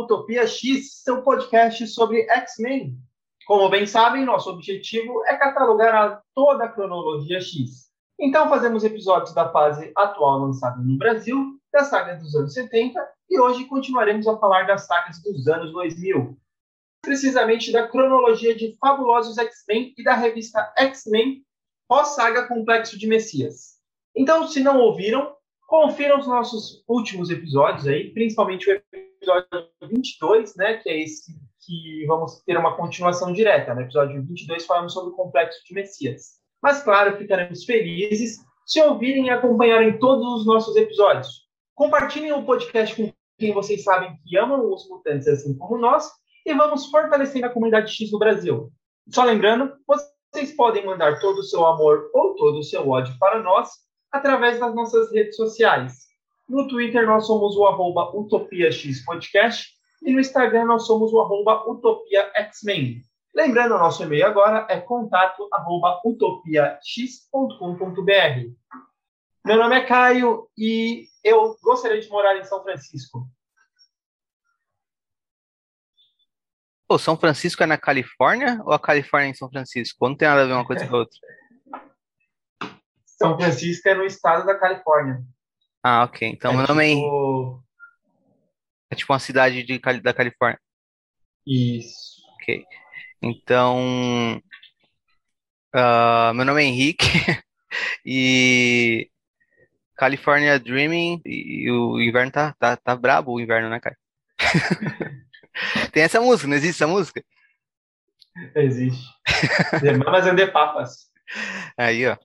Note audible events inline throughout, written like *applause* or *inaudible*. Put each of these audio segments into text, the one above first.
Utopia X, seu podcast sobre X-Men. Como bem sabem, nosso objetivo é catalogar toda a cronologia X. Então, fazemos episódios da fase atual lançada no Brasil, da saga dos anos 70, e hoje continuaremos a falar das sagas dos anos 2000. Precisamente da cronologia de Fabulosos X-Men e da revista X-Men pós-saga Complexo de Messias. Então, se não ouviram, Confiram os nossos últimos episódios aí, principalmente o episódio 22, né, que é esse que vamos ter uma continuação direta. No episódio 22 falamos sobre o complexo de Messias. Mas, claro, ficaremos felizes se ouvirem e acompanharem todos os nossos episódios. Compartilhem o podcast com quem vocês sabem que amam os mutantes assim como nós e vamos fortalecendo a comunidade X no Brasil. Só lembrando, vocês podem mandar todo o seu amor ou todo o seu ódio para nós através das nossas redes sociais. No Twitter nós somos o arroba UtopiaXPodcast e no Instagram nós somos o arroba UtopiaXmen. Lembrando, nosso e-mail agora é contato arroba utopiax.com.br. Meu nome é Caio e eu gostaria de morar em São Francisco. Pô, São Francisco é na Califórnia ou a Califórnia é em São Francisco? Não tem nada a ver uma coisa com a outra. São Francisco é no estado da Califórnia. Ah, ok. Então é meu nome tipo... é tipo uma cidade de, da Califórnia. Isso. Ok. Então, uh, meu nome é Henrique *laughs* e California Dreaming e o inverno tá, tá, tá brabo o inverno, né, cara? *laughs* Tem essa música, não existe essa música? Existe. Mas é de papas. Aí, ó.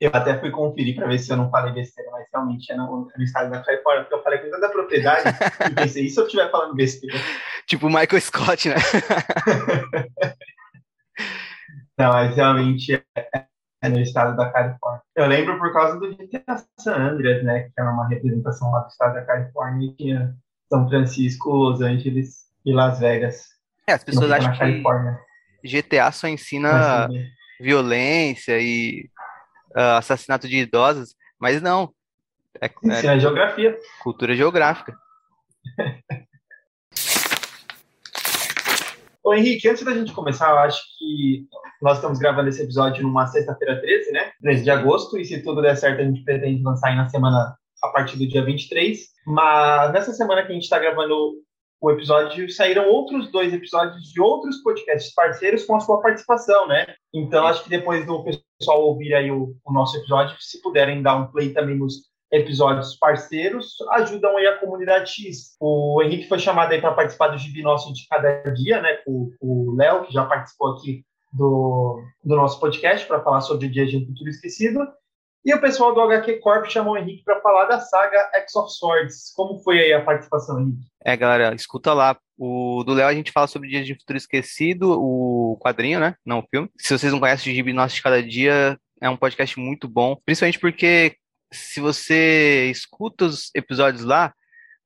Eu até fui conferir para ver se eu não falei besteira, mas realmente é no, no estado da Califórnia, porque eu falei com tanta propriedade *laughs* e pensei, e se eu estiver falando besteira? Tipo o Michael Scott, né? *laughs* não, mas realmente é, é, no estado da Califórnia. Eu lembro por causa do GTA San Andreas, né? Que era uma representação lá do estado da Califórnia e tinha São Francisco, Los Angeles e Las Vegas. É, as pessoas acham que GTA só ensina violência e uh, assassinato de idosos, mas não. É, é, é geografia. Cultura geográfica. *laughs* Ô Henrique, antes da gente começar, eu acho que nós estamos gravando esse episódio numa sexta-feira 13, né? 13 de agosto, e se tudo der certo, a gente pretende lançar aí na semana a partir do dia 23. Mas nessa semana que a gente está gravando o episódio, saíram outros dois episódios de outros podcasts parceiros com a sua participação, né? Então, acho que depois do pessoal ouvir aí o, o nosso episódio, se puderem dar um play também nos episódios parceiros, ajudam aí a comunidade X. O Henrique foi chamado aí para participar do Gibi Nosso de Cada Dia, né? O Léo, que já participou aqui do, do nosso podcast para falar sobre o Dia de Futuro Esquecido. E o pessoal do HQ Corp chamou o Henrique para falar da saga X of Swords. Como foi aí a participação, Henrique? É, galera, escuta lá. O do Léo a gente fala sobre Dias de Futuro Esquecido, o quadrinho, né? Não o filme. Se vocês não conhecem o Gibi Nosso de Cada Dia, é um podcast muito bom. Principalmente porque se você escuta os episódios lá,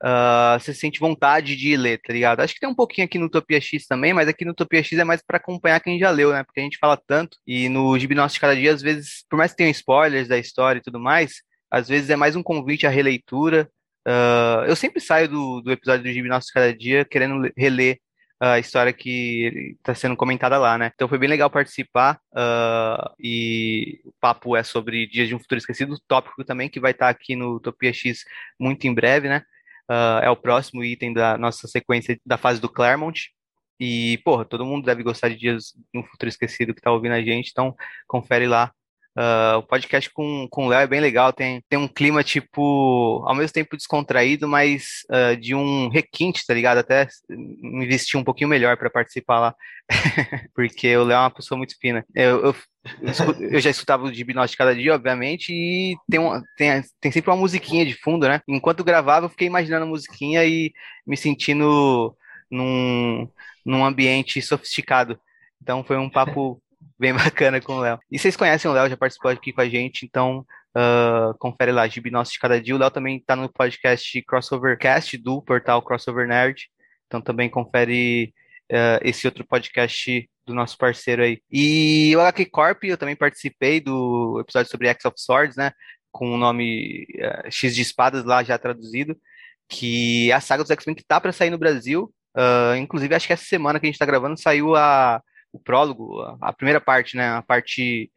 uh, você sente vontade de ler, tá ligado? Acho que tem um pouquinho aqui no Utopia X também, mas aqui no Utopia X é mais para acompanhar quem já leu, né? Porque a gente fala tanto, e no Gibi Nosso de Cada Dia, às vezes, por mais que tenham spoilers da história e tudo mais, às vezes é mais um convite à releitura. Uh, eu sempre saio do, do episódio do Gibi Nosso de Cada Dia querendo reler a história que está sendo comentada lá, né? Então foi bem legal participar uh, e o papo é sobre Dias de um Futuro Esquecido, tópico também que vai estar tá aqui no Utopia X muito em breve, né? Uh, é o próximo item da nossa sequência da fase do Claremont. E, porra, todo mundo deve gostar de Dias no Futuro Esquecido que tá ouvindo a gente, então confere lá. Uh, o podcast com, com o Léo é bem legal, tem, tem um clima, tipo, ao mesmo tempo descontraído, mas uh, de um requinte, tá ligado? Até me vestir um pouquinho melhor para participar lá, *laughs* porque o Léo é uma pessoa muito fina. Eu, eu eu já escutava o Hipnose cada dia, obviamente, e tem, um, tem, tem sempre uma musiquinha de fundo, né? Enquanto gravava, eu fiquei imaginando a musiquinha e me sentindo num, num ambiente sofisticado. Então foi um papo bem *laughs* bacana com o Léo. E vocês conhecem o Léo, já participou aqui com a gente, então uh, confere lá, Gibnose de cada dia. O Léo também está no podcast Crossovercast do portal Crossover Nerd, então também confere uh, esse outro podcast do nosso parceiro aí. E o HQ Corp, eu também participei do episódio sobre X of Swords, né? Com o nome uh, X de Espadas lá já traduzido, que é a saga dos X-Men que tá para sair no Brasil. Inclusive, acho que essa semana que a gente tá gravando saiu a, o prólogo, a, a primeira parte, né? A parte.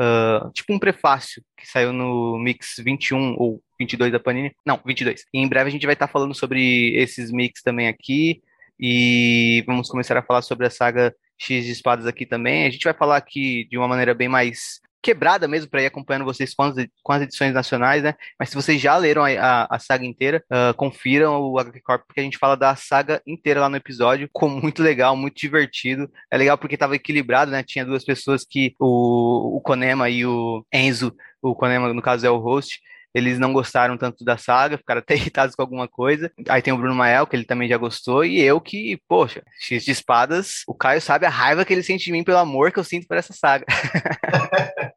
Uh, tipo um prefácio que saiu no Mix 21 ou 22 da Panini. Não, 22. E em breve a gente vai estar tá falando sobre esses mix também aqui. E vamos começar a falar sobre a saga X de espadas aqui também. A gente vai falar aqui de uma maneira bem mais quebrada mesmo para ir acompanhando vocês com as, com as, edições nacionais, né? Mas se vocês já leram a, a, a saga inteira, uh, confiram o HQ Corp, porque a gente fala da saga inteira lá no episódio, com muito legal, muito divertido. É legal porque estava equilibrado, né? Tinha duas pessoas que o, o Konema e o Enzo, o Konema no caso é o host, eles não gostaram tanto da saga, ficaram até *laughs* irritados com alguma coisa. Aí tem o Bruno Mael, que ele também já gostou, e eu que, poxa, X de espadas, o Caio sabe a raiva que ele sente de mim pelo amor que eu sinto por essa saga. *laughs*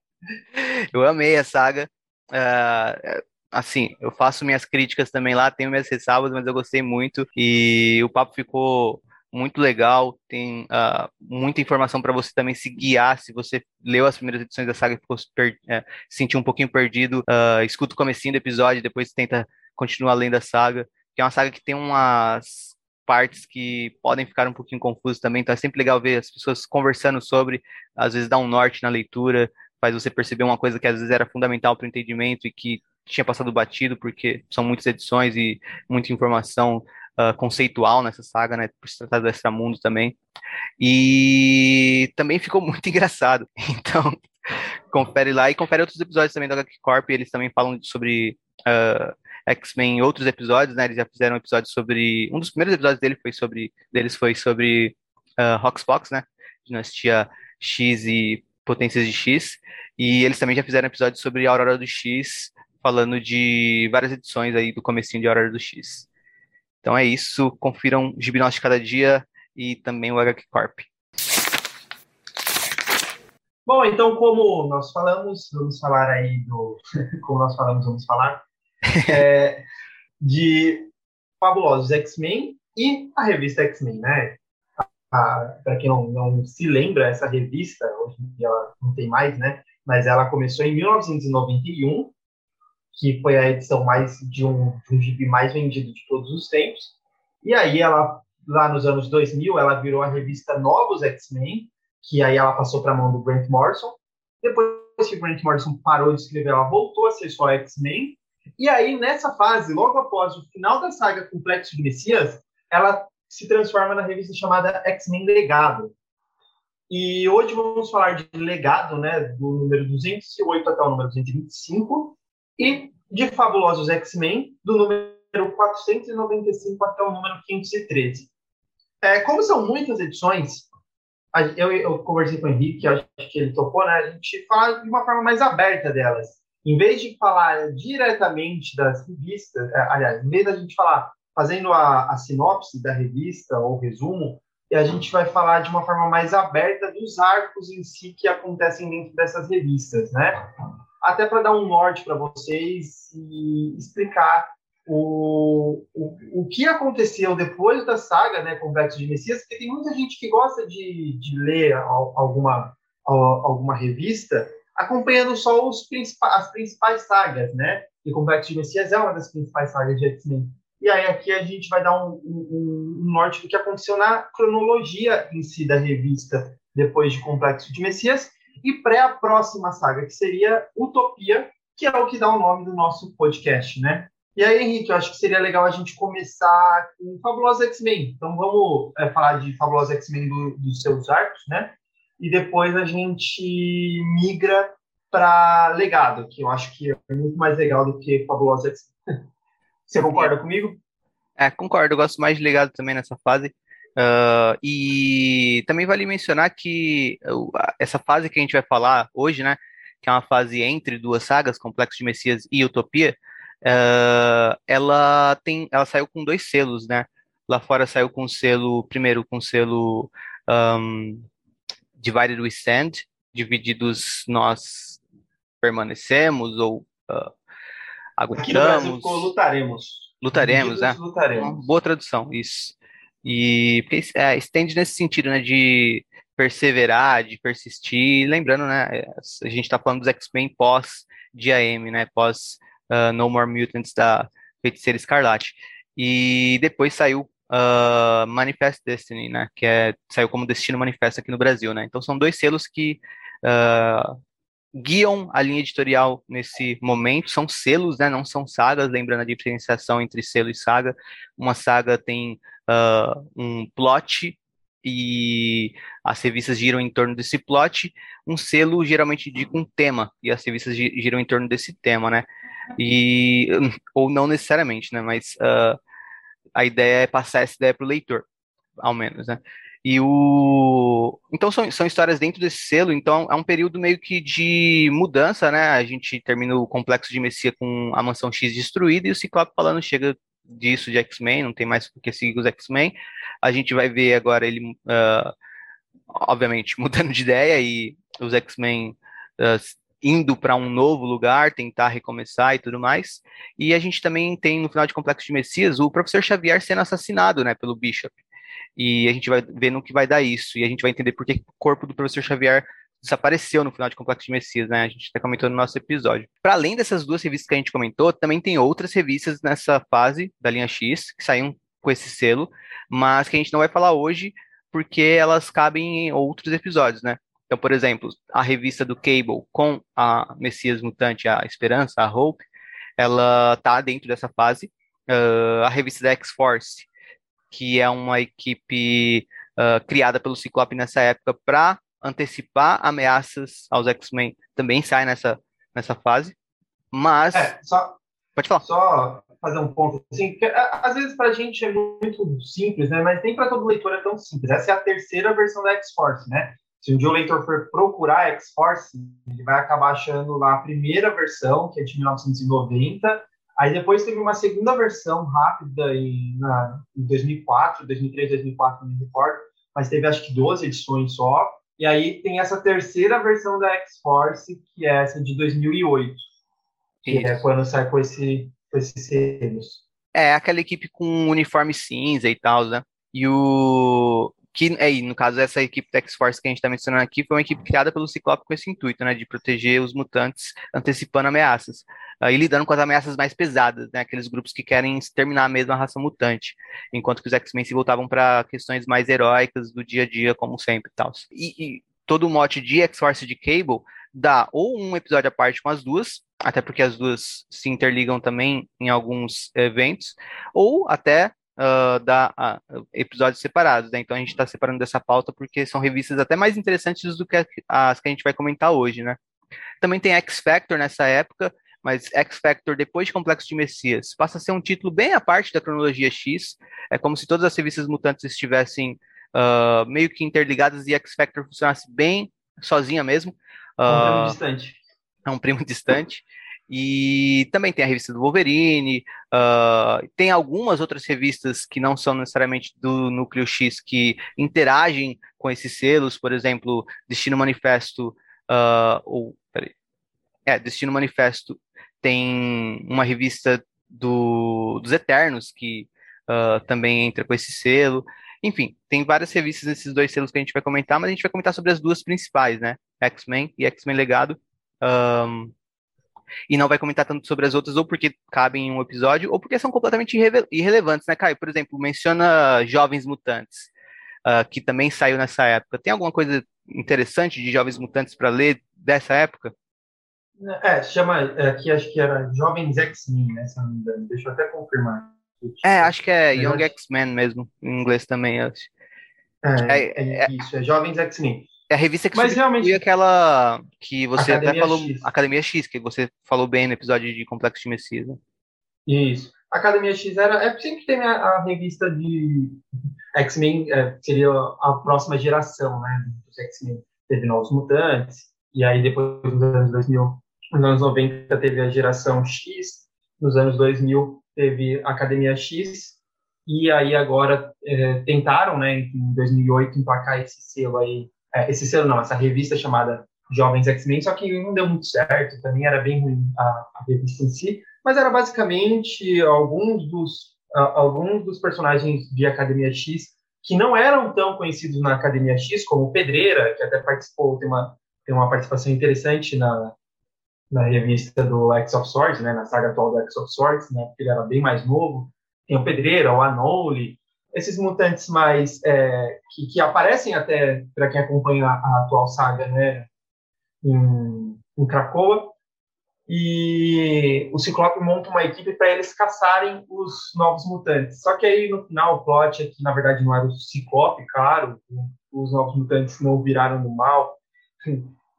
eu amei a saga. Uh, assim, eu faço minhas críticas também lá, tenho minhas ressalvas, mas eu gostei muito e o papo ficou muito legal, tem uh, muita informação para você também se guiar, se você leu as primeiras edições da saga e ficou per, é, se sentiu um pouquinho perdido, uh, escuta o comecinho do episódio, depois tenta continuar além da saga, que é uma saga que tem umas partes que podem ficar um pouquinho confusas também, então é sempre legal ver as pessoas conversando sobre, às vezes dá um norte na leitura, faz você perceber uma coisa que às vezes era fundamental para o entendimento e que tinha passado batido, porque são muitas edições e muita informação uh, conceitual nessa saga, né? Por se tratar do Extramundo também. E também ficou *laughs* muito engraçado. Então, *laughs* confere lá e confere outros episódios também da HQ Corp. Eles também falam sobre uh, X-Men em outros episódios, né? Eles já fizeram um episódio sobre. Um dos primeiros episódios dele foi sobre, deles foi sobre uh, Roxbox, né? Dinastia X e Potências de X. E eles também já fizeram um episódio sobre a Aurora do X, falando de várias edições aí do comecinho de Aurora do X. Então é isso, confiram Gibi de Cada Dia e também o HQ Corp. Bom, então como nós falamos, vamos falar aí do... *laughs* como nós falamos, vamos falar é, de Fabulosos X-Men e a revista X-Men, né? Para quem não, não se lembra, essa revista, hoje em dia ela não tem mais, né? Mas ela começou em 1991 que foi a edição mais de um, de um gibi mais vendido de todos os tempos. E aí ela, lá nos anos 2000, ela virou a revista Novos X-Men, que aí ela passou para a mão do Grant Morrison. Depois que Grant Morrison parou de escrever, ela voltou a ser só X-Men. E aí, nessa fase, logo após o final da saga Complexo de Messias, ela se transforma na revista chamada X-Men Legado. E hoje vamos falar de legado, né, do número 208 até o número 225, e de Fabulosos X-Men, do número 495 até o número 513. É, como são muitas edições, eu, eu conversei com o Henrique, acho que ele tocou, né? A gente fala de uma forma mais aberta delas. Em vez de falar diretamente das revistas, é, aliás, em vez da gente falar fazendo a, a sinopse da revista ou resumo, a gente vai falar de uma forma mais aberta dos arcos em si que acontecem dentro dessas revistas, né? Até para dar um norte para vocês e explicar o, o, o que aconteceu depois da saga, né, Complexo de Messias, porque tem muita gente que gosta de, de ler alguma, alguma revista acompanhando só os as principais sagas, né? E Complexo de Messias é uma das principais sagas de X-Men. E aí aqui a gente vai dar um, um, um, norte do que aconteceu na cronologia em si da revista depois de Complexo de Messias e pré a próxima saga, que seria Utopia, que é o que dá o nome do nosso podcast, né? E aí, Henrique, eu acho que seria legal a gente começar com Fabulosa X-Men. Então vamos é, falar de Fabulosa X-Men do, dos seus arcos, né? E depois a gente migra para Legado, que eu acho que é muito mais legal do que Fabulosa X-Men. *laughs* Você concorda comigo? É, concordo. Eu gosto mais de Legado também nessa fase. Uh, e também vale mencionar que essa fase que a gente vai falar hoje, né, que é uma fase entre duas sagas, Complexo de Messias e Utopia, uh, ela tem, ela saiu com dois selos, né? Lá fora saiu com o selo, primeiro com o selo um, Divided We Stand, divididos nós permanecemos ou uh, aguentamos. Aqui no Brasil lutaremos. Lutaremos, né? Lutaremos. boa tradução, isso. E é, estende nesse sentido, né, de perseverar, de persistir, lembrando, né, a gente está falando dos X-Men pós DAM, né, pós uh, No More Mutants da Feiticeira Escarlate. e depois saiu uh, Manifest Destiny, né? Que é, saiu como Destino Manifesto aqui no Brasil, né? Então são dois selos que uh, guiam a linha editorial nesse momento. São selos, né? Não são sagas, lembrando a diferenciação entre selo e saga. Uma saga tem uh, um plot e as revistas giram em torno desse plot. Um selo geralmente indica um tema e as revistas giram em torno desse tema, né? E *laughs* ou não necessariamente, né? Mas uh, a ideia é passar essa ideia para o leitor, ao menos, né? E o então são, são histórias dentro desse selo, então é um período meio que de mudança, né? A gente termina o complexo de Messia com a mansão X destruída e o Ciclope falando chega disso de X-Men, não tem mais por que seguir os X-Men. A gente vai ver agora ele, uh, obviamente, *laughs* mudando de ideia e os X-Men uh, indo para um novo lugar, tentar recomeçar e tudo mais. E a gente também tem no final de Complexo de Messias o professor Xavier sendo assassinado, né, pelo Bishop. E a gente vai ver no que vai dar isso, e a gente vai entender por que o corpo do professor Xavier desapareceu no final de Complexo de Messias, né? A gente até comentou no nosso episódio. Para além dessas duas revistas que a gente comentou, também tem outras revistas nessa fase da linha X que saíram com esse selo, mas que a gente não vai falar hoje porque elas cabem em outros episódios, né? Então, por exemplo, a revista do Cable com a Messias Mutante, a Esperança, a Hope, ela tá dentro dessa fase. Uh, a revista da X-Force, que é uma equipe uh, criada pelo Ciclope nessa época para antecipar ameaças aos X-Men também sai nessa, nessa fase. Mas. É, só, Pode falar. Só fazer um ponto assim, porque às vezes para a gente é muito simples, né? Mas nem para todo leitor é tão simples. Essa é a terceira versão da X-Force, né? Se um dia o leitor for procurar X-Force, ele vai acabar achando lá a primeira versão, que é de 1990. Aí depois teve uma segunda versão rápida em, na, em 2004, 2003, 2004, não me recordo, mas teve acho que 12 edições só. E aí tem essa terceira versão da X-Force, que é essa de 2008, que Isso. é quando sai com, esse, com esses selos. É, aquela equipe com uniforme cinza e tal, né? E o. Que, é, no caso, essa equipe X-Force que a gente está mencionando aqui foi uma equipe criada pelo Ciclope com esse intuito, né? De proteger os mutantes antecipando ameaças. Uh, e lidando com as ameaças mais pesadas, né? Aqueles grupos que querem exterminar mesmo a raça mutante. Enquanto que os X-Men se voltavam para questões mais heróicas do dia a dia, como sempre e tal. E, todo o mote de X-Force de Cable dá ou um episódio à parte com as duas, até porque as duas se interligam também em alguns eventos, ou até uh, dá uh, episódios separados. Né? Então a gente está separando dessa pauta porque são revistas até mais interessantes do que as que a gente vai comentar hoje. Né? Também tem X Factor nessa época, mas X Factor depois de Complexo de Messias passa a ser um título bem à parte da cronologia X. É como se todas as revistas mutantes estivessem uh, meio que interligadas e X Factor funcionasse bem sozinha mesmo. Uh, um primo distante. É um primo distante. E também tem a revista do Wolverine, uh, tem algumas outras revistas que não são necessariamente do Núcleo X que interagem com esses selos, por exemplo, Destino Manifesto, uh, ou, peraí, é, Destino Manifesto tem uma revista do, dos Eternos que uh, também entra com esse selo. Enfim, tem várias revistas nesses dois selos que a gente vai comentar, mas a gente vai comentar sobre as duas principais, né? X-Men e X-Men Legado. Um, e não vai comentar tanto sobre as outras, ou porque cabem em um episódio, ou porque são completamente irre irrelevantes, né, Caio? Por exemplo, menciona Jovens Mutantes, uh, que também saiu nessa época. Tem alguma coisa interessante de Jovens Mutantes para ler dessa época? É, chama, aqui acho que era Jovens X-Men, né, se não me engano. Deixa eu até confirmar. É, acho que é Young X-Men mesmo, em inglês também, acho. É, é, é, é isso, é Jovens X-Men. A revista que Mas realmente aquela que você Academia até falou, X. Academia X, que você falou bem no episódio de Complexo de Messias. Né? Isso. Academia X era. É sempre tem a, a revista de X-Men, é, seria a próxima geração, né? Dos X-Men. Teve Novos Mutantes, e aí depois, nos anos 2000, nos anos 90, teve a geração X, nos anos 2000, teve Academia X, e aí agora é, tentaram, né, em 2008, empacar esse selo aí, é, esse selo não, essa revista chamada Jovens X-Men, só que não deu muito certo, também era bem ruim a, a revista em si, mas era basicamente alguns dos, a, alguns dos personagens de Academia X que não eram tão conhecidos na Academia X, como Pedreira, que até participou, tem uma, tem uma participação interessante na, na revista do X of Swords, né, na saga atual do X of Swords, né, porque ele era bem mais novo. tem o Pedreira, o Anole, esses mutantes mais é, que, que, aparecem até para quem acompanha a, atual saga, né, em, Krakoa. E o Ciclope monta uma equipe para eles caçarem os novos mutantes. Só que aí no final o plot é que na verdade não era o Ciclope, claro, os novos mutantes não viraram do mal.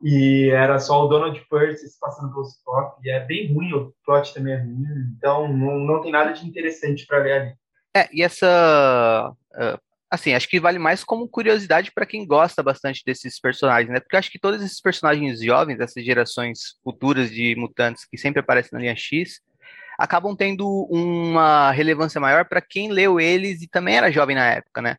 E era só o Donald Percy passando pelo Ciclope. E é bem ruim, o plot também é ruim. Então não, não tem nada de interessante para ler ali. É, e essa. Uh, assim, acho que vale mais como curiosidade para quem gosta bastante desses personagens, né? Porque acho que todos esses personagens jovens, essas gerações futuras de mutantes que sempre aparecem na linha X, acabam tendo uma relevância maior para quem leu eles e também era jovem na época, né?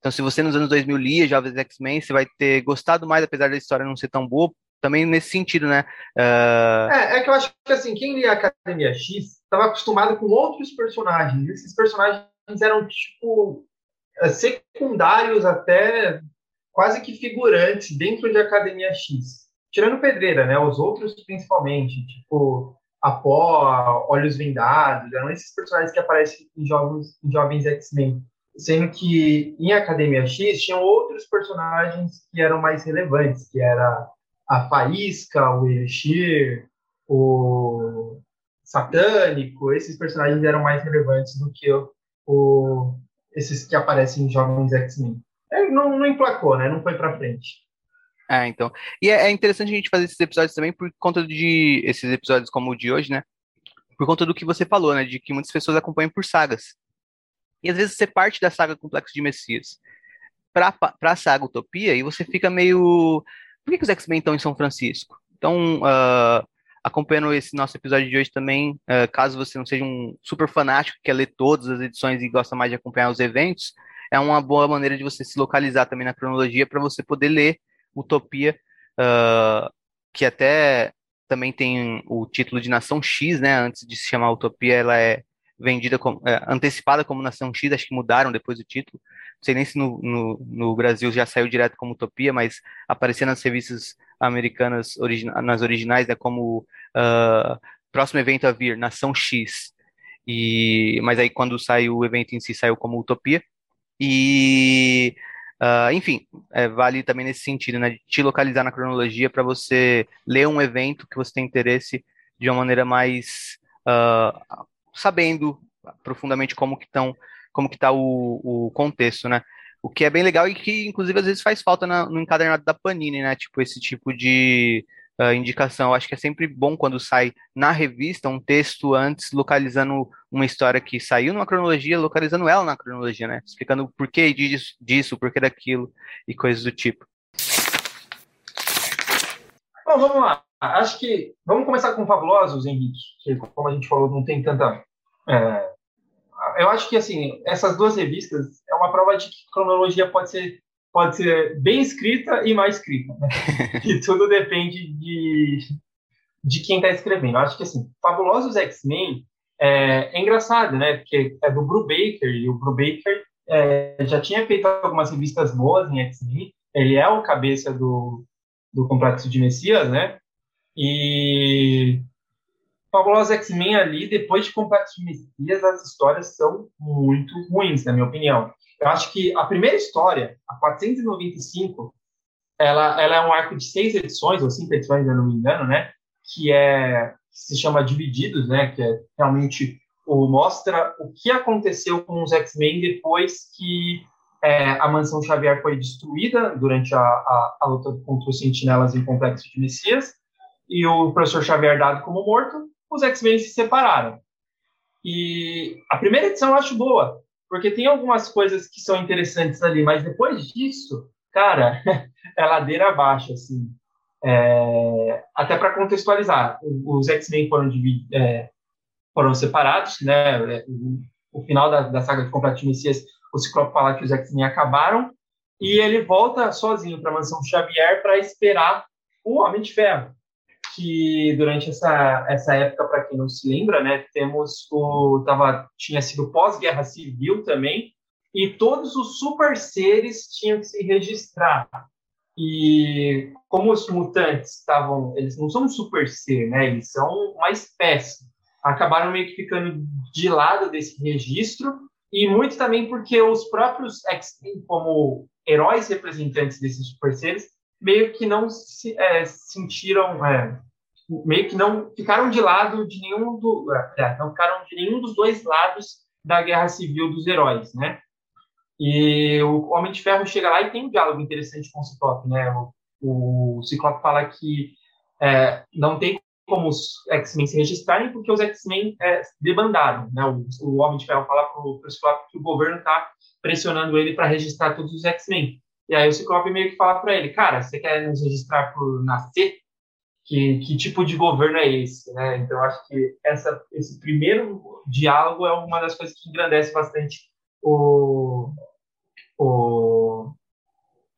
Então, se você nos anos 2000 lia Jovens X-Men, você vai ter gostado mais, apesar da história não ser tão boa, também nesse sentido, né? Uh... É, é que eu acho que, assim, quem lia Academia X estava acostumado com outros personagens. Esses personagens eram, tipo, é, secundários até quase que figurantes dentro de Academia X. Tirando Pedreira, né? Os outros, principalmente, tipo Apó, Olhos Vendados, eram esses personagens que aparecem em Jovens, em jovens X-Men sendo que em Academia X tinham outros personagens que eram mais relevantes, que era a Faísca, o Elixir, o Satânico, esses personagens eram mais relevantes do que o esses que aparecem em Jovens X-Men. É, não, não emplacou, né? Não foi para frente. É, então. E é, é, interessante a gente fazer esses episódios também por conta de esses episódios como o de hoje, né? Por conta do que você falou, né? De que muitas pessoas acompanham por sagas. E às vezes você parte da saga Complexo de Messias para a saga Utopia e você fica meio. Por que, que os X-Men estão em São Francisco? Então, uh, acompanhando esse nosso episódio de hoje também, uh, caso você não seja um super fanático que quer ler todas as edições e gosta mais de acompanhar os eventos, é uma boa maneira de você se localizar também na cronologia para você poder ler Utopia, uh, que até também tem o título de Nação X, né? Antes de se chamar Utopia, ela é vendida como, é, antecipada como Nação X, acho que mudaram depois do título. Não sei nem se no, no, no Brasil já saiu direto como Utopia, mas aparecia nas revistas americanas, origi nas originais, né, como uh, próximo evento a vir, Nação X. E, mas aí quando saiu o evento em si, saiu como Utopia. E, uh, enfim, é, vale também nesse sentido, né, de te localizar na cronologia para você ler um evento que você tem interesse de uma maneira mais uh, sabendo profundamente como que estão como que está o, o contexto, né? O que é bem legal e que, inclusive, às vezes faz falta na, no encadernado da Panini, né? Tipo, esse tipo de uh, indicação. Eu acho que é sempre bom quando sai na revista um texto antes, localizando uma história que saiu numa cronologia, localizando ela na cronologia, né? Explicando o porquê disso, disso porquê daquilo e coisas do tipo. Bom, vamos lá. Acho que vamos começar com Fabulosos, Henrique, que como a gente falou, não tem tanta é, eu acho que assim essas duas revistas é uma prova de que cronologia pode ser pode ser bem escrita e mal escrita, né? *laughs* e tudo depende de de quem está escrevendo. Eu acho que assim, Fabulosos X-Men é, é, engraçado, né? Porque é do Brubaker e o Brubaker é, já tinha feito algumas revistas boas em X-Men. Ele é o cabeça do do Complexo de Messias, né? E Fabulosa X-Men ali, depois de Complexo de Messias, as histórias são muito ruins, na minha opinião. Eu acho que a primeira história, a 495, ela, ela é um arco de seis edições, ou cinco edições, se não me engano, né? Que é se chama Divididos, né? Que é realmente o, mostra o que aconteceu com os X-Men depois que é, a Mansão Xavier foi destruída durante a, a, a luta contra os Sentinelas em Complexo de Messias e o professor Xavier dado como morto os X-Men se separaram. E a primeira edição eu acho boa, porque tem algumas coisas que são interessantes ali, mas depois disso, cara, *laughs* é ladeira abaixo, assim. É, até para contextualizar, os X-Men foram, é, foram separados, né? É, o, final da, da saga de Completo de Messias, o Ciclope fala que os X-Men acabaram, e ele volta sozinho para a Mansão Xavier para esperar o Homem de Ferro que durante essa, essa época, para quem não se lembra, né, temos o tava tinha sido pós-guerra civil também e todos os super seres tinham que se registrar. E como os mutantes estavam, eles não são um super ser, né? Eles são uma espécie. acabaram meio que ficando de lado desse registro, e muito também porque os próprios X-Men, como heróis representantes desses super seres, meio que não se é, sentiram, é, meio que não ficaram de lado de nenhum do, é, não ficaram de nenhum dos dois lados da guerra civil dos heróis, né? E o Homem de Ferro chega lá e tem um diálogo interessante com o Ciclope, né? O, o Ciclope fala que é, não tem como os X-Men se registrarem porque os X-Men é, debandaram, né? O, o, Homem de Ferro fala para o Ciclope que o governo está pressionando ele para registrar todos os X-Men. E aí o Ciclope meio que fala para ele, cara, você quer nos registrar por nascer? Que, que tipo de governo é esse? Né? Então, acho que essa, esse primeiro diálogo é uma das coisas que engrandece bastante o, o,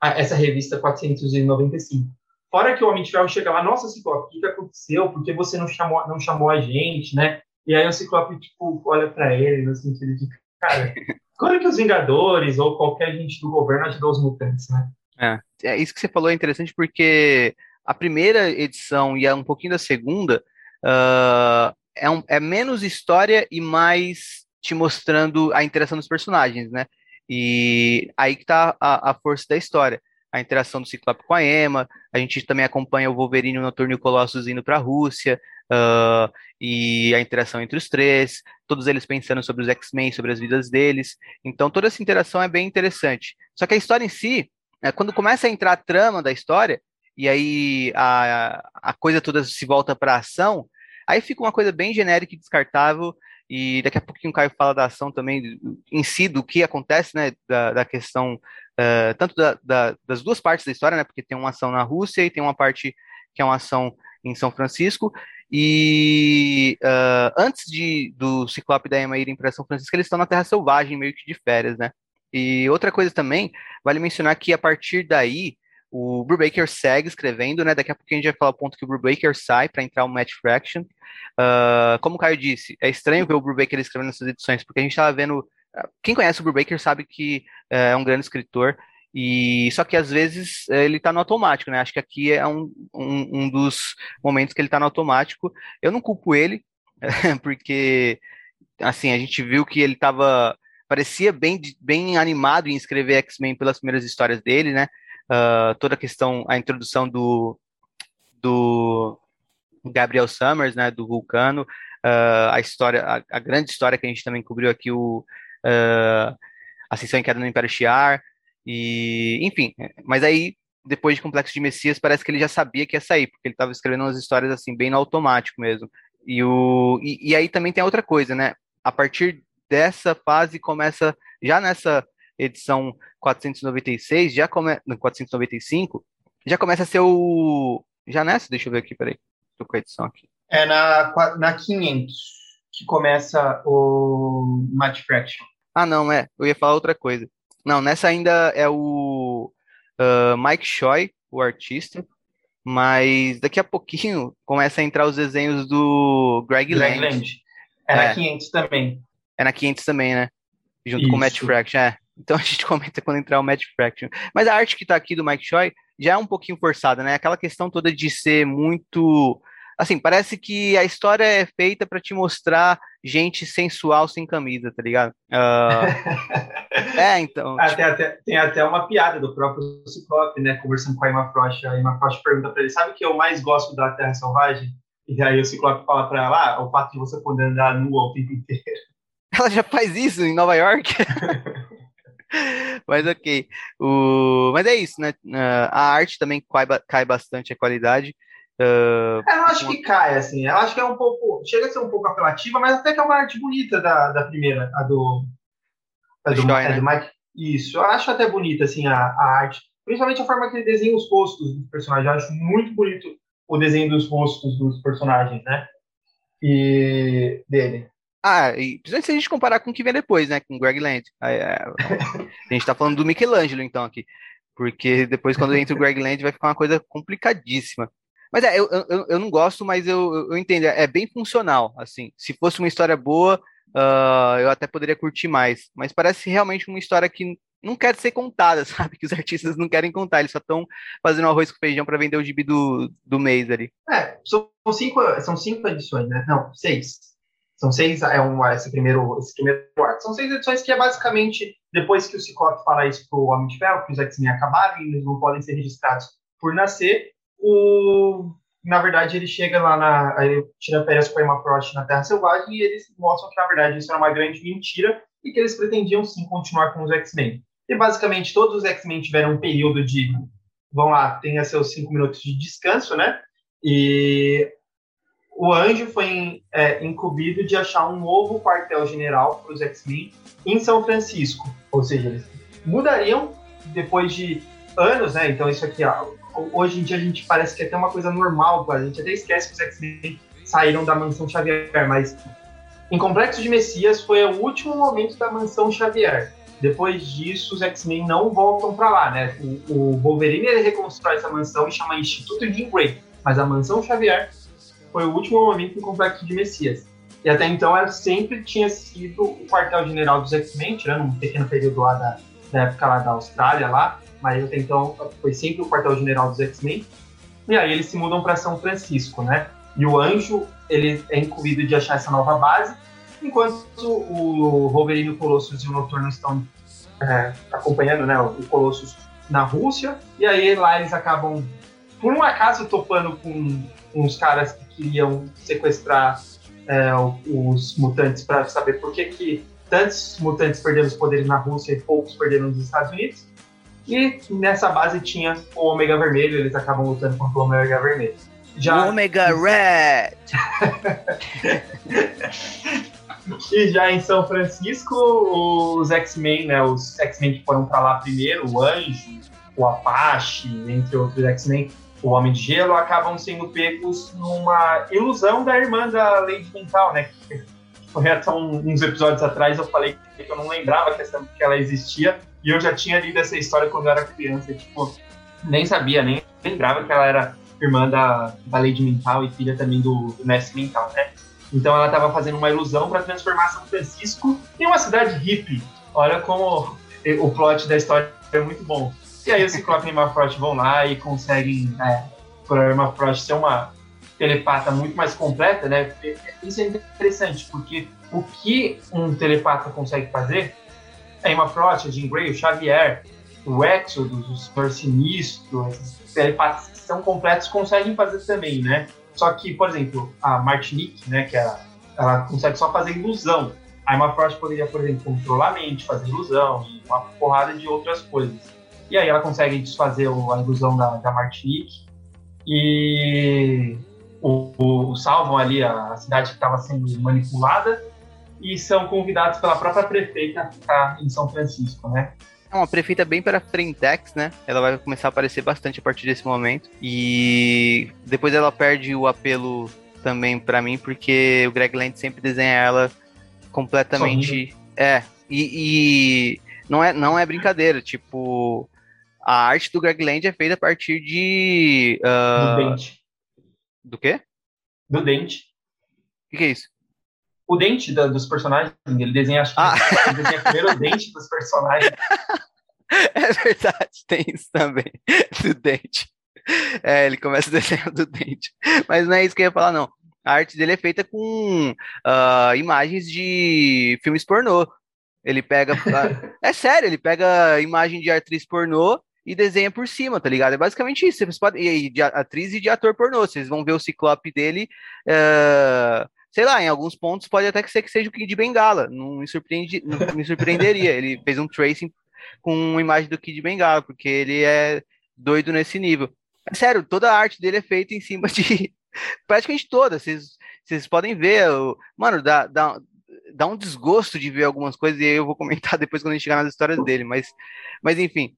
a, essa revista 495. Fora que o Homem de Ferro chega lá, nossa, Ciclope, o que, que aconteceu? Por que você não chamou, não chamou a gente, né? E aí o Ciclope, tipo, olha para ele no sentido de, cara, quando que os Vingadores ou qualquer gente do governo ajudou os mutantes, né? É, é isso que você falou é interessante porque a primeira edição e um pouquinho da segunda uh, é, um, é menos história e mais te mostrando a interação dos personagens, né? E aí que tá a, a força da história a interação do Ciclope com a Emma, a gente também acompanha o Wolverine no Noturno e o Colossus indo para a Rússia, uh, e a interação entre os três, todos eles pensando sobre os X-Men, sobre as vidas deles. Então, toda essa interação é bem interessante. Só que a história em si, né, quando começa a entrar a trama da história, e aí a, a coisa toda se volta para ação, aí fica uma coisa bem genérica e descartável, e daqui a pouquinho o Caio fala da ação também em si, do que acontece, né, da, da questão, uh, tanto da, da, das duas partes da história, né, porque tem uma ação na Rússia e tem uma parte que é uma ação em São Francisco, e uh, antes de, do Ciclope da Emma irem para São Francisco, eles estão na Terra Selvagem, meio que de férias, né, e outra coisa também, vale mencionar que a partir daí, o Brubaker segue escrevendo, né? Daqui a pouco a gente vai falar o ponto que o Brubaker sai para entrar o Match Fraction. Uh, como o Caio disse, é estranho ver o Brubaker escrevendo essas edições, porque a gente estava vendo. Quem conhece o Brubaker sabe que uh, é um grande escritor, e só que às vezes uh, ele está no automático, né? Acho que aqui é um, um, um dos momentos que ele está no automático. Eu não culpo ele, *laughs* porque assim, a gente viu que ele estava parecia bem, bem animado em escrever X-Men pelas primeiras histórias dele, né? uh, toda a questão, a introdução do, do Gabriel Summers, né, do Vulcano, uh, a história, a, a, grande história que a gente também cobriu aqui, o uh, Ascensão em Queda no Império Shiar, e, enfim, mas aí, depois de Complexo de Messias, parece que ele já sabia que ia sair, porque ele estava escrevendo umas histórias, assim, bem no automático mesmo. E, o, e, e aí também tem outra coisa, né, a partir dessa fase começa, já nessa edição 496, já come... 495, já começa a ser o. Já nessa? Deixa eu ver aqui, peraí. Tô com a edição aqui. É na, na 500 que começa o Match Fraction. Ah, não, é. Eu ia falar outra coisa. Não, nessa ainda é o uh, Mike Choi, o artista, mas daqui a pouquinho *laughs* começa a entrar os desenhos do Greg, Greg Land. Land. É, é na 500 também. É na 500 também, né? Junto Isso. com o Matt Fraction, é. Então *laughs* a gente comenta quando entrar o Match Fraction. Mas a arte que tá aqui do Mike Choi já é um pouquinho forçada, né? Aquela questão toda de ser muito. Assim, parece que a história é feita para te mostrar gente sensual sem camisa, tá ligado? Uh... *laughs* é, então. Ah, tipo... tem, até, tem até uma piada do próprio Ciclope, né? Conversando com a Emma Frost. A Emma Frost pergunta para ele: sabe o que eu mais gosto da Terra Selvagem? E aí o Ciclope fala para ela: ah, o fato de você poder andar nua o tempo inteiro. *laughs* Ela já faz isso em Nova York? *laughs* Mas ok. O... Mas é isso, né? Uh, a arte também cai, cai bastante a qualidade. Uh, eu não acho que cai, assim. Eu acho que é um pouco. Chega a ser um pouco apelativa, mas até que é uma arte bonita da, da primeira, a do. A do, Story, né? do Mike. Isso, eu acho até bonita, assim, a, a arte. Principalmente a forma que ele desenha os rostos dos personagens. Eu acho muito bonito o desenho dos rostos dos personagens, né? E dele. Ah, e principalmente se a gente comparar com o que vem depois, né? Com o Greg Land. É, a gente tá falando do Michelangelo, então, aqui. Porque depois, quando entra o Greg Land, vai ficar uma coisa complicadíssima. Mas é, eu, eu, eu não gosto, mas eu, eu entendo. É bem funcional, assim. Se fosse uma história boa, uh, eu até poderia curtir mais. Mas parece realmente uma história que não quer ser contada, *laughs* sabe? Que os artistas não querem contar, eles só estão fazendo arroz com feijão para vender o gibi do, do mês ali. É, são cinco, são cinco edições, né? Não, seis. São seis, é um, esse primeiro, esse primeiro arco. São seis edições que é basicamente depois que o Ciclope fala isso pro Homem de Ferro, que os X-Men acabaram e eles não podem ser registrados por nascer, o na verdade, ele chega lá na. Ele tira férias com a Emma Frost na Terra Selvagem e eles mostram que, na verdade, isso era uma grande mentira e que eles pretendiam sim continuar com os X-Men. E basicamente todos os X-Men tiveram um período de. Vão lá, tenha seus cinco minutos de descanso, né? E o Anjo foi é, incumbido de achar um novo quartel-general para os X-Men em São Francisco. Ou seja, eles mudariam depois de anos, né? Então, isso aqui, hoje em dia, a gente parece que é até uma coisa normal, a gente até esquece que os X-Men saíram da mansão Xavier, mas em Complexo de Messias foi o último momento da mansão Xavier. Depois disso, os X-Men não voltam para lá, né? O, o Wolverine ele reconstrói essa mansão e chama Instituto Jean Grey, mas a mansão Xavier foi o último momento em Complexo de Messias. E até então ela sempre tinha sido o quartel-general dos X-Men, tirando um pequeno período lá da, da, época lá da Austrália, lá, mas até então foi sempre o quartel-general dos X-Men. E aí eles se mudam para São Francisco, né? E o Anjo, ele é incluído de achar essa nova base, enquanto o Wolverine, o Colossus e o Noturno estão é, acompanhando né, o Colossus na Rússia, e aí lá eles acabam, por um acaso, topando com uns caras que queriam sequestrar é, os mutantes para saber por que, que tantos mutantes perderam os poderes na Rússia e poucos perderam nos Estados Unidos. E nessa base tinha o Ômega Vermelho, eles acabam lutando contra o Ômega Vermelho. Já... Ômega Red! *laughs* e já em São Francisco, os X-Men, né, os X-Men que foram para lá primeiro, o Anjo, o Apache, entre outros X-Men, o Homem de Gelo, acabam sendo pegos numa ilusão da irmã da Lady Mental, né? Foi até uns episódios atrás eu falei que eu não lembrava que ela existia, e eu já tinha lido essa história quando eu era criança, tipo, nem sabia, nem lembrava que ela era irmã da, da Lady Mental e filha também do, do Mestre Mental, né? Então ela estava fazendo uma ilusão para transformar São Francisco em uma cidade hippie. Olha como o plot da história é muito bom. E aí o Ciclope e a Emma Frost vão lá e conseguem, é, por a Emma Frost ser uma telepata muito mais completa, né? Isso é interessante, porque o que um telepata consegue fazer, Emma Frost, Jean Grey, o Xavier, o Exodus, o Senhor Sinistro, esses telepatas que são completos conseguem fazer também, né? Só que, por exemplo, a Martinique, né, que ela, ela consegue só fazer ilusão. A Emma Frost poderia, por exemplo, controlar a mente, fazer ilusão uma porrada de outras coisas. E aí ela consegue desfazer a ilusão da, da Martinique e o, o, salvam ali a cidade que estava sendo manipulada e são convidados pela própria prefeita a ficar em São Francisco, né? É uma prefeita bem para Frentex, né? Ela vai começar a aparecer bastante a partir desse momento. E depois ela perde o apelo também para mim, porque o Greg Land sempre desenha ela completamente. É. E, e, não, é, não é brincadeira. Tipo, a arte do Greg Land é feita a partir de. Uh... Do dente. Do quê? Do dente. O que, que é isso? O dente da, dos personagens. Ele desenha, acho que ah. ele desenha primeiro o dente dos personagens. *laughs* É verdade, tem isso também. Do dente. É, ele começa desenhando do dente. Mas não é isso que eu ia falar, não. A arte dele é feita com uh, imagens de filmes pornô. Ele pega. *laughs* é sério, ele pega imagem de atriz pornô e desenha por cima, tá ligado? É basicamente isso. Vocês podem, e de atriz e de ator pornô. Vocês vão ver o ciclope dele. Uh, sei lá, em alguns pontos pode até ser que seja o Kid Bengala. Não me, surpreende, não me surpreenderia. Ele fez um tracing com uma imagem do Kid Bengala, porque ele é doido nesse nível. Sério, toda a arte dele é feita em cima de. *laughs* praticamente toda. Vocês, vocês podem ver. Mano, dá, dá, dá um desgosto de ver algumas coisas e eu vou comentar *laughs* depois quando a gente chegar nas histórias dele. Mas, mas enfim.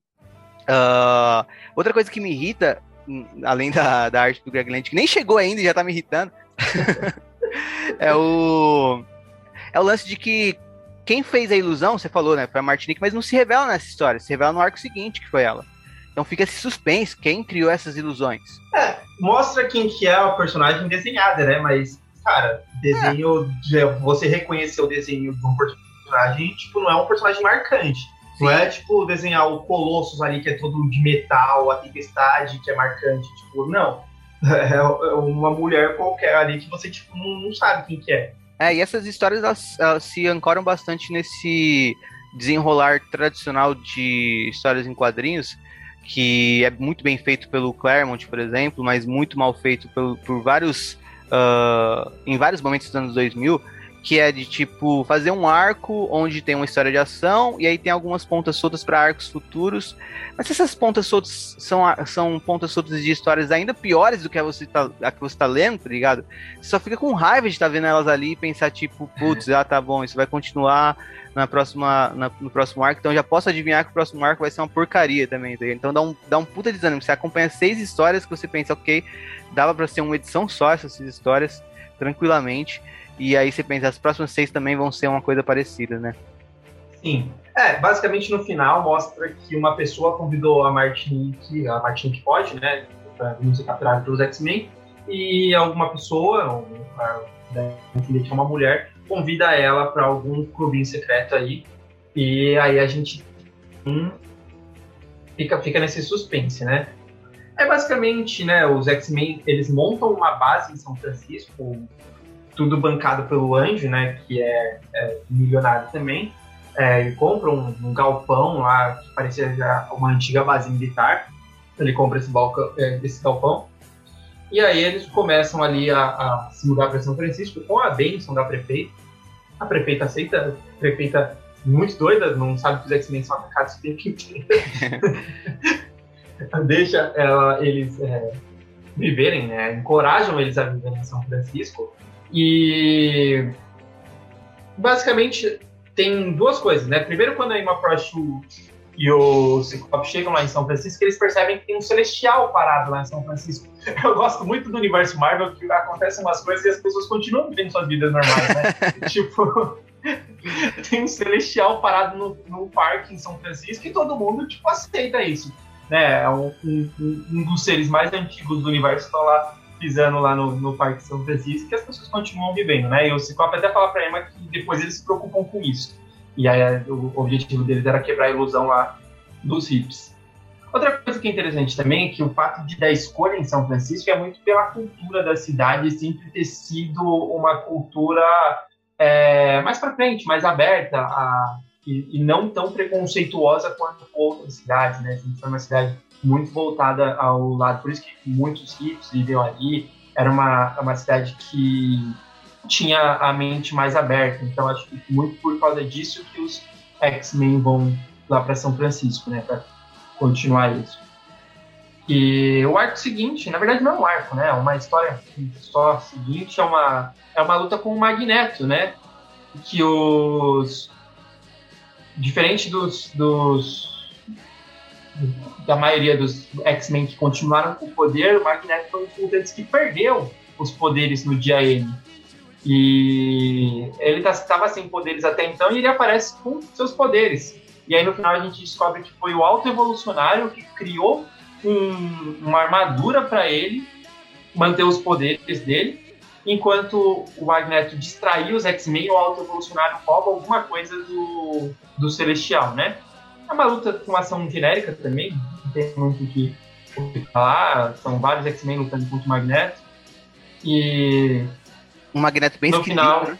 Uh, outra coisa que me irrita, hum, além da, da arte do Greg Land, que nem chegou ainda e já tá me irritando, *laughs* é o é o lance de que quem fez a ilusão, você falou, né, foi a Martinique, mas não se revela nessa história, se revela no arco seguinte que foi ela. Então fica esse suspense, quem criou essas ilusões? É, mostra quem que é a personagem desenhada, né, mas, cara, desenho, é. você reconhecer o desenho de um personagem, tipo, não é um personagem marcante. Sim. Não é tipo desenhar o Colossus ali, que é todo de metal, a tempestade, que é marcante. Tipo, não. *laughs* É, é uma mulher qualquer ali que você tipo, não, não sabe quem que é. É, e essas histórias elas, elas se ancoram bastante nesse desenrolar tradicional de histórias em quadrinhos, que é muito bem feito pelo Claremont, por exemplo, mas muito mal feito por vários. Uh, em vários momentos dos anos 2000, que é de tipo fazer um arco onde tem uma história de ação e aí tem algumas pontas soltas para arcos futuros. Mas essas pontas soltas são, são pontas soltas de histórias ainda piores do que a, você tá, a que você tá lendo, tá ligado? Você só fica com raiva de estar tá vendo elas ali e pensar, tipo, putz, ah, tá bom, isso vai continuar na próxima, na, no próximo arco, então já posso adivinhar que o próximo arco vai ser uma porcaria também, tá Então dá um, dá um puta desânimo. Você acompanha seis histórias que você pensa, ok, dava para ser uma edição só essas histórias, tranquilamente. E aí você pensa, as próximas seis também vão ser uma coisa parecida, né? Sim. É, basicamente no final mostra que uma pessoa convidou a Martinique, a Martinique pode, né, para não ser capturada pelos X-Men, e alguma pessoa, que é uma mulher, convida ela para algum clubinho secreto aí, e aí a gente hum, fica, fica nesse suspense, né? É basicamente, né, os X-Men, eles montam uma base em São Francisco, tudo bancado pelo Anjo, né, que é, é milionário também, é, e compra um, um, galpão lá, que parecia já uma antiga base militar, ele compra esse, balcão, é, esse galpão, e aí eles começam ali a, a se mudar para São Francisco com a bênção da prefeita, a prefeita aceita, a prefeita muito doida, não sabe que os X-Men são atacados o tempo inteiro. Deixa ela, eles é, viverem, né? encorajam eles a viverem em São Francisco e basicamente tem duas coisas, né? Primeiro, quando a Emma Frost e o Ciclope chegam lá em São Francisco, eles percebem que tem um celestial parado lá em São Francisco. *laughs* Eu gosto muito do universo Marvel, que acontecem umas coisas e as pessoas continuam vivendo suas vidas normais, né? *laughs* tipo, *laughs* tem um celestial parado no, no parque em São Francisco e todo mundo, tipo, aceita isso. Né? É um, um, um dos seres mais antigos do universo está lá pisando lá no, no Parque São Francisco que as pessoas continuam vivendo, né? E o Ciclope até fala pra Emma que depois eles se preocupam com isso. E aí o objetivo deles era quebrar a ilusão lá dos hips. Outra coisa que é interessante também é que o fato de dar escolha em São Francisco é muito pela cultura da cidade sempre ter sido uma cultura é, mais para frente, mais aberta a, e, e, não tão preconceituosa quanto outras cidades, né? Sempre foi uma cidade muito voltada ao lado, por isso que muitos hippies viviam ali, era uma, uma cidade que tinha a mente mais aberta, então acho que muito por causa disso que os X-Men vão lá para São Francisco, né, para continuar isso. E o arco seguinte, na verdade não é um arco, né, é uma história só seguinte, é uma, é uma luta com o Magneto, né, que os... Diferente dos, dos da maioria dos X-Men que continuaram com o poder, o Magneto foi um mutantes que perdeu os poderes no dia N. E ele estava sem poderes até então e ele aparece com seus poderes. E aí no final a gente descobre que foi o Alto Evolucionário que criou um, uma armadura para ele manter os poderes dele, enquanto o Magneto distraía os X-Men, o Alto Evolucionário rouba alguma coisa do, do Celestial, né? É uma luta com ação genérica também, não tem muito o que falar. São vários X-Men lutando contra o Magneto. E. Um Magneto bem no final né?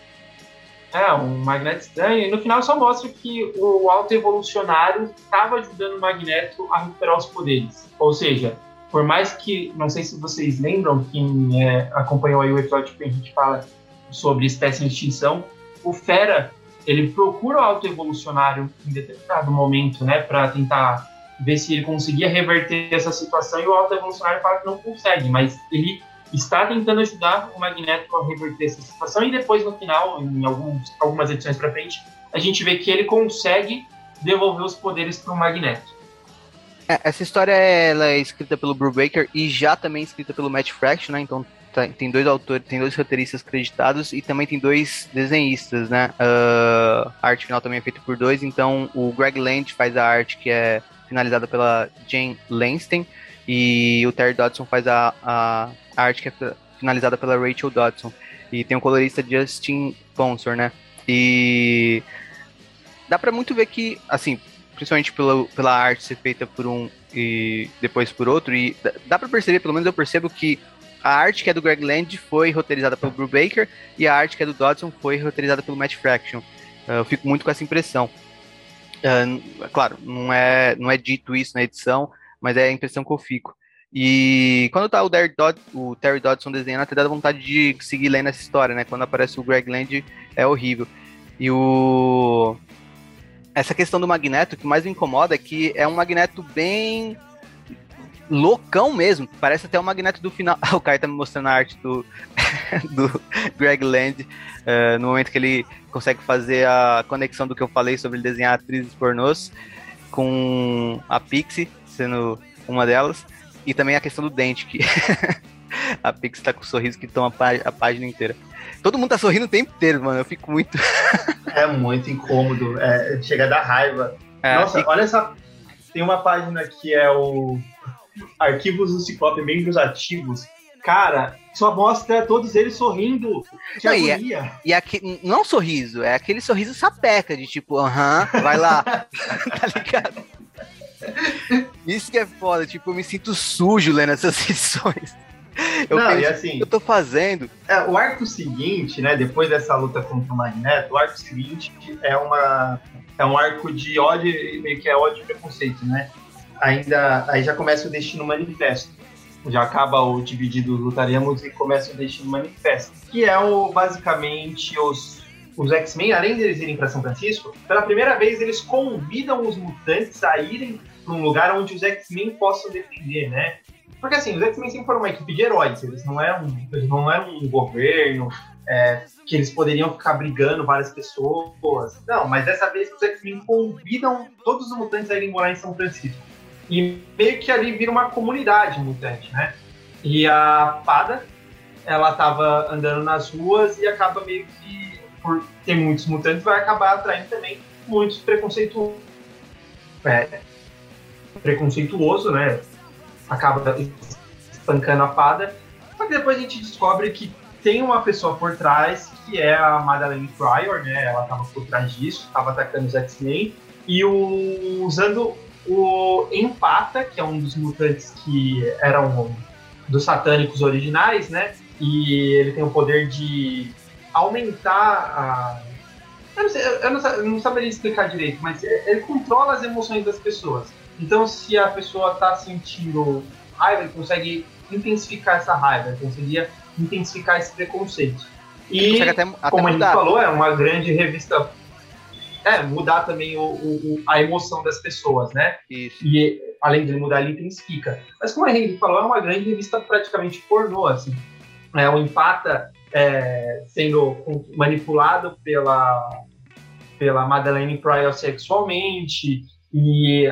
É, um Magneto estranho. E no final só mostra que o alto evolucionário estava ajudando o Magneto a recuperar os poderes. Ou seja, por mais que. Não sei se vocês lembram, quem é, acompanhou aí o episódio que a gente fala sobre espécie em extinção, o Fera ele procura o autoevolucionário em determinado momento, né, para tentar ver se ele conseguia reverter essa situação e o autoevolucionário fala que não consegue, mas ele está tentando ajudar o Magneto a reverter essa situação e depois no final, em alguns, algumas edições para frente, a gente vê que ele consegue devolver os poderes para o Magneto. É, essa história ela é escrita pelo Brubaker e já também escrita pelo Matt Fraction, né? Então tem dois autores, tem dois roteiristas creditados e também tem dois desenhistas, né? Uh, a arte final também é feita por dois, então o Greg Land faz a arte que é finalizada pela Jane Lanston e o Terry Dodson faz a, a, a arte que é finalizada pela Rachel Dodson. E tem o colorista Justin Sponsor, né? E dá para muito ver que, assim, principalmente pela, pela arte ser feita por um e depois por outro, e dá para perceber, pelo menos eu percebo que a arte que é do Greg Land foi roteirizada pelo Bruce Baker e a arte que é do Dodson foi roteirizada pelo Matt Fraction. Uh, eu fico muito com essa impressão. Uh, claro, não é, não é dito isso na edição, mas é a impressão que eu fico. E quando tá o, o Terry Dodson desenhando, até dá vontade de seguir lendo essa história, né? Quando aparece o Greg Land, é horrível. E o. Essa questão do Magneto, que mais me incomoda é que é um Magneto bem loucão mesmo. Parece até o Magneto do final. *laughs* o Kai tá me mostrando a arte do, *laughs* do Greg Land, uh, no momento que ele consegue fazer a conexão do que eu falei sobre ele desenhar atrizes pornôs com a Pixie, sendo uma delas. E também a questão do dente, que *laughs* a Pix tá com um sorriso que toma a página inteira. Todo mundo tá sorrindo o tempo inteiro, mano. Eu fico muito. é muito incômodo. É, chega a dar raiva. É, Nossa, e... olha essa. Tem uma página que é o Arquivos do Ciclope Membros Ativos. Cara, só mostra todos eles sorrindo. Que não, e, é, e aqui, não sorriso, é aquele sorriso sapeca, de tipo, aham, uh -huh, vai lá. *laughs* *laughs* tá ligado? Isso que é foda, tipo, eu me sinto sujo lendo essas *laughs* sessões. Eu não, e assim, eu tô fazendo. É, o arco seguinte, né, depois dessa luta contra o Magneto, o arco seguinte é uma é um arco de ódio, meio que é ódio e preconceito, né? Ainda aí já começa o Destino Manifesto. Já acaba o Dividido Lutaremos e começa o Destino Manifesto, que é o basicamente os os X-Men, além de eles irem para São Francisco, pela primeira vez eles convidam os mutantes a irem para um lugar onde os X-Men possam defender, né? Porque assim, os X-Men sempre foram uma equipe de heróis, eles não eram, eles não eram um governo é, que eles poderiam ficar brigando várias pessoas. Não, mas dessa vez os X-Men convidam todos os mutantes a irem morar em São Francisco. E meio que ali vira uma comunidade mutante, né? E a Pada, ela tava andando nas ruas e acaba meio que, por ter muitos mutantes, vai acabar atraindo também muitos preconceituosos. É, preconceituoso, né? Acaba espancando a fada. Só que depois a gente descobre que tem uma pessoa por trás, que é a Madeleine Pryor, né? Ela estava por trás disso, estava atacando os X-Men. E o, usando o Empata, que é um dos mutantes que eram dos satânicos originais, né? E ele tem o poder de aumentar a. Eu não, sei, eu não, eu não saberia explicar direito, mas ele controla as emoções das pessoas. Então, se a pessoa está sentindo raiva, ele consegue intensificar essa raiva, ele conseguiria intensificar esse preconceito. E, até, até como mudar. a gente falou, é uma grande revista. É, mudar também o, o, a emoção das pessoas, né? Isso. E além de mudar, ele intensifica. Mas como a gente falou, é uma grande revista praticamente pornô, assim. É, o Empata é, sendo manipulado pela, pela Madeleine Pryor sexualmente, e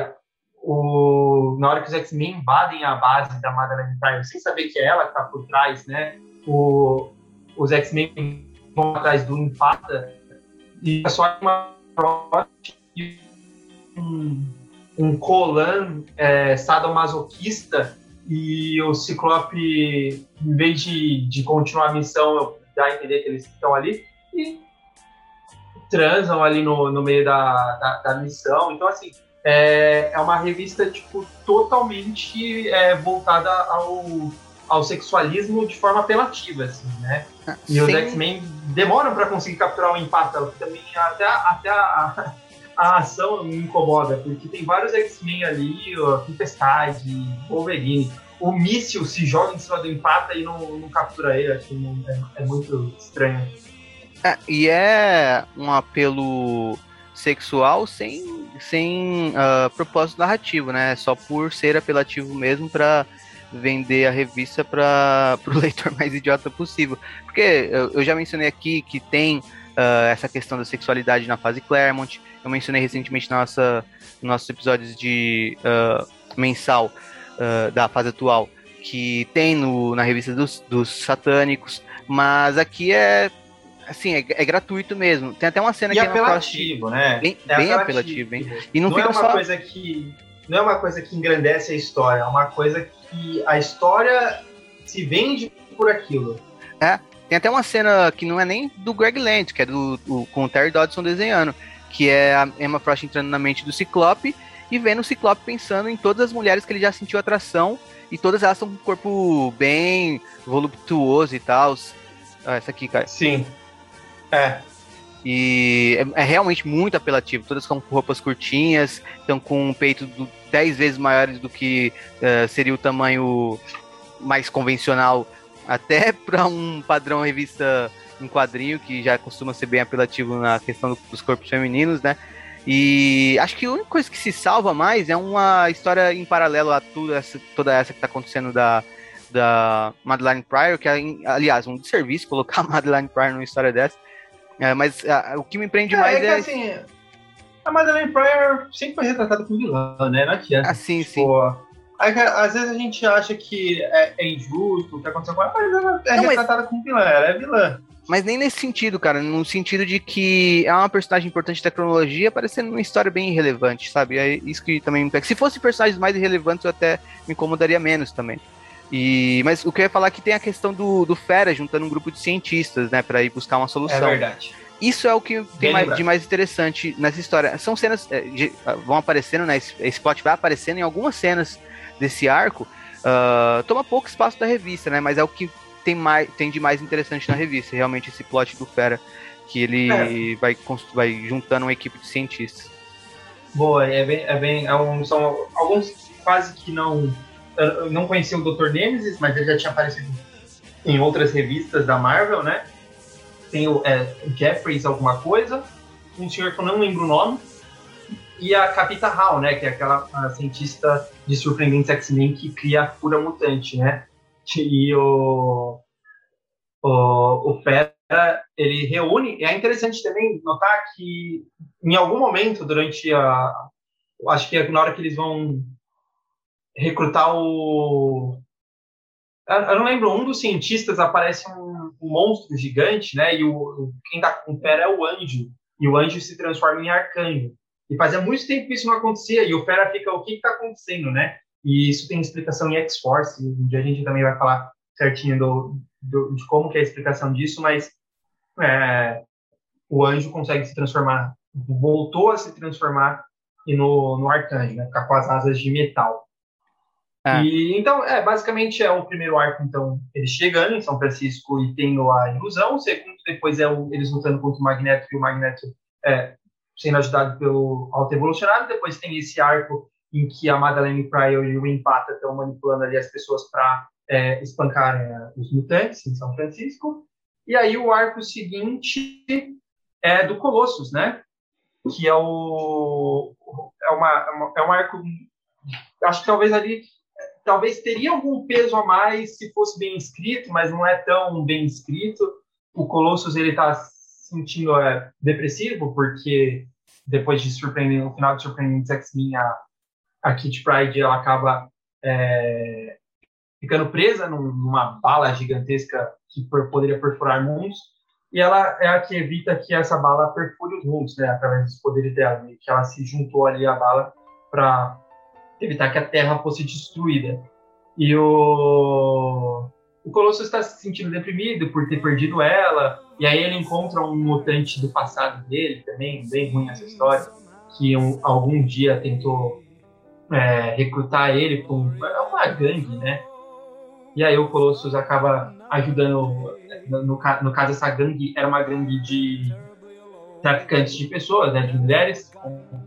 o, na hora que os X-Men invadem a base da Madeleine Pryor, sem saber que é ela que está por trás, né? O, os X-Men vão atrás do Empata e é só uma um, um Colan é, sadomasoquista e o Ciclope, em vez de, de continuar a missão, dá a entender que eles estão ali e transam ali no, no meio da, da, da missão. Então, assim, é, é uma revista tipo totalmente é, voltada ao, ao sexualismo de forma apelativa, assim, né? E Sim. os X-Men demoram para conseguir capturar o empate, também até, até a, a, ação me incomoda, porque tem vários X-Men ali, ó, Tempestade, Wolverine. O míssil se joga em cima do empate e não, não captura ele, acho que é, é muito estranho. É, e é um apelo sexual sem, sem uh, propósito narrativo, né? Só por ser apelativo mesmo para vender a revista para o *laughs* leitor mais idiota possível. Porque eu, eu já mencionei aqui que tem uh, essa questão da sexualidade na fase Claremont. Eu mencionei recentemente na nossa, nos nossos episódios de uh, mensal da fase atual que tem no, na revista dos, dos satânicos, mas aqui é assim, é, é, gratuito mesmo. Tem até uma cena e que é apelativo, né? Bem, é bem apelativo, hein? E não, não é uma só... coisa que não é uma coisa que engrandece a história, é uma coisa que a história se vende por aquilo. É, tem até uma cena que não é nem do Greg Land, que é do, do com o Terry Dodson desenhando, que é a Emma Frost entrando na mente do Ciclope e vendo o Ciclope pensando em todas as mulheres que ele já sentiu atração e todas elas são com um corpo bem voluptuoso e tal. Ah, essa aqui, cara. Sim. É. E é, é, realmente muito apelativo. Todas com roupas curtinhas, estão com um peito 10 vezes maiores do que uh, seria o tamanho mais convencional, até *laughs* para um padrão revista em quadrinho, que já costuma ser bem apelativo na questão dos corpos femininos, né? E acho que a única coisa que se salva mais é uma história em paralelo a tudo essa, toda essa que está acontecendo da, da Madeline Pryor, que é, aliás, um desserviço colocar *laughs* a Madeline Pryor numa história dessa. É, mas a, o que me prende é, mais é. Que, é... assim, a Madeline Pryor sempre foi retratada como vilã, né? Não adianta. Ah, sim, tipo, sim. Às vezes a gente acha que é, é injusto o que aconteceu com ela, mas ela é não, retratada mas... como vilã, ela é vilã. Mas nem nesse sentido, cara, no sentido de que é uma personagem importante da cronologia, parecendo uma história bem irrelevante, sabe? É isso que também me pega. Se fosse personagens mais irrelevantes, eu até me incomodaria menos também. E, mas o que eu ia falar é que tem a questão do, do Fera juntando um grupo de cientistas, né, para ir buscar uma solução. É verdade. Isso é o que tem mais, de mais interessante nessa história. São cenas é, de, vão aparecendo, né? Esse plot vai aparecendo em algumas cenas desse arco. Uh, toma pouco espaço da revista, né? Mas é o que tem, mais, tem de mais interessante na revista. Realmente esse plot do Fera, que ele é. vai, vai juntando uma equipe de cientistas. Boa, é bem, é bem é um, são alguns quase que não eu não conhecia o Dr. Nemesis, mas ele já tinha aparecido em outras revistas da Marvel, né? Tem o é, Jeffries alguma coisa, um senhor que eu não lembro o nome, e a Capita Hall, né? Que é aquela cientista de surpreendentes X-Men que cria a cura mutante, né? E o, o, o Fera, ele reúne, e é interessante também notar que em algum momento durante a... Acho que é na hora que eles vão recrutar o. Eu não lembro, um dos cientistas aparece um, um monstro gigante, né? E o, quem tá com o Fera é o anjo. E o anjo se transforma em arcanjo. E fazia muito tempo que isso não acontecia. E o Fera fica, o que está acontecendo, né? E isso tem explicação em X-Force. Um dia a gente também vai falar certinho do, do, de como que é a explicação disso, mas é, o anjo consegue se transformar, voltou a se transformar no, no arcanjo, né? Ficar com as asas de metal. Ah. E, então, é, basicamente é o primeiro arco, então, eles chegando em São Francisco e tendo a ilusão, o segundo depois é o, eles lutando contra o Magneto e o Magneto é, sendo ajudado pelo Alto Evolucionário, depois tem esse arco em que a Madeleine Pryor e o Empata estão manipulando ali as pessoas para é, espancarem é, os mutantes em São Francisco, e aí o arco seguinte é do Colossus, né? Que é o é uma, é um arco acho que talvez ali talvez teria algum peso a mais se fosse bem escrito, mas não é tão bem escrito. O Colossus ele está sentindo é, depressivo porque depois de surpreender no final de Surpreendentes X-Men a, a Kitty Pryde ela acaba é, ficando presa numa bala gigantesca que poderia perfurar mundos e ela é a que evita que essa bala perfure os mundos, né, através dos poderes dela, e que ela se juntou ali à bala para evitar que a Terra fosse destruída. E o, o Colossus está se sentindo deprimido por ter perdido ela, e aí ele encontra um mutante do passado dele também, bem ruim essa história, que um, algum dia tentou é, recrutar ele com uma gangue, né? E aí o Colossus acaba ajudando, no, no, no caso essa gangue era uma gangue de traficantes de pessoas, né, de mulheres,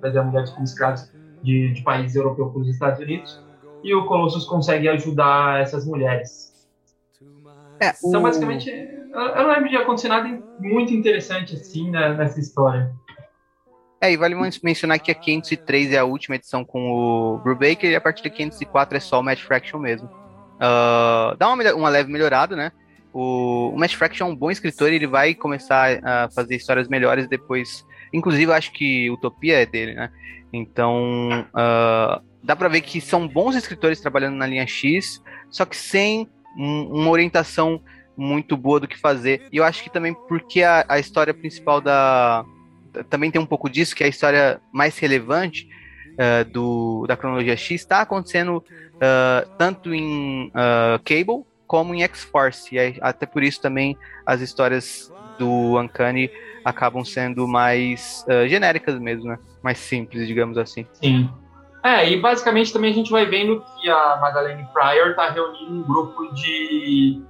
fazer mulheres como escravos de, de países europeus para os Estados Unidos, e o Colossus consegue ajudar essas mulheres. É, então, o... basicamente, eu não lembro de acontecer nada muito interessante assim né, nessa história. É, e vale mencionar que a 503 é a última edição com o Brubaker e a partir da 504 é só o Match Fraction mesmo. Uh, dá uma, uma leve melhorada, né? O, o Match Fraction é um bom escritor e ele vai começar a fazer histórias melhores depois. Inclusive, acho que Utopia é dele, né? Então, uh, dá para ver que são bons escritores trabalhando na linha X, só que sem um, uma orientação muito boa do que fazer. E eu acho que também porque a, a história principal da. Também tem um pouco disso, que é a história mais relevante uh, do, da cronologia X está acontecendo uh, tanto em Cable como em X-Force. E até por isso também as histórias do Uncanny acabam sendo mais genéricas mesmo, né? mais simples, digamos assim. Sim. É, e basicamente também a gente vai vendo que a Madeleine Pryor tá reunindo um grupo de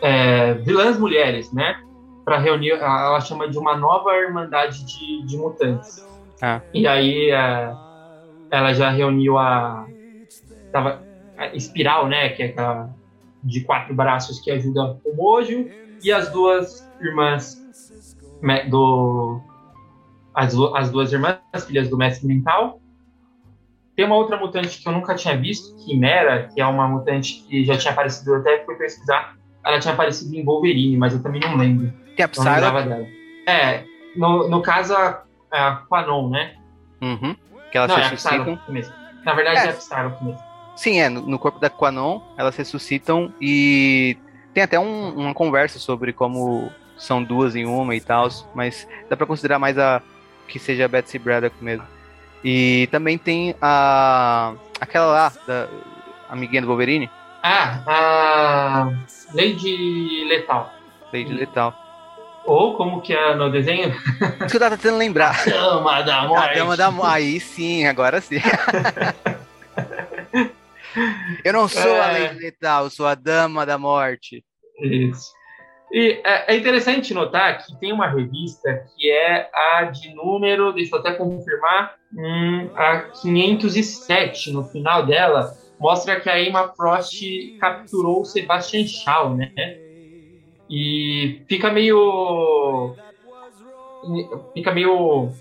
é, vilãs mulheres, né? Para reunir, ela chama de uma nova irmandade de, de mutantes. Ah. E aí é, ela já reuniu a, tava, a Espiral, né? Que é aquela de quatro braços que ajuda o Mojo, e as duas irmãs do. As, as duas irmãs, filhas do Mestre Mental. Tem uma outra mutante que eu nunca tinha visto, Quimera, que é uma mutante que já tinha aparecido, eu até fui pesquisar. Ela tinha aparecido em Wolverine, mas eu também não lembro. Tem a Psylocke? É, no, no caso, a, a Quanon, né? Uhum. Que elas não, se é suscitam. mesmo. Na verdade, é, é a Psylocke mesmo. Sim, é. No corpo da Quanon, elas ressuscitam e tem até um, uma conversa sobre como são duas em uma e tal, mas dá para considerar mais a que seja a Betsy Braddock mesmo. E também tem a aquela lá da amiguinha do Wolverine. Ah, a Lady Letal. Lady Letal. Ou como que é no desenho? Isso que eu tava tentando lembrar. A Dama da Morte. A Dama da Morte. Aí sim, agora sim. *laughs* eu não sou é... a Lady Letal, sou a Dama da Morte. Isso. E é, é interessante notar que tem uma revista que é a de número, deixa eu até confirmar, hum, a 507 no final dela, mostra que a Emma Frost capturou o Sebastian Shaw, né? E fica meio fica meio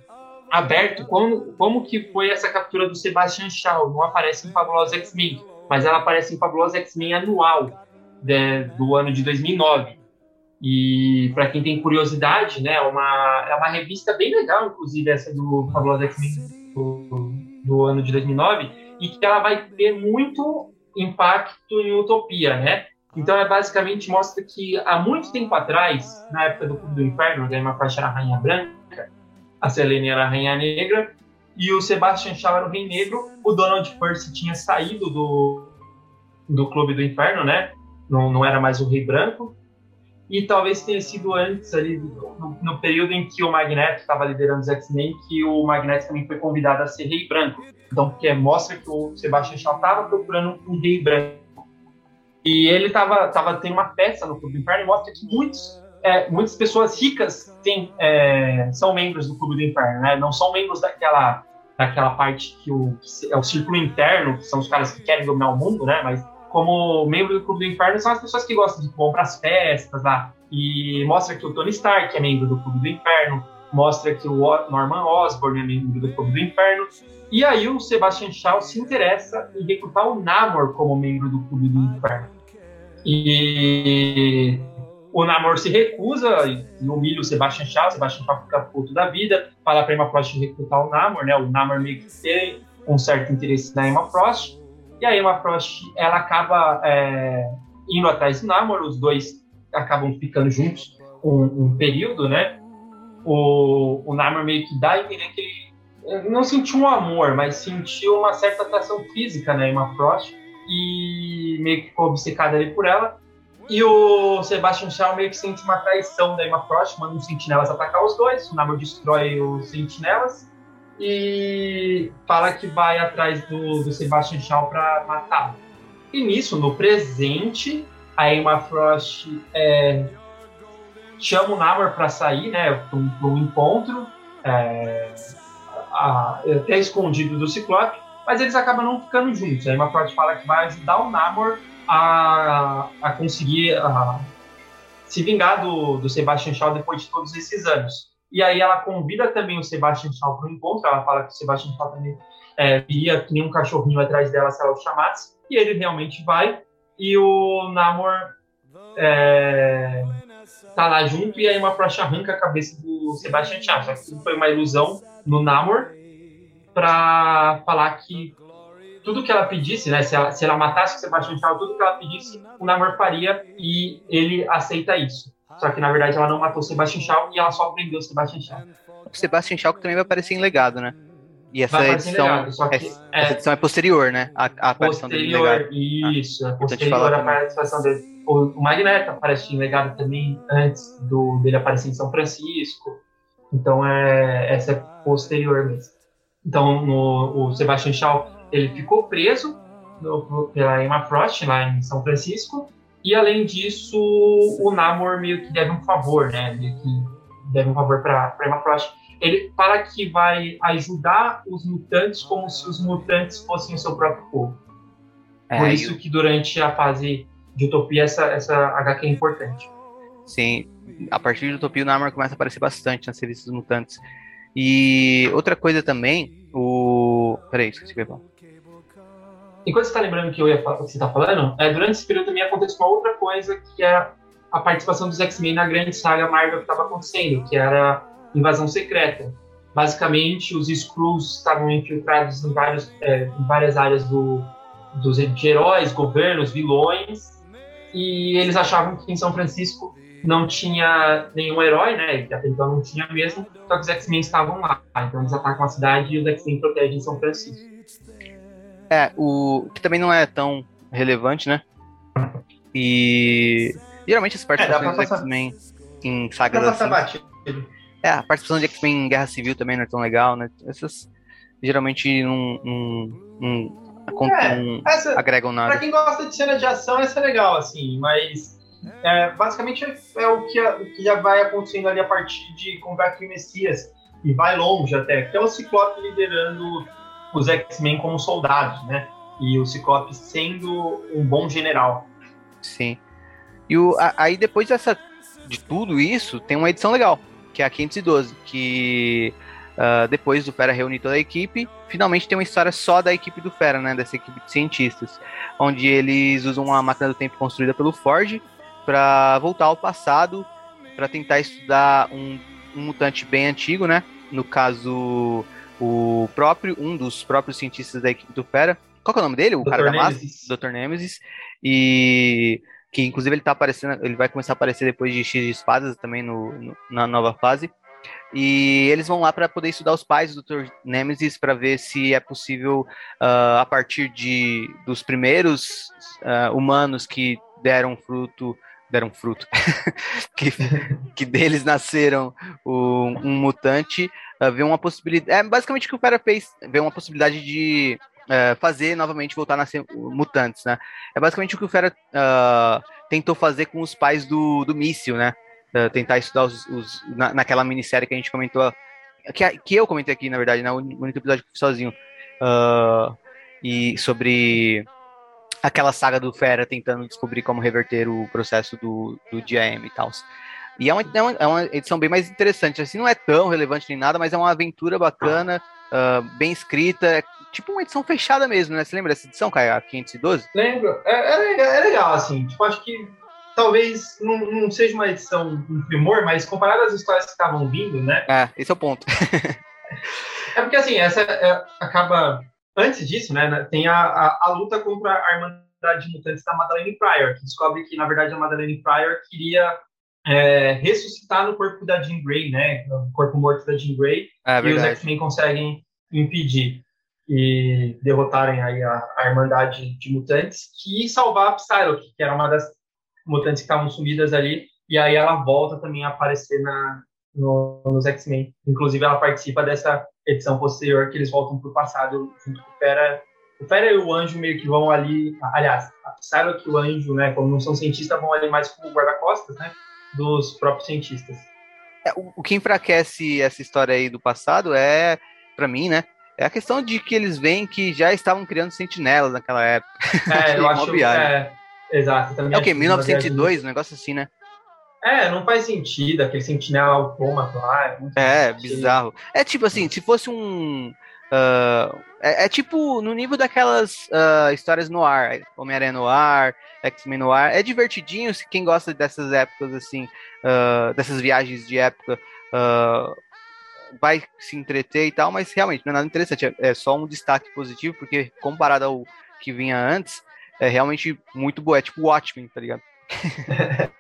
aberto como, como que foi essa captura do Sebastian Shaw. Não aparece em Fabulosa X-Men, mas ela aparece em Fabulosa X-Men anual de, do ano de 2009. E para quem tem curiosidade, né, é uma, é uma revista bem legal, inclusive, essa do Fabuloso X-Men do, do, ano de 2009, e que ela vai ter muito impacto em Utopia, né? Então, é basicamente mostra que há muito tempo atrás, na época do Clube do Inferno, a Emma Frost era a Rainha Branca, a Selene era a Rainha Negra, e o Sebastian Shaw era o Rei Negro, o Donald Percy tinha saído do, do Clube do Inferno, né? Não, não era mais o Rei Branco, e talvez tenha sido antes ali no, no período em que o Magneto estava liderando os X-Men que o Magneto também foi convidado a ser Rei Branco. Então, porque mostra que o Sebastian Shaw estava procurando um Rei Branco. E ele estava tava tendo uma peça no Clube do Inferno e mostra que muitos, é, muitas pessoas ricas têm, é, são membros do Clube do Inferno, né? Não são membros daquela daquela parte que, o, que é o círculo interno, que são os caras que querem dominar o mundo, né? Mas como membro do Clube do Inferno são as pessoas que gostam de comprar as festas lá. E mostra que o Tony Stark é membro do Clube do Inferno, mostra que o Norman Osborn é membro do Clube do Inferno. E aí o Sebastian Shaw se interessa em recrutar o Namor como membro do Clube do Inferno. E o Namor se recusa e humilha o Sebastian Shaw, o Sebastian Shaw fica puto da vida, fala pra Emma Frost recrutar o Namor, né? O Namor meio que tem um certo interesse na Emma Frost. E a Emma Frost, ela acaba é, indo atrás do Namor, os dois acabam ficando juntos um, um período, né? O, o Namor meio que dá entender que ele não sentiu um amor, mas sentiu uma certa atração física na Emma Frost e meio que ficou obcecado ali por ela. E o Sebastian Shaw meio que sente uma traição da Emma Frost, manda os sentinelas atacar os dois. O Namor destrói os sentinelas e fala que vai atrás do, do Sebastian Shaw para matá-lo. E nisso, no presente, a Emma Frost é, chama o Namor para sair, né, para um, encontro, é, a, até escondido do Ciclope, mas eles acabam não ficando juntos. A Emma Frost fala que vai ajudar o Namor a, a conseguir a, se vingar do, do Sebastian Shaw depois de todos esses anos. E aí ela convida também o Sebastian Shaw para o encontro. Ela fala que o Sebastian Shaw também é, iria que nem um cachorrinho atrás dela se ela o chamasse. E ele realmente vai. E o Namor é, tá lá junto. E aí uma flecha arranca a cabeça do Sebastian Shaw. Só que tudo foi uma ilusão no Namor para falar que tudo que ela pedisse, né, se ela, se ela matasse o Sebastian Shaw, tudo que ela pedisse, o Namor faria e ele aceita isso. Só que na verdade ela não matou o Sebastian Shaw e ela só prendeu o Sebastian Shaw. O Sebastian Shaw que também vai aparecer em legado, né? E essa edição, legado, que, essa, é, essa edição é posterior, né? A, a aparição posterior, dele em legado. Isso, ah, é posterior a participação dele. O, o Magneto aparece em legado também antes do, dele aparecer em São Francisco. Então é, essa é posterior mesmo. Então no, o Sebastian Shaw ele ficou preso no, pela Emma Frost lá em São Francisco e além disso o Namor meio que deve um favor, né? Meio que deve um favor para Emma Frost. Ele fala que vai ajudar os mutantes como se os mutantes fossem o seu próprio povo. É, Por isso eu... que durante a fase de Utopia essa, essa HQ é importante. Sim, a partir de Utopia o Namor começa a aparecer bastante nas revistas dos mutantes. E outra coisa também, o. Peraí, esqueci que eu. Enquanto você está lembrando que eu ia falar, que você está falando, é, durante esse período também aconteceu uma outra coisa que é a participação dos X-Men na grande saga Marvel que estava acontecendo, que era invasão secreta. Basicamente, os Skrulls estavam infiltrados em, vários, é, em várias áreas do, dos de heróis, governos, vilões, e eles achavam que em São Francisco não tinha nenhum herói, né? Até então não tinha mesmo, só que os X-Men estavam lá. Então eles atacam a cidade e os X-Men protegem São Francisco. É, o que também não é tão relevante, né? E geralmente as participações é, dos X-Men em sagas assim. É, a participação de X-Men em Guerra Civil também não é tão legal, né? Essas geralmente não, não, não, é, não essa, agregam nada. Pra quem gosta de cena de ação, essa é legal, assim, mas é, basicamente é o que, o que já vai acontecendo ali a partir de Combate Messias, e vai longe até, que é o Ciclope liderando os X-Men como soldados, né? E o Ciclope sendo um bom general. Sim. E o, aí depois dessa, de tudo isso, tem uma edição legal, que é a 512, que uh, depois do Fera reunir toda a equipe, finalmente tem uma história só da equipe do Fera, né? Dessa equipe de cientistas, onde eles usam uma máquina do tempo construída pelo Ford para voltar ao passado para tentar estudar um, um, mutante bem antigo, né? No caso, o próprio um dos próprios cientistas da equipe do Fera. Qual é o nome dele? O Dr. cara da massa? Dr. Nemesis. E que inclusive ele tá aparecendo, ele vai começar a aparecer depois de X de espadas também no, no na nova fase. E eles vão lá para poder estudar os pais do Dr. Nemesis para ver se é possível, uh, a partir de, dos primeiros uh, humanos que deram fruto deram fruto, *laughs* que, que deles nasceram o, um mutante, uh, vê uma possibilidade. É basicamente o que o cara fez, vê uma possibilidade de uh, fazer novamente voltar a nascer mutantes, né? É basicamente o que o Fera uh, tentou fazer com os pais do, do míssil, né? Uh, tentar estudar os, os na, naquela minissérie que a gente comentou, que, que eu comentei aqui, na verdade, né? único episódio que fui sozinho, e sobre aquela saga do Fera tentando descobrir como reverter o processo do, do DIM e tal. E é uma, é, uma, é uma, edição bem mais interessante. Assim, não é tão relevante nem nada, mas é uma aventura bacana, uh, bem escrita. É tipo uma edição fechada mesmo, né? Você lembra dessa edição, Caio? A 512? Lembro. É, é, é, legal, assim. Tipo, acho que talvez não, não seja uma edição um primor, mas comparado às histórias que estavam vindo, né? É, esse é o ponto. *laughs* é porque, assim, essa é, acaba antes disso, né, tem a, a, a, luta contra a Irmandade de Mutantes da Madeleine Pryor, que descobre que, na verdade, a Madeleine Pryor queria é, ressuscitar no corpo da Jean Grey, né, no corpo morto da Jean Grey, é, e os X-Men conseguem impedir e derrotarem aí a, a, Irmandade de Mutantes e salvar a Psylocke, que era uma das mutantes que estavam sumidas ali, e aí ela volta também a aparecer na, no, nos X-Men. Inclusive, ela participa dessa edição posterior que eles voltam para o passado junto com o Fera. O Fera e o Anjo meio que vão ali, aliás, a que o Anjo, né, como não são cientistas, vão ali mais como guarda-costas, né, dos próprios cientistas. É, o, o que enfraquece essa história aí do passado é, para mim, né, é a questão de que eles veem que já estavam criando sentinelas naquela época. É, *laughs* eu acho que é, exato. Também é o que, 1902, um negócio assim, né? É, não faz sentido, aquele sentinela autômato lá. É, é bizarro. É tipo assim, se fosse um. Uh, é, é, tipo no nível daquelas uh, histórias no ar, Homem-Aranha no ar, X-Men no ar. É divertidinho, se quem gosta dessas épocas, assim, uh, dessas viagens de época, vai se entreter e tal, mas realmente não é nada interessante. É, é só um destaque positivo, porque comparado ao que vinha antes, é realmente muito boa. É tipo Watchmen, tá ligado? *laughs*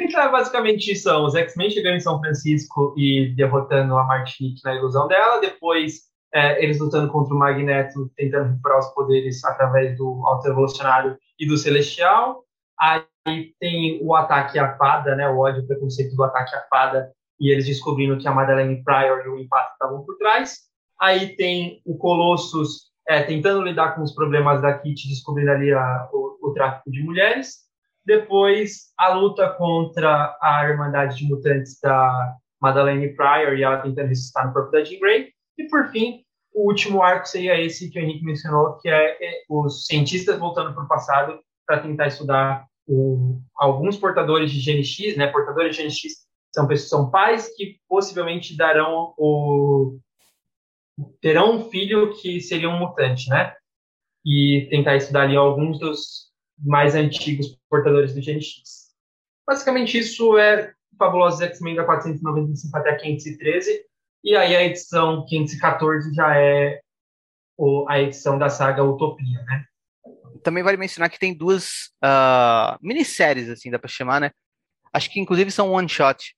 então, basicamente, são os X-Men chegando em São Francisco e derrotando a Martinique na ilusão dela. Depois, é, eles lutando contra o Magneto, tentando recuperar os poderes através do Alto Evolucionário e do Celestial. Aí tem o ataque à fada, né, o ódio e preconceito do ataque à fada, e eles descobrindo que a Madeleine Pryor e o Impacto estavam por trás. Aí tem o Colossus é, tentando lidar com os problemas da Kit, descobrindo ali a, o, o, tráfico de mulheres. Depois, a luta contra a Irmandade de Mutantes da Madeleine Pryor e ela tentando ressuscitar no corpo da Jean Grey. E, por fim, o último arco seria esse que o Henrique mencionou, que é, é os cientistas voltando para o passado para tentar estudar o, alguns portadores de gene X, né? Portadores de gene X são pessoas, são pais que possivelmente darão o terão um filho que seria um mutante, né? E tentar estudar ali alguns dos mais antigos portadores do gene X. Basicamente isso é Fabulosos X-Men da 495 até 513 e aí a edição 514 já é a edição da saga Utopia, né? Também vale mencionar que tem duas uh, minisséries, assim, dá para chamar, né? Acho que inclusive são one shot.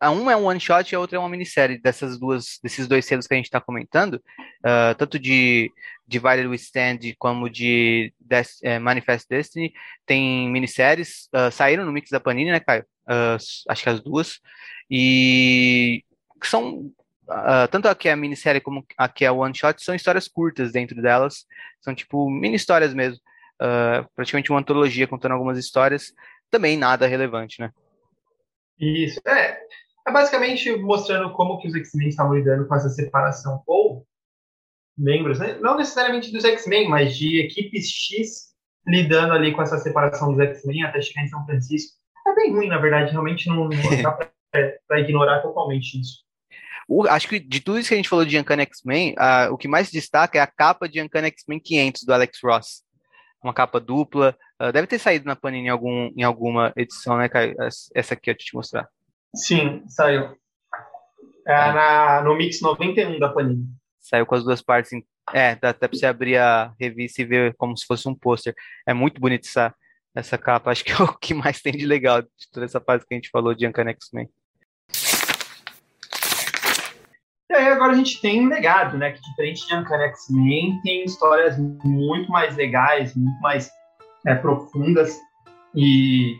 A uma é um one shot e a outra é uma minissérie dessas duas, desses dois selos que a gente está comentando, uh, tanto de Divided We Stand como de Des é, Manifest Destiny, tem minisséries, uh, saíram no mix da Panini, né, Caio? Uh, acho que as duas, e são Uh, tanto aqui é a minissérie como aqui é o one shot são histórias curtas dentro delas, são tipo mini histórias mesmo, uh, praticamente uma antologia contando algumas histórias, também nada relevante, né? Isso, é, é basicamente mostrando como que os X-Men estavam lidando com essa separação, ou membros, né? não necessariamente dos X-Men, mas de equipes X lidando ali com essa separação dos X-Men até chegar em São Francisco. É bem ruim, na verdade, realmente não, não dá para ignorar totalmente isso. Acho que de tudo isso que a gente falou de Uncanny X-Men, uh, o que mais destaca é a capa de Uncanny X-Men 500 do Alex Ross. Uma capa dupla. Uh, deve ter saído na Panini em, algum, em alguma edição, né, Caio? Essa aqui eu te mostrar. Sim, saiu. É, é. Na, no Mix 91 da Panini. Saiu com as duas partes. É, dá até pra você abrir a revista e ver como se fosse um pôster. É muito bonito essa, essa capa. Acho que é *laughs* o que mais tem de legal de toda essa fase que a gente falou de Uncanny X-Men. E aí agora a gente tem um legado, né? Que diferente de Uncanny X-Men, tem histórias muito mais legais, muito mais é, profundas e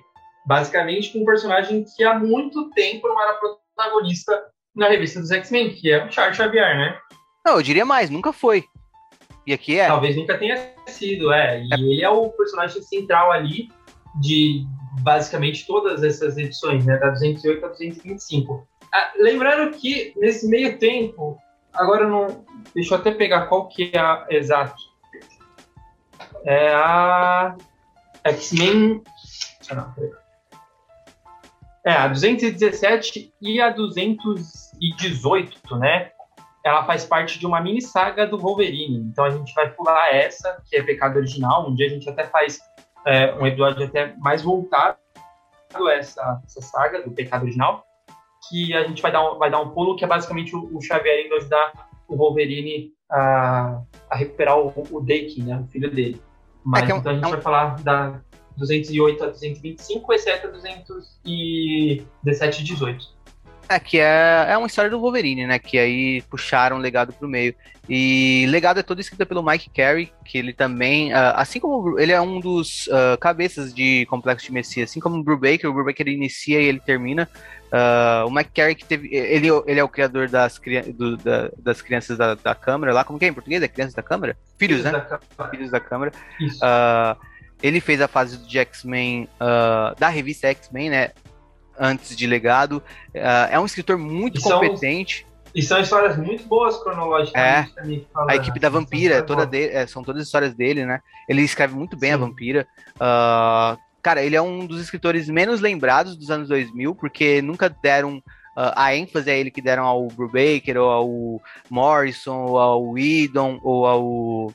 basicamente com um personagem que há muito tempo não era protagonista na revista dos X-Men, que é o Charles Xavier, né? Não, eu diria mais, nunca foi. E aqui é. Talvez nunca tenha sido, é. E é. ele é o personagem central ali de basicamente todas essas edições, né? Da 208 a 225. Ah, lembrando que nesse meio tempo, agora não. Deixa eu até pegar qual que é a exato. É a X-Men. Ah, é, a 217 e a 218, né? Ela faz parte de uma mini saga do Wolverine. Então a gente vai pular essa, que é Pecado Original. Um dia a gente até faz é, um episódio até mais voltado a essa, essa saga do Pecado Original que a gente vai dar um, vai dar um pulo, que é basicamente o, o Xavier indo ajudar o Wolverine a, a recuperar o, o né, o filho dele. Mas é, é então a gente é vai falar da 208 a 225, exceto a 217 e 18. É, que é, é uma história do Wolverine, né? Que aí puxaram o legado pro meio. E legado é todo escrito pelo Mike Carey, que ele também, uh, assim como ele é um dos uh, cabeças de Complexo de Messias, assim como o Brubaker, o Brubaker ele inicia e ele termina. Uh, o Mike Carey que teve, ele, ele é o criador das, do, da, das crianças da, da Câmara lá, como que é em português? É Crianças da Câmara? Filhos, Filhos né? Da Filhos da Câmara. Ele fez a fase de X-Men, da revista X-Men, né? antes de Legado. Uh, é um escritor muito e competente. São, e são histórias muito boas cronologicamente é, também. a equipe da Vampira, é toda de, é, são todas histórias dele, né? Ele escreve muito bem Sim. a Vampira. Uh, cara, ele é um dos escritores menos lembrados dos anos 2000, porque nunca deram uh, a ênfase a ele que deram ao Brubaker, ou ao Morrison, ou ao Whedon, ou ao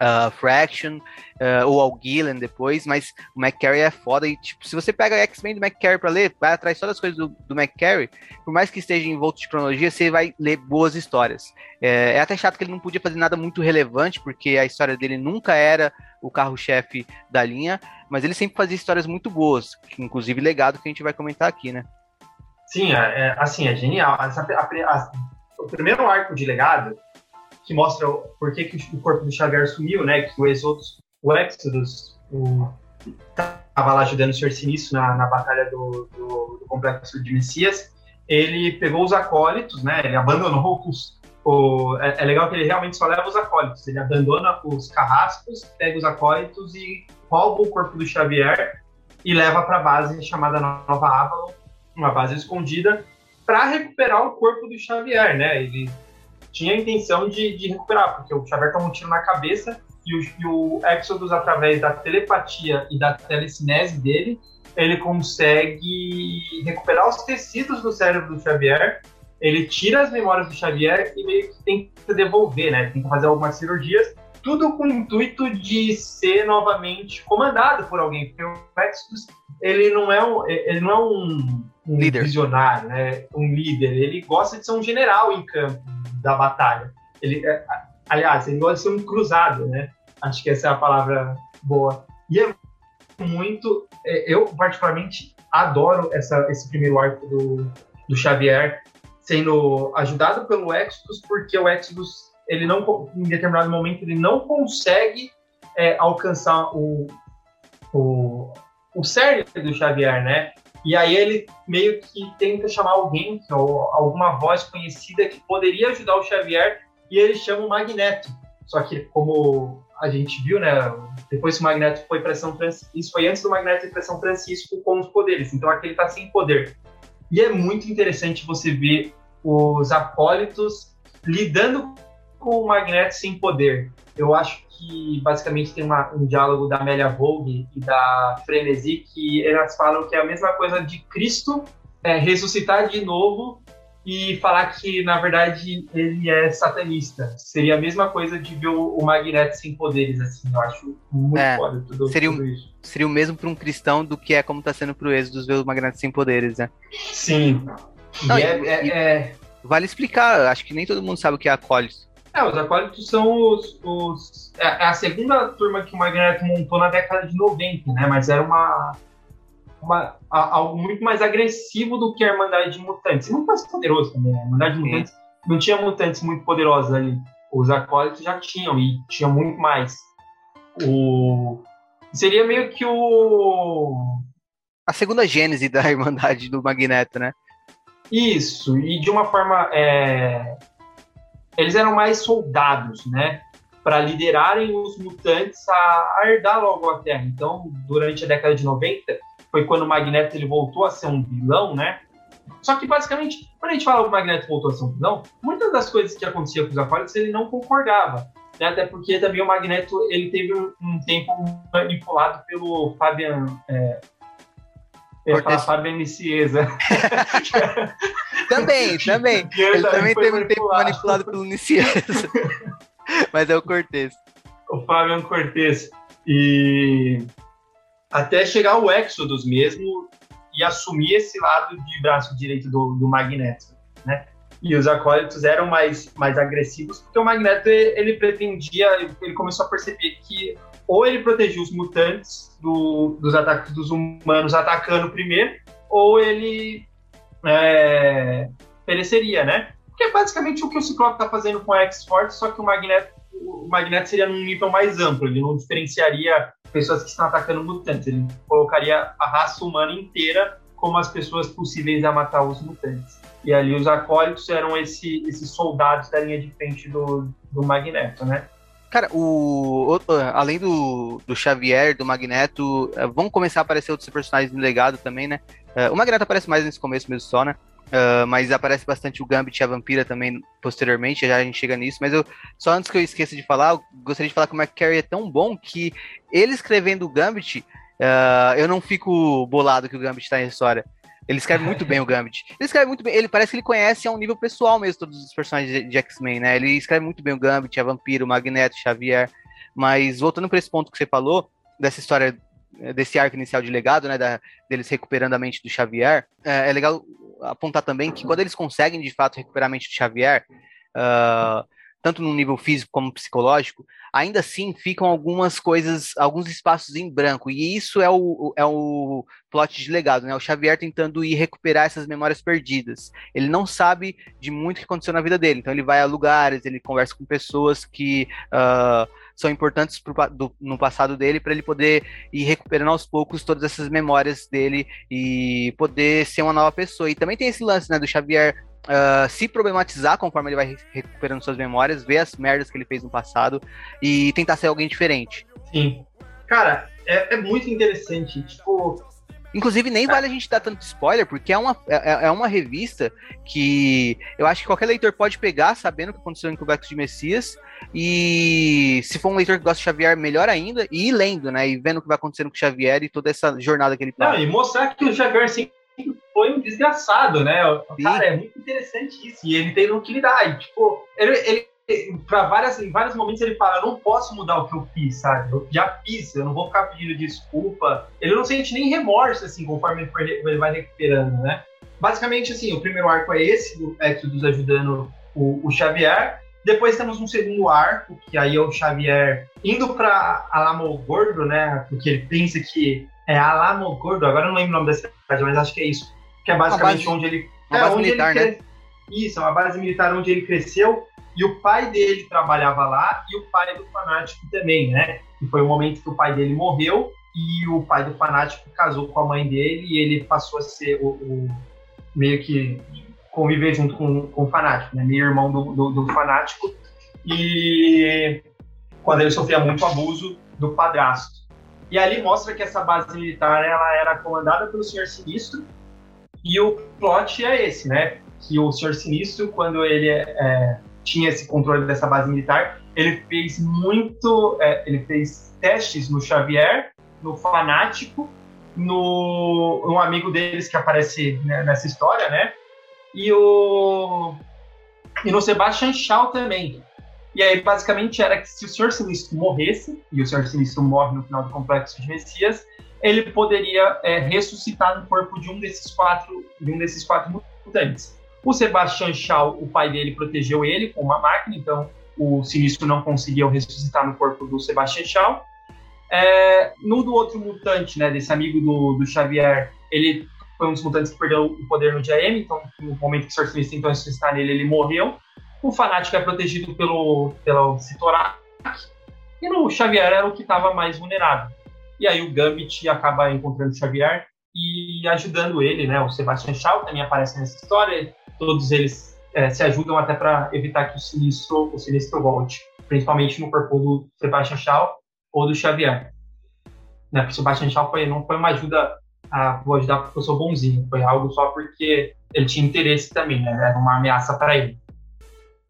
uh, Fraction, uh, ou ao Gillen depois, mas o McCarry é foda. E, tipo, se você pega X-Men do McCarry pra ler, vai atrás só das coisas do, do McCarry, por mais que esteja envolto de cronologia, você vai ler boas histórias. É, é, até chato que ele não podia fazer nada muito relevante, porque a história dele nunca era o carro-chefe da linha, mas ele sempre fazia histórias muito boas, inclusive legado que a gente vai comentar aqui, né? Sim, é, é assim, é genial. Essa, a, a, o primeiro arco de legado que mostra por que, que o corpo do Xavier sumiu, né? Que o Exodus, o Exodus, o, tava lá ajudando o Sr. Sinistro na, na batalha do, do, do, complexo de Messias. Ele pegou os acólitos, né? Ele abandonou os, o, é, é, legal que ele realmente só leva os acólitos. Ele abandona os carrascos, pega os acólitos e rouba o corpo do Xavier e leva para a base chamada Nova Avalon, uma base escondida, para recuperar o corpo do Xavier, né? Ele tinha a intenção de, de recuperar, porque o Xavier toma um tiro na cabeça e o, e o Exodus, através da telepatia e da telecinese dele, ele consegue recuperar os tecidos do cérebro do Xavier ele tira as memórias do Xavier e meio que tenta devolver, né? Tenta fazer algumas cirurgias, tudo com o intuito de ser novamente comandado por alguém, porque o Exodus, ele não é um, ele não é um, um líder. visionário, né? Um líder, ele gosta de ser um general em campo da batalha. Ele, é, aliás, ele gosta de ser um cruzado, né? Acho que essa é a palavra boa. E é muito, é, eu particularmente adoro essa, esse primeiro arco do, do Xavier sendo ajudado pelo Exodus, porque o Exodus, ele não, em determinado momento, ele não consegue é, alcançar o, o, o cerne do Xavier, né? E aí ele meio que tenta chamar alguém, ou alguma voz conhecida que poderia ajudar o Xavier, e ele chama o Magneto. Só que como a gente viu, né? Depois que o Magneto foi para São Francisco, isso foi antes do Magneto ir para São Francisco com os poderes. Então aqui ele está sem poder. E é muito interessante você ver os acólitos lidando com o Magneto sem poder. Eu acho que basicamente tem uma, um diálogo da Amélia Vogue e da Frenesi que elas falam que é a mesma coisa de Cristo é, ressuscitar de novo e falar que na verdade ele é satanista. Seria a mesma coisa de ver o, Magneto sem poderes, assim. Eu acho muito é, foda tudo, seria, tudo isso. Seria o mesmo para um cristão do que é como está sendo para o Êxodo ver o Magneto sem poderes, né? Sim. Não, é, e, é, é, Vale explicar, acho que nem todo mundo sabe o que é acólitos. É, os acólitos são os. os é, é a segunda turma que o Magneto montou na década de 90, né? Mas era uma, uma, algo muito mais agressivo do que a Irmandade de Mutantes. E muito mais poderoso também. Né? A Irmandade de Mutantes não tinha mutantes muito poderosos ali. Os acólitos já tinham, e tinham muito mais. O... Seria meio que o. A segunda gênese da Irmandade do Magneto, né? Isso, e de uma forma. É... Eles eram mais soldados, né? Para liderarem os mutantes a, herdar logo a Terra. Então, durante a década de 90, foi quando o Magneto ele voltou a ser um vilão, né? Só que, basicamente, quando a gente fala que o Magneto voltou a ser um vilão, muitas das coisas que aconteciam com os Aquarius ele não concordava. Né? Até porque também o Magneto ele teve um, um tempo manipulado pelo Fabian. É, eu ia falar Fábio Nicieza. *laughs* também, também. Ele também teve um tempo manipulado pelo Nicieza. *laughs* Mas é o Cortez. O Fábio Cortez. E até chegar o Exodus mesmo e assumir esse lado de braço direito do, do Magneto, né? E os acólitos eram mais, mais agressivos porque o Magneto ele pretendia, ele começou a perceber que ou ele protegia os mutantes do, dos ataques dos humanos atacando primeiro, ou ele é, pereceria, né? Que é basicamente o que o Ciclope está fazendo com a X-Force, só que o Magneto, o Magneto seria num nível mais amplo, ele não diferenciaria pessoas que estão atacando mutantes, ele colocaria a raça humana inteira como as pessoas possíveis a matar os mutantes. E ali os acólitos eram esse, esses soldados da linha de frente do, do Magneto, né? Cara, o, além do, do Xavier, do Magneto, uh, vão começar a aparecer outros personagens no legado também, né? Uh, o Magneto aparece mais nesse começo mesmo só, né? Uh, mas aparece bastante o Gambit e a Vampira também posteriormente, já a gente chega nisso. Mas eu só antes que eu esqueça de falar, eu gostaria de falar que o McCarry é tão bom que ele escrevendo o Gambit, eu não fico bolado que o Gambit está em história. Ele escreve muito bem o Gambit. Ele escreve muito bem, ele parece que ele conhece a um nível pessoal mesmo todos os personagens de, de X-Men, né? Ele escreve muito bem o Gambit, a Vampiro, o Magneto, Xavier. Mas voltando para esse ponto que você falou, dessa história, desse arco inicial de legado, né? Da, deles recuperando a mente do Xavier, é, é legal apontar também que quando eles conseguem de fato recuperar a mente do Xavier, uh, tanto no nível físico como psicológico, ainda assim ficam algumas coisas, alguns espaços em branco. E isso é o, é o plot de legado, né? O Xavier tentando ir recuperar essas memórias perdidas. Ele não sabe de muito o que aconteceu na vida dele, então ele vai a lugares, ele conversa com pessoas que. Uh, são importantes pro, do, no passado dele para ele poder ir recuperando aos poucos todas essas memórias dele e poder ser uma nova pessoa. E também tem esse lance, né, do Xavier uh, se problematizar conforme ele vai recuperando suas memórias, ver as merdas que ele fez no passado e tentar ser alguém diferente. Sim. Cara, é, é muito interessante. Tipo, Inclusive, nem vale a gente dar tanto spoiler, porque é uma, é, é, uma revista que eu acho que qualquer leitor pode pegar, sabendo o que aconteceu em Complexo de Messias, e se for um leitor que gosta de Xavier, melhor ainda, e ir lendo, né? E vendo o que vai acontecendo com o Xavier e toda essa jornada que ele passa. Não, e mostrar que o Xavier sempre foi um desgraçado, né? Cara, é muito interessante isso. E ele tem utilidade. Tipo, ele, ele para várias, em vários momentos ele fala, não posso mudar o que eu fiz, sabe? Eu já fiz, eu não vou ficar pedindo desculpa. Ele não sente nem remorso, assim, conforme ele, vai recuperando, né? Basicamente, assim, o primeiro arco é esse, do Exodus ajudando o, o Xavier. Depois temos um segundo arco, que aí é o Xavier indo para Alamo Gordo, né? Porque ele pensa que é Alamo Gordo, agora eu não lembro o nome da cidade, mas acho que é isso. Que é basicamente base, onde ele. É, base militar, ele né? Isso, é uma base militar onde ele cresceu e o pai dele trabalhava lá e o pai do fanático também, né? E foi o momento que o pai dele morreu e o pai do fanático casou com a mãe dele e ele passou a ser o, o meio que conviver junto com, com o fanático, né? Meio irmão do, do, do fanático. E quando ele sofria muito abuso do padrasto. E ali mostra que essa base militar ela era comandada pelo Senhor Sinistro. E o plot é esse, né? Que o Senhor Sinistro, quando ele é, tinha esse controle dessa base militar. Ele fez muito, é, ele fez testes no Xavier, no Fanático, no um amigo deles que aparece né, nessa história, né? E o e no Sebastian Shaw também. E aí, basicamente, era que se o Senhor Sinistro morresse, e o Senhor Sinistro morre no final do Complexo de Messias, ele poderia é, ressuscitar no corpo de um desses quatro, de um desses quatro mutantes. O Sebastian Shaw, o pai dele, protegeu ele com uma máquina, então o Sinistro não conseguiu ressuscitar no corpo do Sebastian Shaw. É, no do outro mutante, né, desse amigo do, do Xavier, ele foi um dos mutantes que perdeu o poder no dia M, então no momento que o Sr. Sinistro tentou ressuscitar nele, ele morreu. O Fanático é protegido pelo, pelo Citorak, e no Xavier era o que estava mais vulnerável. E aí o Gambit acaba encontrando o Xavier e ajudando ele, né? O Sebastian Shaw também aparece nessa história, todos eles é, se ajudam até para evitar que o sinistro, o sinistro volte, principalmente no corpo do Sebastian Shaw ou do Xavier. Né, porque o Sebastian Shaw foi, não foi uma ajuda a ajudar porque eu sou bonzinho, foi algo só porque ele tinha interesse também, né, era uma ameaça para ele.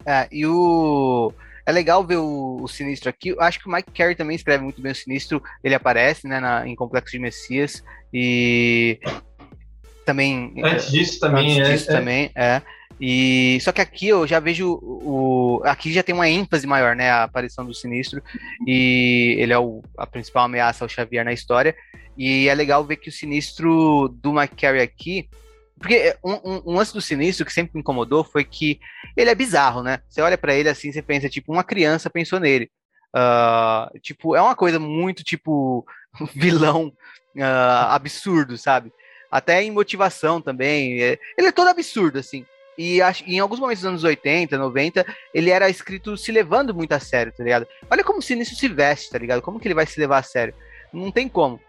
É, e o é legal ver o, o, Sinistro aqui. Eu acho que o Mike Carey também escreve muito bem o Sinistro. Ele aparece né, na, em Complexo de Messias. E também. Antes disso também, antes é, disso é. também, é. E só que aqui eu já vejo o aqui já tem uma ênfase maior, né, a aparição do Sinistro e ele é o, a principal ameaça ao Xavier na história. E é legal ver que o Sinistro do McCary aqui, porque um, um, um, lance do Sinistro que sempre me incomodou foi que ele é bizarro, né? Você olha para ele assim, você pensa tipo uma criança pensou nele. Uh, tipo, é uma coisa muito tipo *laughs* vilão uh, absurdo, sabe? até em motivação também. É, ele é todo absurdo, assim. E em alguns momentos dos anos 80, 90, ele era escrito se levando muito a sério, tá ligado? Olha como o Sinistro se veste, tá ligado? Como que ele vai se levar a sério? Não tem como.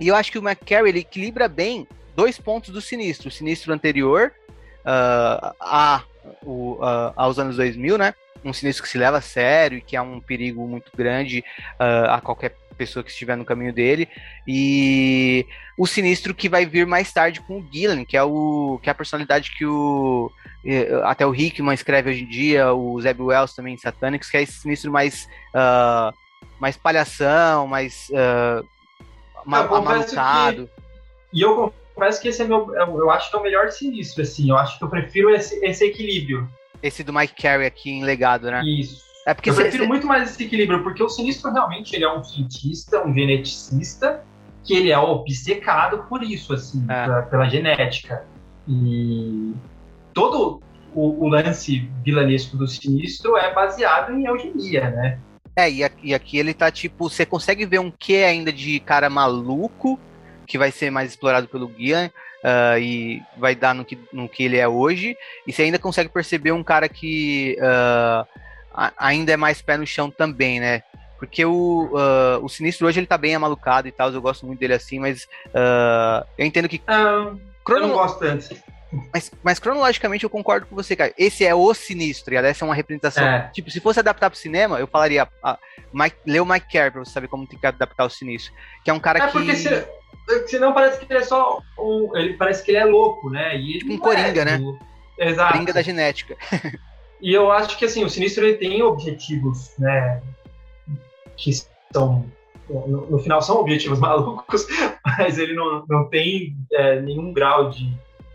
E eu acho que o McCarry, ele equilibra bem dois pontos do Sinistro. O Sinistro anterior uh, a, o, uh, aos anos 2000, né? Um Sinistro que se leva a sério e que é um perigo muito grande uh, a qualquer pessoa que estiver no caminho dele. E o sinistro que vai vir mais tarde com o Gillen, que é o que é a personalidade que o até o Hickman escreve hoje em dia, o Zeb Wells também em Satanics, que é esse sinistro mais uh, mais palhação, mais uh, amalucado. E eu confesso que esse é meu, eu acho que é o melhor sinistro, assim. Eu acho que eu prefiro esse, esse equilíbrio. Esse do Mike Carey aqui em legado, né? Isso. É porque eu cê, prefiro cê... muito mais esse equilíbrio, porque o Sinistro realmente ele é um cientista, um geneticista, que ele é obcecado por isso, assim, é. pra, pela genética. E todo o, o, lance vilanesco do Sinistro é baseado em eugenia, né? É, e aqui, e aqui ele tá tipo, você consegue ver um quê ainda de cara maluco, que vai ser mais explorado pelo Guia, uh, e vai dar no que, no que ele é hoje, e você ainda consegue perceber um cara que. Uh, ainda é mais pé no chão também, né? Porque o, uh, o Sinistro hoje ele tá bem amalucado e tal, eu gosto muito dele assim, mas eu entendo que. Ah, crono... Eu não gosto tanto. Mas, mas cronologicamente eu concordo com você, cara. Esse é o sinistro, e essa é uma representação. É. Tipo, se fosse adaptar pro cinema, eu falaria. A, Mike, lê o Mike Carey pra você saber como tem que adaptar o sinistro. Que é um cara é que. Porque se, senão parece que ele é só. Um, ele parece que ele é louco, né? E tipo um coringa, é, né? Exato. Coringa da genética. *laughs* e eu acho que assim, o sinistro ele tem objetivos, né? Que são no, no, final são objetivos *laughs* malucos, mas ele não, não tem é, nenhum grau de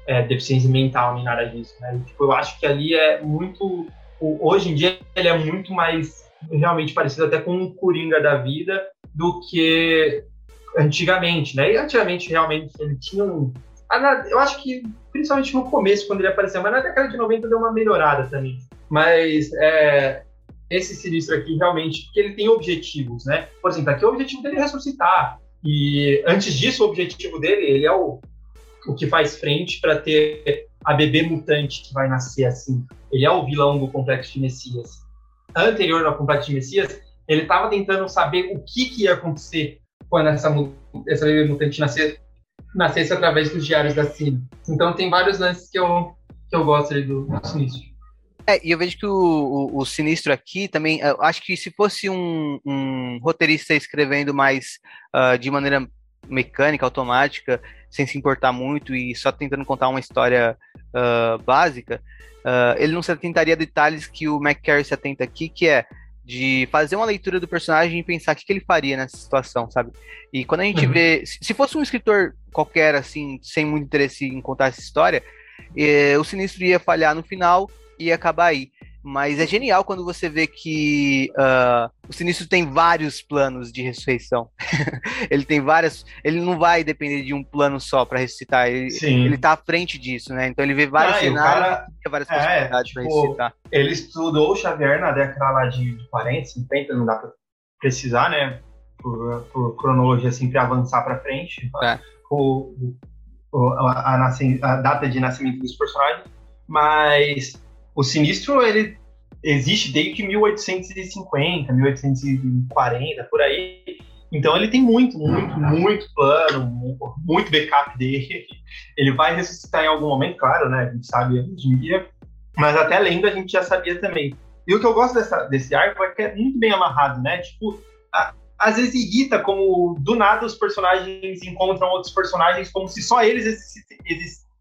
é, deficiência mental nem nada disso. Né? tipo, eu acho que ali é muito. Hoje em dia ele é muito mais realmente parecido até com um Coringa da vida do que antigamente, né? E antigamente realmente ele tinha um. Eu acho que principalmente no começo, quando ele apareceu, mas na década de 90 deu uma melhorada também. Mas é, esse sinistro aqui realmente, porque ele tem objetivos, né? Por exemplo, aqui o objetivo dele é ressuscitar. E antes disso, o objetivo dele, ele é o, o que faz frente para ter a bebê mutante que vai nascer assim. Ele é o vilão do Complexo de Messias. Anterior ao Complexo de Messias, ele estava tentando saber o que, que ia acontecer quando essa, essa bebê mutante nascer, nascesse através dos diários da Cine. Então tem vários lances que eu, que eu gosto do, do sinistro. É, e eu vejo que o, o, o, Sinistro aqui também, acho que se fosse um, um roteirista escrevendo mais uh, de maneira mecânica, automática, sem se importar muito e só tentando contar uma história uh, básica, uh, ele não se atentaria a detalhes que o McCarry se atenta aqui, que é de fazer uma leitura do personagem e pensar o que, que ele faria nessa situação, sabe? E quando a gente uhum. vê. Se fosse um escritor qualquer, assim, sem muito interesse em contar essa história, eh, o Sinistro ia falhar no final e acabar aí. Mas é genial quando você vê que uh, o Sinistro tem vários planos de ressurreição. *laughs* ele tem várias. Ele não vai depender de um plano só para ressuscitar. Ele, ele tá à frente disso, né? Então ele vê vários ah, cenários cara, e várias é, possibilidades tipo, para ressuscitar. Ele estudou o Xavier na década lá de, de 40, 50, não dá para precisar, né? Por, por cronologia sempre avançar para frente. É. O, o, a, a, a data de nascimento dos personagens. Mas o Sinistro, ele existe desde 1850, 1840, por aí. Então ele tem muito, muito, muito plano, muito backup dele. Ele vai ressuscitar em algum momento, claro, né? A gente sabe hoje em dia. Mas até lendo a gente já sabia também. E o que eu gosto dessa, desse arco é que é muito bem amarrado, né? Tipo, a, às vezes irrita como do nada os personagens encontram outros personagens como se só eles existissem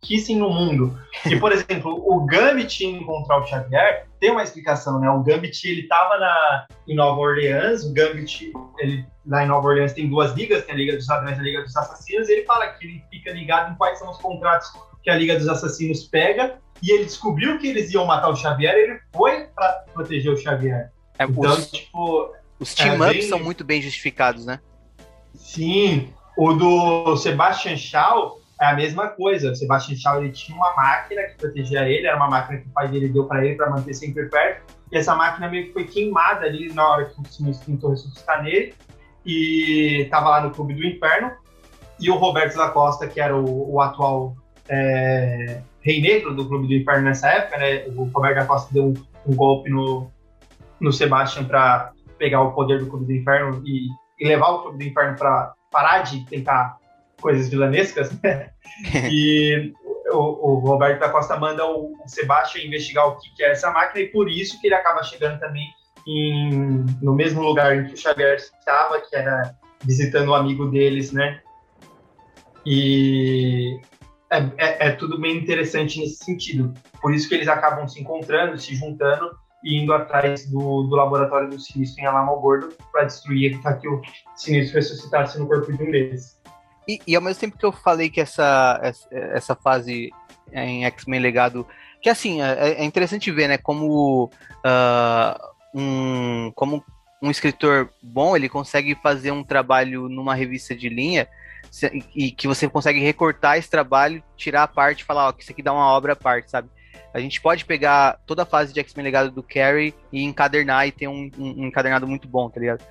existissem no mundo. E, por exemplo, o Gambit encontrar o Xavier tem uma explicação, né? O Gambit, ele tava na, em Nova Orleans, o Gambit, ele, lá em Nova Orleans tem duas ligas, tem a Liga dos Ladrões e a Liga dos Assassinos, e ele fala que ele fica ligado em quais são os contratos que a Liga dos Assassinos pega, e ele descobriu que eles iam matar o Xavier, e ele foi para proteger o Xavier. É, então, os, tipo... Os team-ups é são muito bem justificados, né? Sim. O do Sebastian Shaw, é a mesma coisa. O Sebastian Shaw ele tinha uma máquina que protegia ele, era uma máquina que o pai dele deu para ele para manter sempre perto. E essa máquina meio que foi queimada ali na hora que o Sinistro tentou ressuscitar nele. E estava lá no Clube do Inferno. E o Roberto da Costa, que era o, o atual é, rei negro do Clube do Inferno nessa época, né? O Roberto da Costa deu um, um golpe no, no Sebastian para pegar o poder do Clube do Inferno e, e levar o Clube do Inferno para parar de tentar coisas vilanescas, né? *laughs* e o, o, Roberto da Costa manda o, Sebastião investigar o que, que é essa máquina e por isso que ele acaba chegando também em, no mesmo lugar em que o Xavier estava, que era visitando o amigo deles, né? E é, é, é, tudo bem interessante nesse sentido. Por isso que eles acabam se encontrando, se juntando e indo atrás do, do laboratório do Sinistro em Alamogordo para destruir para que o Sinistro ressuscitasse no corpo de um deles. E, e, ao mesmo tempo que eu falei que essa, essa fase em X-Men Legado. Que assim, é, é, interessante ver, né? Como, uh, um, como um escritor bom ele consegue fazer um trabalho numa revista de linha e que você consegue recortar esse trabalho, tirar a parte e falar, ó, que isso aqui dá uma obra à parte, sabe? A gente pode pegar toda a fase de X-Men Legado do Carrie e encadernar e ter um, um, um encadernado muito bom, tá ligado?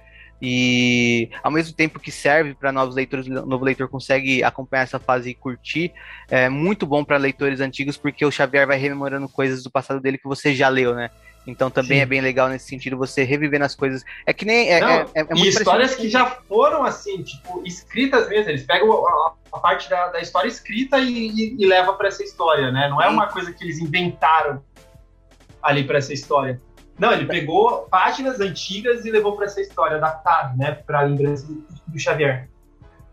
E ao mesmo tempo que serve para novos leitores, o novo leitor consegue acompanhar essa fase e curtir, é muito bom para leitores antigos porque o Xavier vai rememorando coisas do passado dele que você já leu, né? Então também Sim. é bem legal nesse sentido você revivendo as coisas. É que nem. É, Não, é, é e histórias que já foram assim, tipo, escritas mesmo. Eles pegam a, a parte da, da, história escrita e, e, e levam para essa história, né? Não é uma coisa que eles inventaram ali para essa história. Não, ele pegou páginas antigas e levou para essa história adaptada, né? Para a lembrança do, Xavier.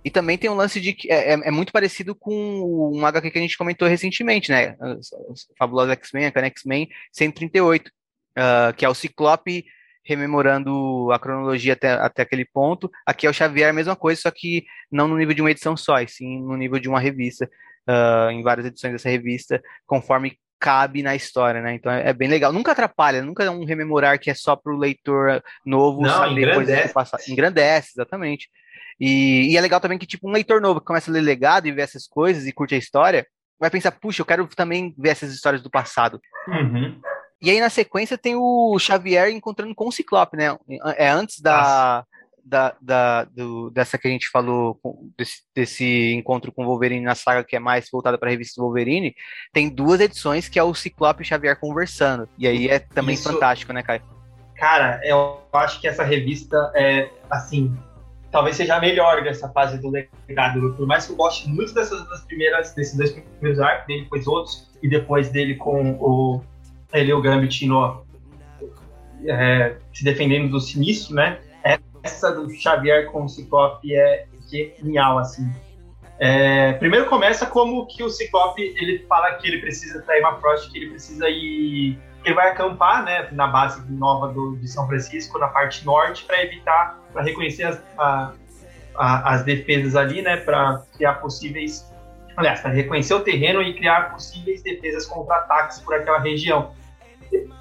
E também tem um lance de que é, é, é, muito parecido com um HQ que a gente comentou recentemente, né? Fabuloso X-Men, a X-Men 138, uh, que é o Ciclope rememorando a cronologia até, até aquele ponto. Aqui é o Xavier, a mesma coisa, só que não no nível de uma edição só, e sim no nível de uma revista, uh, em várias edições dessa revista, conforme cabe na história, né? Então é, é, bem legal. Nunca atrapalha, nunca é um rememorar que é só para o leitor novo não, saber engrandece. do passado. Engrandece, exatamente. E, e, é legal também que, tipo, um leitor novo que começa a ler legado e vê essas coisas e curte a história, vai pensar, puxa, eu quero também ver essas histórias do passado. Uhum. E aí, na sequência, tem o Xavier encontrando com o Ciclope, né? É antes da, da, da do, dessa que a gente falou, desse, desse encontro com o Wolverine na saga que é mais voltada para a revista Wolverine, tem duas edições que é o Ciclope e o Xavier conversando. E aí é também Isso... fantástico, né, Caio? Cara, eu acho que essa revista é, assim, talvez seja a melhor dessa fase do legado. Por mais que eu goste muito dessas duas primeiras, desses dois primeiros arcos, dele depois outros, e depois dele com o ele o Gambit no, é, se defendendo do sinistro, né? Essa do Xavier com o Ciclope é genial, assim. É, primeiro começa como que o Ciclope ele fala que ele precisa da Emma Frost, que ele precisa ir ele vai acampar né, na base nova do, de São Francisco, na parte norte, para evitar, para reconhecer as, a, a, as defesas ali, né, para criar possíveis. Aliás, para reconhecer o terreno e criar possíveis defesas contra ataques por aquela região.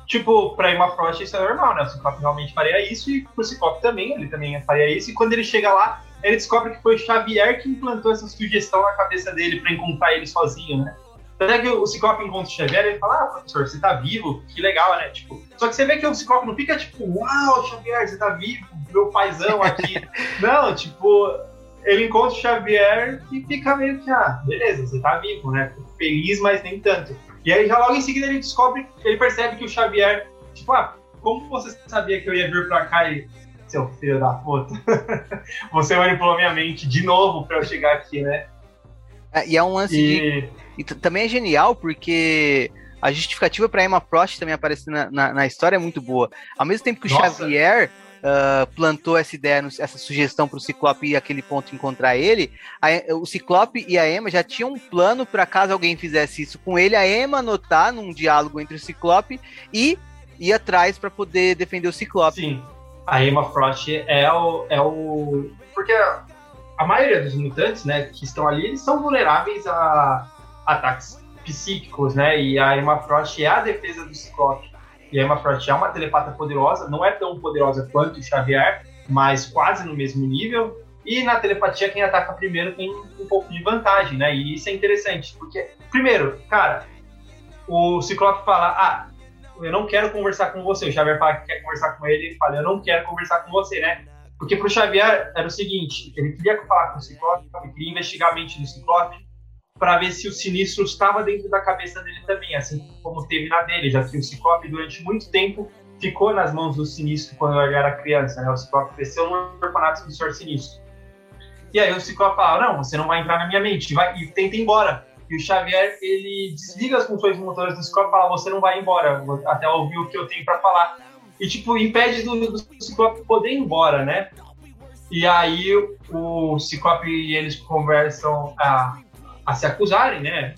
Tipo, para Emma Frost isso é normal, né? O Ciclope realmente faria isso e o Ciclope também, ele também faria isso. E quando ele chega lá, ele descobre que foi o Xavier que implantou essa sugestão na cabeça dele para encontrar ele sozinho, né? Até que o Ciclope encontra o Xavier e ele fala, ah, professor, você tá vivo, que legal, né? Tipo, só que você vê que o Ciclope não fica tipo, uau, Xavier, você tá vivo, meu paizão aqui. *laughs* não, tipo, ele encontra o Xavier e fica meio que, ah, beleza, você tá vivo, né? Feliz, mas nem tanto. E aí já logo em seguida ele descobre, ele percebe que o Xavier, tipo, ah, como você sabia que eu ia vir pra cá e. Seu filho da puta. *laughs* você manipulou minha mente de novo pra eu chegar aqui, né? É, e é um lance e... de e também é genial porque a justificativa para Emma Frost também aparecer na, na, na, história é muito boa. Ao mesmo tempo que o Nossa. Xavier uh, plantou essa ideia, essa sugestão para o Ciclope ir aquele ponto encontrar ele, a, o Ciclope e a Emma já tinham um plano para caso alguém fizesse isso com ele, a Emma anotar num diálogo entre o Ciclope e ir atrás para poder defender o Ciclope. Sim, a Emma Frost é o, é o... porque a maioria dos mutantes, né, que estão ali, eles são vulneráveis a ataques psíquicos, né? E a Emma Frost é a defesa do Ciclope. E a Emma Frost é uma telepata poderosa, não é tão poderosa quanto o Xavier, mas quase no mesmo nível. E na telepatia, quem ataca primeiro tem um pouco de vantagem, né? E isso é interessante, porque, primeiro, cara, o Ciclope fala: Ah, eu não quero conversar com você. O Xavier fala que quer conversar com ele, ele fala: Eu não quero conversar com você, né? Porque pro Xavier era o seguinte: ele queria falar com o Ciclope, ele queria investigar a mente do Ciclope, para ver se o sinistro estava dentro da cabeça dele também, assim como teve na dele, já que o Ciclope durante muito tempo ficou nas mãos do sinistro quando ele era criança, né? O Ciclope cresceu no orfanato do Senhor Sinistro. E aí o Ciclope fala, não, você não vai entrar na minha mente, vai, e tenta ir embora. E o Xavier, ele desliga as funções motoras do Ciclope e fala, você não vai embora, até ouvir o que eu tenho para falar. E, tipo, impede do, do Ciclope poder ir embora, né? E aí o Ciclope e eles conversam, ah, a se acusarem, né?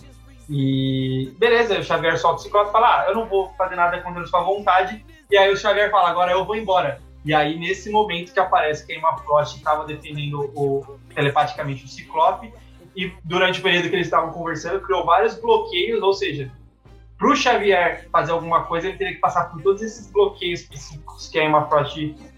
E beleza, o Xavier solta o Ciclope e fala: ah, eu não vou fazer nada contra a sua vontade. E aí o Xavier fala: agora eu vou embora. E aí, nesse momento que aparece que a Emma Frost estava defendendo o, telepaticamente o Ciclope, e durante o período que eles estavam conversando, criou vários bloqueios, ou seja, para o Xavier fazer alguma coisa, ele teria que passar por todos esses bloqueios psíquicos que a Emma Frost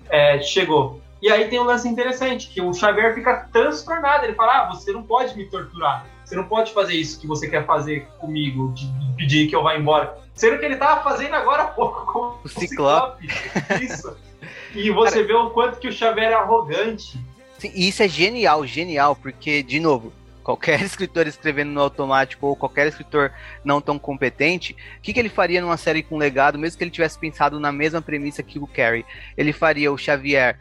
é, chegou. E aí tem um lance interessante, que o Xavier fica transtornado, ele fala, ah, você não pode me torturar. Você não pode fazer isso que você quer fazer comigo, de pedir que eu vá embora. Sendo que ele tava fazendo agora há pouco com o, o Ciclope. Isso. E você Cara, vê o quanto que o Xavier é arrogante. Sim, e isso é genial, genial, porque, de novo, qualquer *laughs* escritor escrevendo no automático ou qualquer escritor não tão competente, o que, que ele faria numa série com legado, mesmo que ele tivesse pensado na mesma premissa que o Carrie? Ele faria o Xavier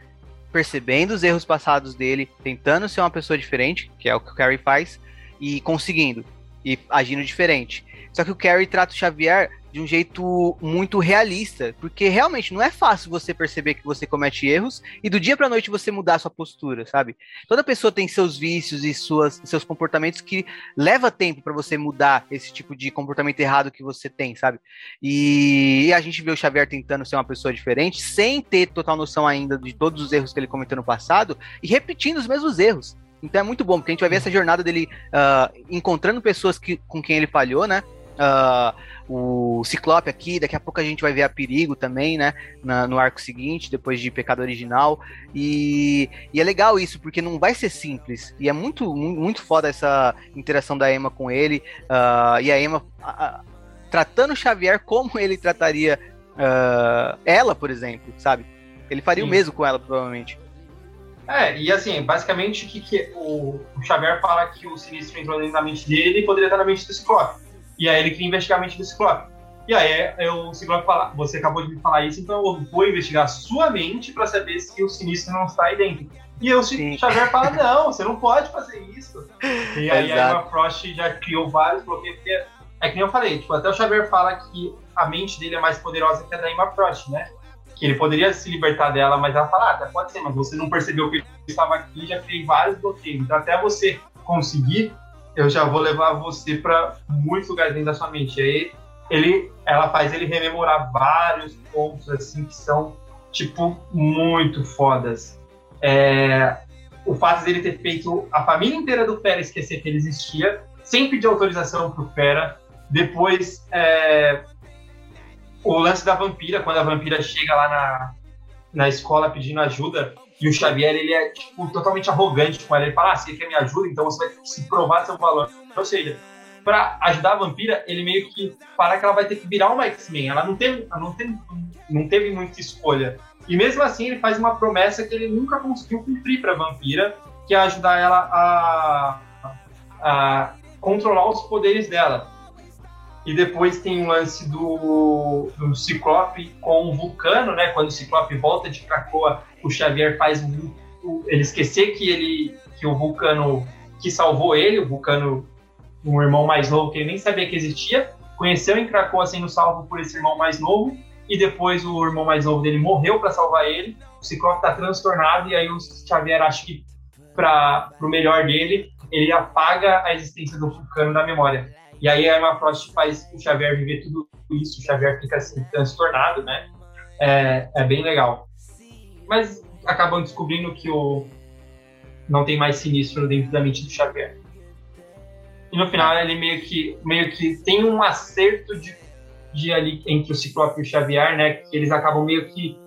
percebendo os erros passados dele, tentando ser uma pessoa diferente, que é o que o Carrie faz, e conseguindo, e agindo diferente. Só que o Carrie trata o Xavier de um jeito muito realista, porque realmente não é fácil você perceber que você comete erros e do dia para noite você mudar sua postura, sabe? Toda pessoa tem seus vícios e suas, seus comportamentos que leva tempo para você mudar esse tipo de comportamento errado que você tem, sabe? E, e a gente vê o Xavier tentando ser uma pessoa diferente, sem ter total noção ainda de todos os erros que ele cometeu no passado e repetindo os mesmos erros. Então é muito bom, porque a gente vai ver essa jornada dele uh, encontrando pessoas que, com quem ele falhou, né? Uh, o Ciclope aqui, daqui a pouco a gente vai ver a Perigo também, né? Na, no arco seguinte, depois de Pecado Original. E, e, é legal isso, porque não vai ser simples. E é muito, muito foda essa interação da Emma com ele. Uh, e a Emma uh, tratando o Xavier como ele trataria uh, ela, por exemplo, sabe? Ele faria Sim. o mesmo com ela, provavelmente. É, e assim, basicamente o que, que o, o Xavier fala que o sinistro entrou dentro da mente dele e poderia estar na mente do Ciclope. E aí ele queria investigar a mente do Ciclope. E aí eu, o Ciclope fala, você acabou de me falar isso, então eu vou investigar a sua mente para saber se o sinistro não está aí dentro. E o Xavier fala, não, você não pode fazer isso. *laughs* E aí a Emma Frost já criou vários bloqueios, porque é que nem eu falei, tipo, até o Xavier fala que a mente dele é mais poderosa que a da Emma Frost, né? Ele poderia se libertar dela, mas ela fala, ah, tá, pode ser, mas você não percebeu que ele estava aqui, já criei vários bloqueios. Então até você conseguir eu já vou levar você para muitos lugares dentro da sua mente. E aí ele, ela faz ele rememorar vários pontos assim que são tipo muito fodas. É, o fato dele ter feito a família inteira do Fera esquecer que ele existia, sem pedir autorização pro Fera. Depois, é, o lance da vampira, quando a vampira chega lá na, na escola pedindo ajuda, e o Xavier, ele é, tipo, totalmente arrogante com ela. Ele fala, ah, você quer me ajuda, então você vai se provar seu valor. Ou seja, para ajudar a vampira, ele meio que fala que ela vai ter que virar uma X-Men. Ela não teve, ela não, teve, não teve muita escolha. E mesmo assim, ele faz uma promessa que ele nunca conseguiu cumprir para a vampira, que é ajudar ela a, a controlar os poderes dela. E depois tem o lance do, do Ciclope com o Vulcano, né? Quando o Ciclope volta de Krakoa, o Xavier faz ele esquecer que ele que o Vulcano que salvou ele, o Vulcano, um irmão mais novo que ele nem sabia que existia, conheceu em Krakoa sendo salvo por esse irmão mais novo e depois o irmão mais novo dele morreu para salvar ele. O Ciclope tá transtornado e aí o Xavier acha que para o melhor dele, ele apaga a existência do Vulcano da memória. E aí a Emma Frost faz o Xavier viver tudo isso, o Xavier fica assim, transtornado, né? É, é bem legal. Mas acabam descobrindo que o não tem mais sinistro dentro da mente do Xavier. E no final ele meio que, meio que tem um acerto de, de ali entre o Ciclope e o Xavier, né? Que eles acabam meio que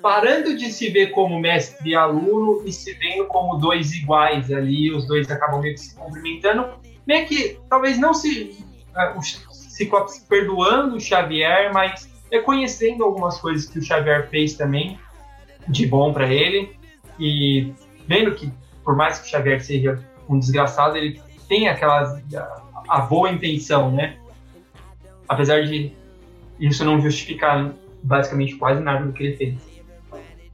parando de se ver como mestre e aluno e se vendo como dois iguais ali, os dois acabam meio que se cumprimentando meio que talvez não se uh, o Ciclope perdoando o Xavier, mas reconhecendo algumas coisas que o Xavier fez também de bom para ele e vendo que por mais que o Xavier seja um desgraçado, ele tem aquela a, a boa intenção, né? Apesar de isso não justificar basicamente quase nada do que ele fez.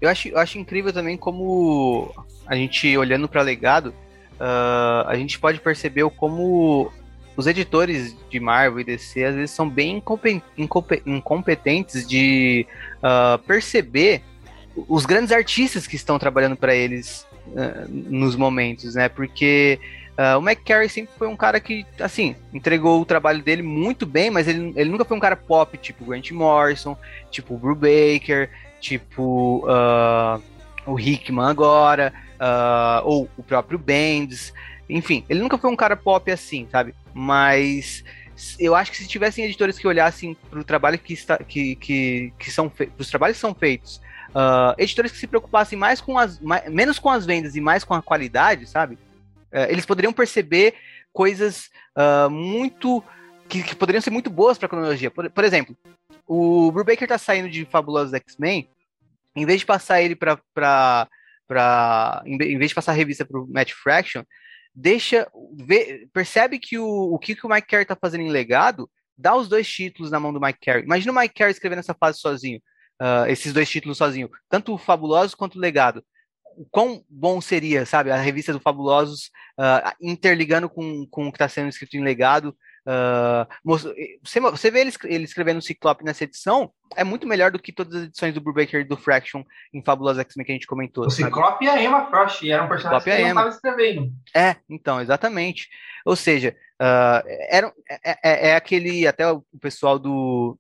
Eu acho, eu acho incrível também como a gente olhando para legado, uh, a gente pode perceber como os editores de Marvel e DC às vezes são bem incompetentes de uh, perceber os grandes artistas que estão trabalhando para eles uh, nos momentos, né? Porque uh, o McCarry sempre foi um cara que, assim, entregou o trabalho dele muito bem, mas ele, ele nunca foi um cara pop, tipo Grant Morrison, tipo o Brubaker, tipo uh, o Hickman agora uh, ou o próprio Bendis. Enfim, ele nunca foi um cara pop assim, sabe? Mas eu acho que se tivessem editores que olhassem para o trabalho que, está, que, que, que são os trabalhos que são feitos, uh, editores que se preocupassem mais com as mais, menos com as vendas e mais com a qualidade, sabe? Uh, eles poderiam perceber coisas uh, muito que, que, poderiam ser muito boas para a cronologia. Por, por, exemplo, o Brubaker está saindo de Fabulosos X-Men, em vez de passar ele para para em vez de passar a revista para o Matt Fraction, deixa, percebe que o, o que, que o Mike Carey tá fazendo em legado, dá os dois títulos na mão do Mike Carey. Imagina o Mike Carey escrevendo essa fase sozinho, uh, esses dois títulos sozinho, tanto o Fabulosos quanto o Legado. O quão bom seria, sabe, a revista do Fabulosos uh, interligando com, com o que está sendo escrito em Legado, Uh, você, você vê ele, ele escrevendo o Ciclope nessa edição, é muito melhor do que todas as edições do Brubaker e do Fraction em Fabulosa X-Men que a gente comentou. O Ciclope e a Emma Frost eram personagens que ele estava escrevendo. É, então, exatamente. Ou seja, uh, era, é, é, é, aquele, até o pessoal do,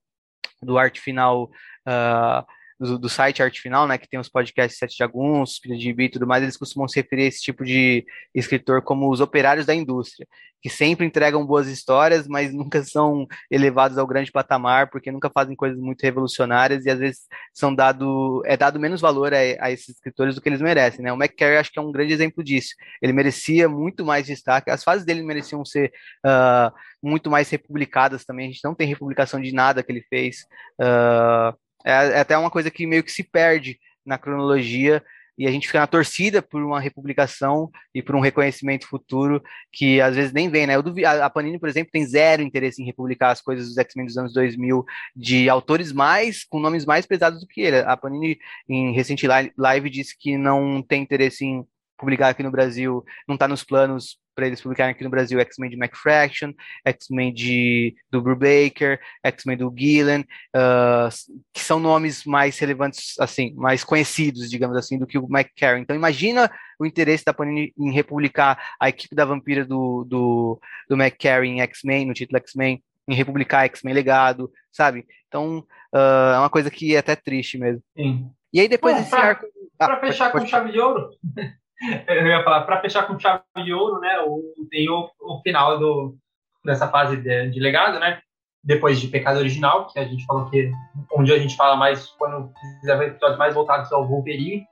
do arte final uh, do, do, site Arte Final, né, que tem os podcasts Sete Jagunços, Filho de Gibi e tudo mais, eles costumam se referir a esse tipo de escritor como os operários da indústria, que sempre entregam boas histórias, mas nunca são elevados ao grande patamar, porque nunca fazem coisas muito revolucionárias e às vezes são dado, é dado menos valor a, a esses escritores do que eles merecem, né? O McCary acho que é um grande exemplo disso. Ele merecia muito mais destaque, as fases dele mereciam ser uh, muito mais republicadas também, a gente não tem republicação de nada que ele fez. Uh, é, é até uma coisa que meio que se perde na cronologia e a gente fica na torcida por uma republicação e por um reconhecimento futuro que às vezes nem vem, né? A Panini, por exemplo, tem zero interesse em republicar as coisas dos X-Men dos anos 2000 de autores mais, com nomes mais pesados do que ele. A Panini, em recente live, disse que não tem interesse em publicar aqui no Brasil, não está nos planos para eles publicarem aqui no Brasil X-Men de McFraction, X-Men de do Brubaker, X-Men do Gillen, uh, que são nomes mais relevantes, assim, mais conhecidos, digamos assim, do que o Mike Carey. Então imagina o interesse da Panini em republicar a equipe da Vampira do, do, do Carey em X-Men, no título X-Men, em republicar X-Men Legado, sabe? Então uh, é uma coisa que é até triste mesmo. Sim. E aí depois desse pra, arco... Para ah, fechar pode, com pode... chave de ouro, *laughs* eu ia falar, para fechar com chave de ouro, né? O, tem o, o final do, dessa fase de, de, legado, né? Depois de Pecado Original, que a gente falou que onde a gente fala mais quando fizer episódios mais voltados ao Wolverine.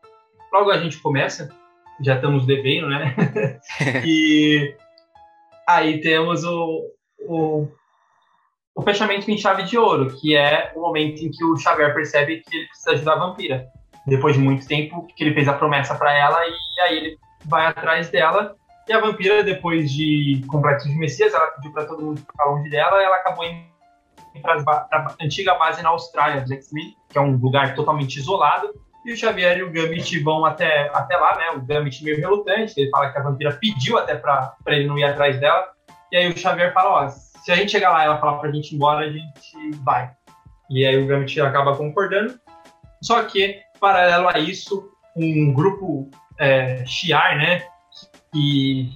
Logo a gente começa, já estamos devendo, né? *laughs* e aí temos o, o, o fechamento em chave de ouro, que é o momento em que o Xavier percebe que ele precisa ajudar a vampira depois de muito tempo, que ele fez a promessa para ela e aí ele vai atrás dela. E a vampira, depois de Complexo de Messias, ela pediu para todo mundo ficar longe dela, ela acabou indo para a antiga base na Austrália dos X-Men, que é um lugar totalmente isolado. E o Xavier e o Gambit vão até, até lá, né? O Gambit meio relutante, ele fala que a vampira pediu até para ele não ir atrás dela. E aí o Xavier fala: Ó, se a gente chegar lá e ela falar para a gente ir embora, a gente vai. E aí o Gambit acaba concordando. Só que Paralelo a isso, um grupo é, Shiar, né, que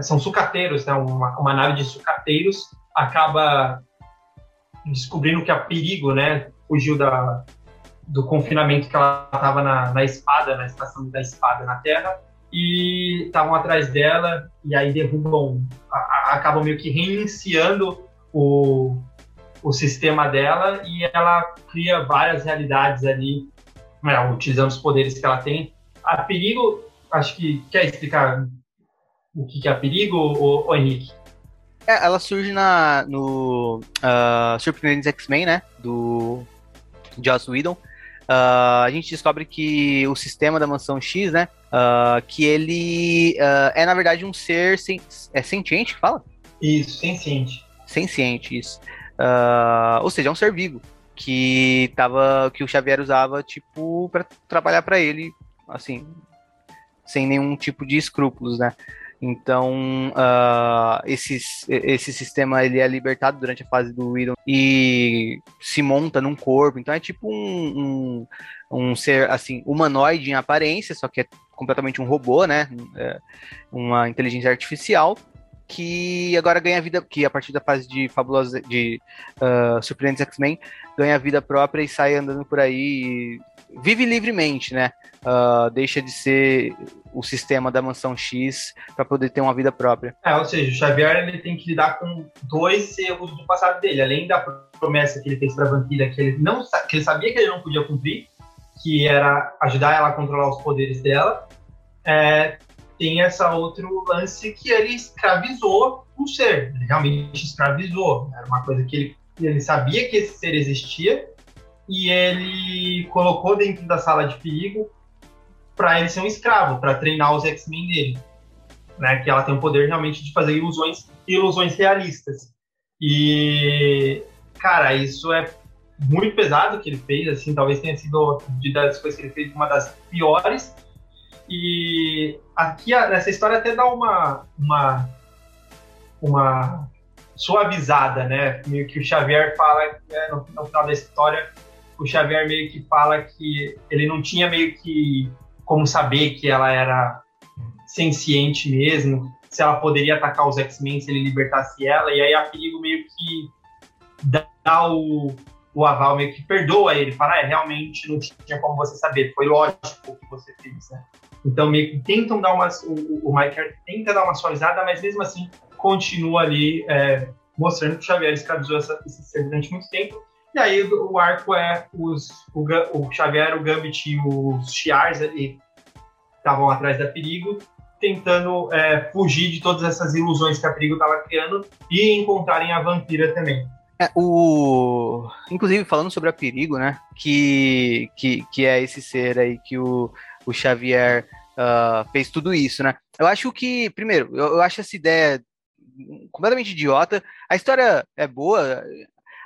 são sucateiros, né, uma, uma nave de sucateiros, acaba descobrindo que a perigo, né, fugiu da, do confinamento que ela estava na, na espada, na estação da espada na Terra, e estavam atrás dela, e aí derrubam, a, a, acabam meio que reiniciando o, o sistema dela, e ela cria várias realidades ali é, utilizando os poderes que ela tem. A perigo, acho que quer explicar o que é perigo, ou, ou Henrique? É, ela surge na, no uh, Surpreendentes X-Men, né? Do Joss Whedon. Uh, a gente descobre que o sistema da mansão X, né? Uh, que ele é, na verdade, um ser sen é sentiente que fala? Isso, senciente. Senciente, isso. ou seja, é um ser vivo que tava que o Xavier usava tipo para trabalhar para ele, assim, sem nenhum tipo de escrúpulos, né? Então, uh, esse, esse sistema ele é libertado durante a fase do Widow e se monta num corpo. Então, é tipo um, um, um, ser assim humanoide em aparência, só que é completamente um robô, né? É uma inteligência artificial que agora ganha vida, que a partir da fase de fabulosa de uh, Surpreendentes X-Men ganha vida própria e sai andando por aí, vive livremente, né? Uh, deixa de ser o sistema da mansão X para poder ter uma vida própria. É, ou seja, o Xavier ele tem que lidar com dois erros do passado dele, além da promessa que ele fez para Vampira que ele não que ele sabia que ele não podia cumprir, que era ajudar ela a controlar os poderes dela. É, tem essa outro lance que ele escravizou um ser, ele realmente escravizou. Era uma coisa que ele, ele sabia que esse ser existia e ele colocou dentro da sala de perigo para ele ser um escravo, para treinar os X-Men dele. né? Que ela tem o poder realmente de fazer ilusões ilusões realistas. E, cara, isso é muito pesado que ele fez, assim, talvez tenha sido de das coisas que ele fez uma das piores. E aqui nessa história até dá uma uma uma suavizada, né? Meio que o Xavier fala né, no, no final da história, o Xavier meio que fala que ele não tinha meio que como saber que ela era senciente mesmo, se ela poderia atacar os X-Men se ele libertasse ela, e aí a Perigo meio que dá o, o aval, meio que perdoa ele, fala, é, realmente não tinha como você saber, foi lógico o que você fez, né? Então meio que tentam dar uma, o, o Mike tenta dar uma suavizada, mas mesmo assim continua ali é, mostrando que o Xavier escravizou essa, esse ser durante muito tempo. E aí o arco é os, o, o Xavier, o Gambit e os Shi'ars ali estavam atrás da Perigo, tentando é, fugir de todas essas ilusões que a Perigo estava criando e encontrarem a vampira também. É, o... Inclusive, falando sobre a Perigo, né? Que, que, que é esse ser aí que o, o Xavier uh, fez tudo isso, né? Eu acho que, primeiro, eu, eu acho essa ideia completamente idiota. A história é boa.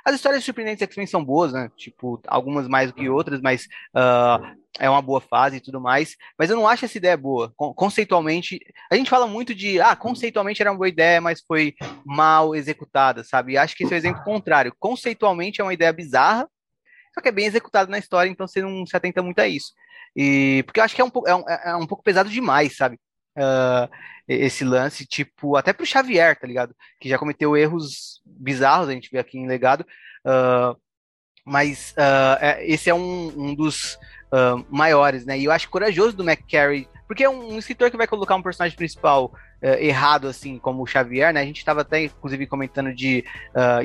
As histórias surpreendentes X-Men são boas, né? Tipo, algumas mais do que outras, mas uh, é uma boa fase e tudo mais. Mas eu não acho essa ideia boa. Conceitualmente, a gente fala muito de, ah, conceitualmente era uma boa ideia, mas foi mal executada, sabe? E acho que esse é o exemplo contrário. Conceitualmente é uma ideia bizarra, só que é bem executada na história, então você não se atenta muito a isso. E porque eu acho que é um, é um, é um pouco pesado demais, sabe? Uh, esse lance, tipo, até pro Xavier, tá ligado? Que já cometeu erros bizarros, a gente vê aqui em Legado, uh, mas uh, esse é um, um dos maiores, né? E eu acho corajoso do McCary, porque é um, um escritor que vai colocar um personagem principal errado, assim, como o Xavier, né? A gente estava até, inclusive, comentando de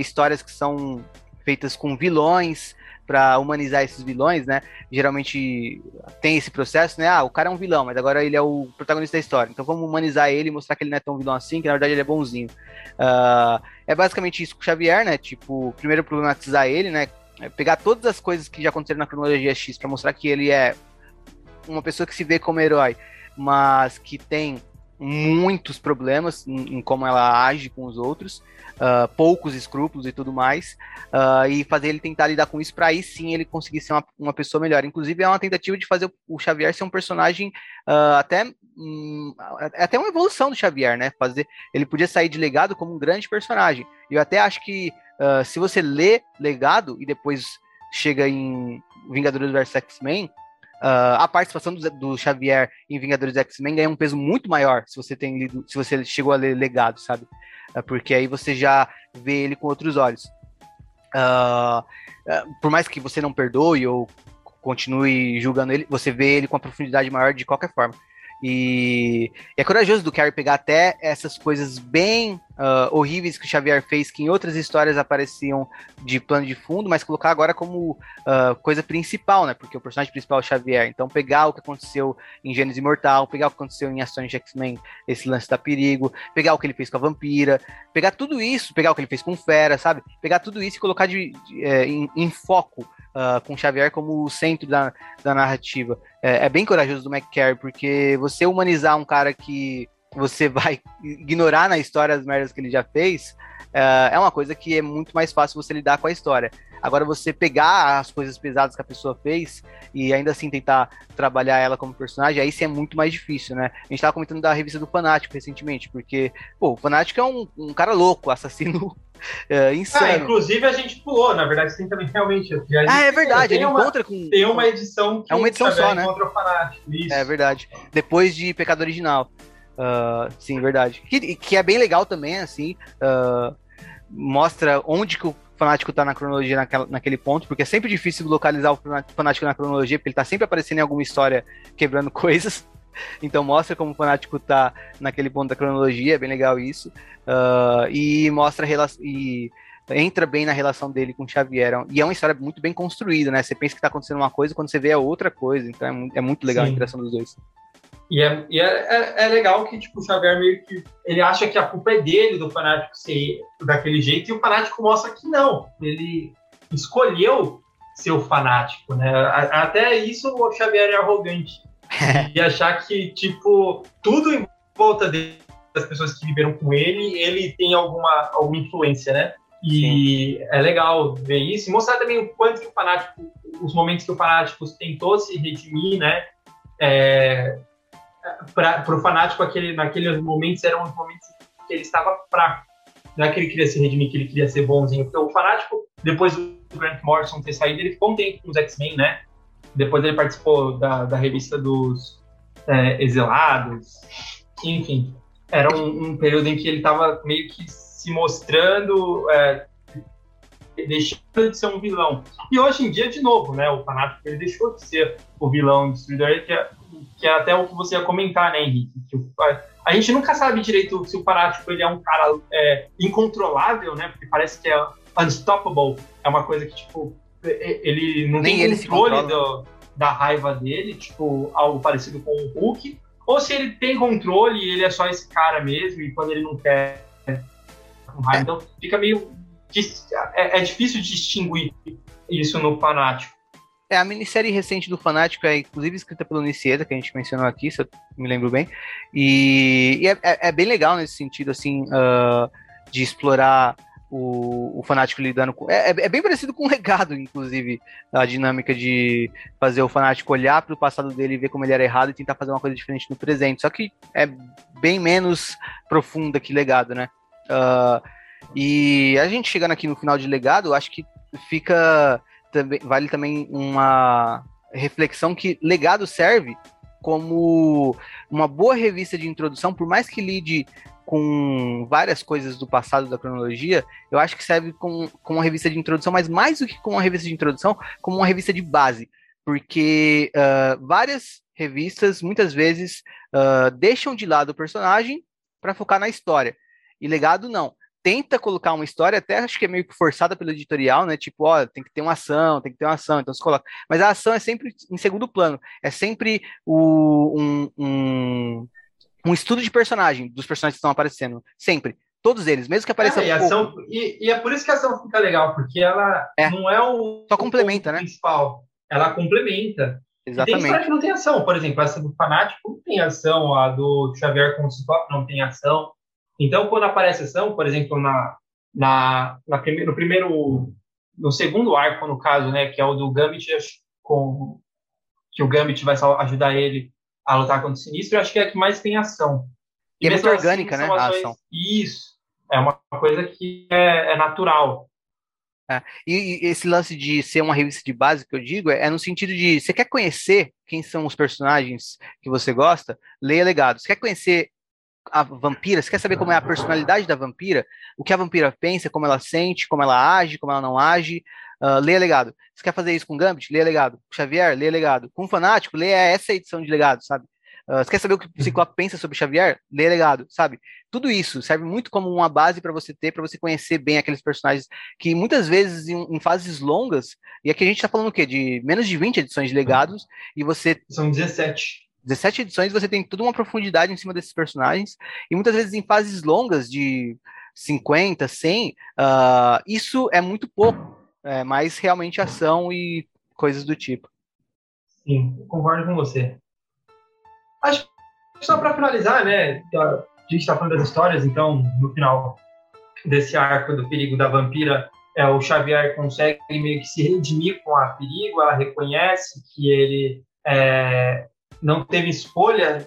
histórias que são feitas com vilões, para humanizar esses vilões, né? Geralmente tem esse processo, né? Ah, o cara é um vilão, mas agora ele é o protagonista da história. Então vamos humanizar ele e mostrar que ele não é tão vilão assim, que na verdade ele é bonzinho. Uh, é basicamente isso com o Xavier, né? Tipo, primeiro problematizar ele, né? É pegar todas as coisas que já aconteceram na cronologia X para mostrar que ele é uma pessoa que se vê como herói, mas que tem muitos problemas em, em como ela age com os outros uh, poucos escrúpulos e tudo mais, uh, e fazer ele tentar lidar com isso para aí sim ele conseguir ser uma, uma, pessoa melhor. Inclusive, é uma tentativa de fazer o Xavier ser um personagem uh, até. Um, é até uma evolução do Xavier, né? Fazer, ele podia sair de legado como um grande personagem. Eu até acho que se você lê legado e depois chega em Vingadores vs X-Men, Uh, a participação do, do, Xavier em Vingadores X-Men ganha um peso muito maior se você tem lido, se você chegou a ler legado, sabe? Uh, porque aí você já vê ele com outros olhos. Uh, por mais que você não perdoe ou continue julgando ele, você vê ele com uma profundidade maior de qualquer forma. E, é corajoso do Carrie pegar até essas coisas bem uh, horríveis que o Xavier fez, que em outras histórias apareciam de plano de fundo, mas colocar agora como uh, coisa principal, né? Porque o personagem principal é o Xavier. Então, pegar o que aconteceu em Gênesis Imortal, pegar o que aconteceu em Ações de X-Men, esse lance da perigo, pegar o que ele fez com a vampira, pegar tudo isso, pegar o que ele fez com Fera, sabe? Pegar tudo isso e colocar de, de, é, em, em foco uh, com Xavier como o centro da, da narrativa. É, é, bem corajoso do McCary, porque você humanizar um cara que você vai *laughs* ignorar na história as merdas que ele já fez, uh, é uma coisa que é muito mais fácil você lidar com a história. Agora, você pegar as coisas pesadas que a pessoa fez e ainda assim tentar trabalhar ela como personagem, aí sim é muito mais difícil, né? A gente tava comentando da revista do Fanático recentemente, porque, pô, o Fanático é um, um cara louco, *laughs* assassino é, insano. Ah, inclusive a gente pulou, na verdade, tem também realmente. Ah, é verdade, ele uma, encontra com. Tem uma edição que é uma edição só, né? encontra o fanático. Isso. É verdade. Depois de Pecado Original. Uh, sim, verdade. Que, que é bem legal também, assim. Uh, mostra onde que o fanático tá na cronologia naquela, naquele ponto, porque é sempre difícil localizar o fanático na cronologia, porque ele tá sempre aparecendo em alguma história quebrando *laughs* coisas. Então mostra como o fanático tá naquele ponto da cronologia, é bem legal isso. Uh, e mostra e entra bem na relação dele com o Xavier. E é uma história muito bem construída, né? Você pensa que tá acontecendo uma coisa quando você vê a outra coisa. Então é muito, é muito legal Sim. a interação dos dois. E, é, e é, é, é, legal que tipo, o Xavier meio que ele acha que a culpa é dele do fanático ser daquele jeito, e o fanático mostra que não. Ele escolheu ser o fanático, né? Até isso o Xavier é arrogante. *laughs* e achar que, tipo, tudo em volta dele das pessoas que viveram com ele, ele tem alguma, alguma influência, né? E Sim. é legal ver isso e mostrar também o quanto que o fanático, os momentos que o fanático tentou se redimir, né? É, para o fanático, aquele, naqueles momentos eram os momentos que ele estava fraco. Não é que ele queria se redimir, que ele queria ser bonzinho. Porque o fanático, depois do Grant Morrison ter saído, ele ficou um tempo com os X-Men, né? Depois ele participou da, da revista dos é, Exilados. Enfim, era um, um, período em que ele estava meio que se mostrando, é, deixando de ser um vilão. E hoje em dia, de novo, né, o fanático ele deixou de ser o vilão destruidor, é, que é até o que você ia comentar, né, Henrique? Que a gente nunca sabe direito se o fanático ele é um cara é, incontrolável, né? Porque parece que é unstoppable, é uma coisa que, tipo, ele não Nem tem ele controle do, da raiva dele, tipo, algo parecido com o Hulk, ou se ele tem controle e ele é só esse cara mesmo, e quando ele não quer com raiva. Então fica meio. É, é difícil distinguir isso no Fanático. É, a minissérie recente do Fanático é inclusive escrita pelo Nicieza, que a gente mencionou aqui, se eu me lembro bem. E, e é, é, é, bem legal nesse sentido, assim, uh, de explorar o, o fanático lidando com. É, é, bem parecido com o legado, inclusive, a dinâmica de fazer o fanático olhar para o passado dele e ver como ele era errado e tentar fazer uma coisa diferente no presente. Só que é bem menos profunda que legado, né? Uh, e a gente chegando aqui no final de legado, acho que fica também vale também uma reflexão que legado serve como uma boa revista de introdução, por mais que lide com várias coisas do passado da cronologia, eu acho que serve como, como uma revista de introdução, mas mais do que como uma revista de introdução, como uma revista de base, porque uh, várias revistas muitas vezes uh, deixam de lado o personagem para focar na história. E legado não. Tenta colocar uma história, até acho que é meio que forçada pelo editorial, né? Tipo, ó, tem que ter uma ação, tem que ter uma ação, então se coloca. Mas a ação é sempre em segundo plano. É sempre o, um, um, um estudo de personagem, dos personagens que estão aparecendo. Sempre. Todos eles, mesmo que apareça é, e, ação, e, e, é por isso que a ação fica legal, porque ela é. não é o. Só complementa, o né? Principal. Ela complementa. Exatamente. tem história que não tem ação, por exemplo, essa do Fanático não tem ação, a do Xavier com o Ciclope não tem ação. Então, quando aparece ação, por exemplo, na, na, na no primeiro, no segundo arco, no caso, né, que é o do Gambit, com, que o Gambit vai ajudar ele a lutar contra o Sinistro, eu acho que é a que mais tem ação. E, e é muito assim, orgânica, né, ações, a ação. Isso, é uma coisa que é, é natural. É. E, e, esse lance de ser uma revista de base que eu digo é, é, no sentido de você quer conhecer quem são os personagens que você gosta, leia Legado. Você quer conhecer a vampira, você quer saber como é a personalidade da vampira, o que a vampira pensa, como ela sente, como ela age, como ela não age, uh, leia legado. Você quer fazer isso com Gambit? Leia legado. Com Xavier? Leia legado. Com Fanático? Leia essa edição de legado, sabe? Uh, você quer saber o que o Ciclope pensa sobre Xavier? Leia legado, sabe? Tudo isso serve muito como uma base para você ter, para você conhecer bem aqueles personagens que muitas vezes em, em, fases longas, e aqui a gente tá falando o quê? De menos de 20 edições de legados, e você. São 17. 17 edições você tem toda uma profundidade em cima desses personagens, e muitas vezes em fases longas de 50, 100, uh, isso é muito pouco, é mais realmente ação e coisas do tipo. Sim, concordo com você. Acho que só para finalizar, né, a gente está falando das histórias, então no final desse arco do perigo da vampira, é, o Xavier consegue meio que se redimir com a perigo, ela reconhece que ele é, não teve escolha,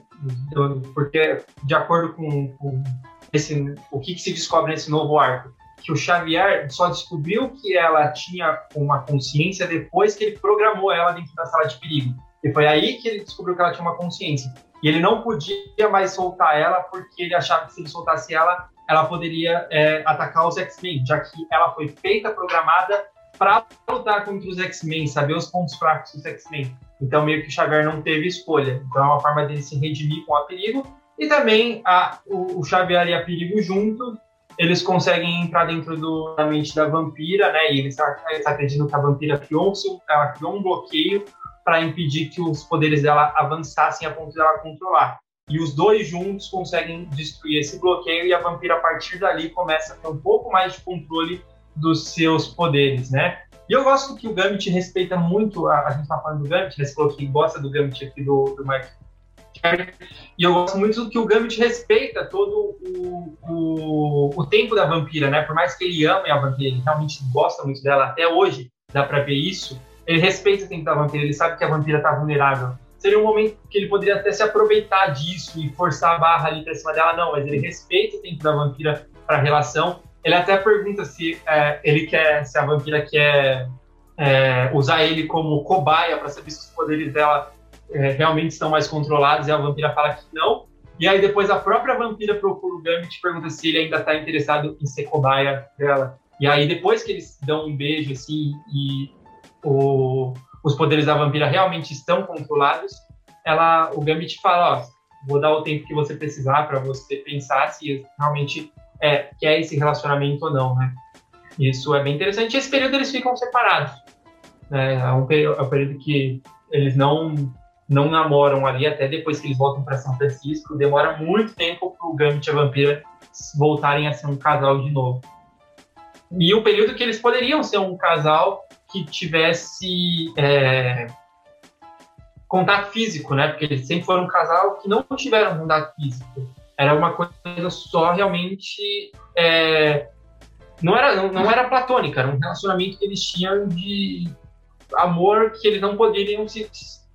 porque de acordo com, com esse, o que, que, se descobre nesse novo arco, que o Xavier só descobriu que ela tinha uma consciência depois que ele programou ela dentro da sala de perigo. E foi aí que ele descobriu que ela tinha uma consciência. E ele não podia mais soltar ela porque ele achava que se ele soltasse ela, ela poderia é, atacar os X-Men, já que ela foi feita, programada para lutar contra os X-Men, saber os pontos fracos dos X-Men. Então, meio que Xavier não teve escolha. Então, é uma forma dele se redimir com a Perigo. E também a, o, o Xavier e a Perigo juntos, eles conseguem entrar dentro do, da mente da vampira, né? E eles, eles acreditam que a vampira criou, ela criou um bloqueio para impedir que os poderes dela avançassem a ponto dela controlar. E os dois juntos conseguem destruir esse bloqueio e a vampira, a partir dali, começa a ter um pouco mais de controle dos seus poderes, né? E eu gosto que o Gambit respeita muito, a, a gente tá falando do Gambit, né? Você falou que gosta do Gambit aqui do, do Mike E eu gosto muito que o Gambit respeita todo o, o, o tempo da vampira, né? Por mais que ele ame a vampira, ele realmente gosta muito dela, até hoje dá pra ver isso. Ele respeita o tempo da vampira, ele sabe que a vampira tá vulnerável. Seria um momento que ele poderia até se aproveitar disso e forçar a barra ali pra cima dela, não, mas ele respeita o tempo da vampira pra relação. Ele até pergunta se é, ele quer, se a vampira quer é, usar ele como cobaia para saber se os poderes dela é, realmente estão mais controlados e a vampira fala que não. E aí depois a própria vampira procura o Gambit e pergunta se ele ainda está interessado em ser cobaia dela. E aí depois que eles dão um beijo assim e o, os poderes da vampira realmente estão controlados, ela, o Gambit fala, ó, vou dar o tempo que você precisar para você pensar se realmente é, quer esse relacionamento ou não, né? Isso é bem interessante. Esse período eles ficam separados. Né? É, um período, é um período que eles não não namoram ali até depois que eles voltam para São Francisco. Demora muito tempo para o Gambit e a Vampira voltarem a ser um casal de novo. E o período que eles poderiam ser um casal que tivesse é, contato físico, né? Porque eles sempre foram um casal que não tiveram contato físico. Era uma coisa só realmente. É, não, era, não, não era platônica, era um relacionamento que eles tinham de amor que eles não poderiam se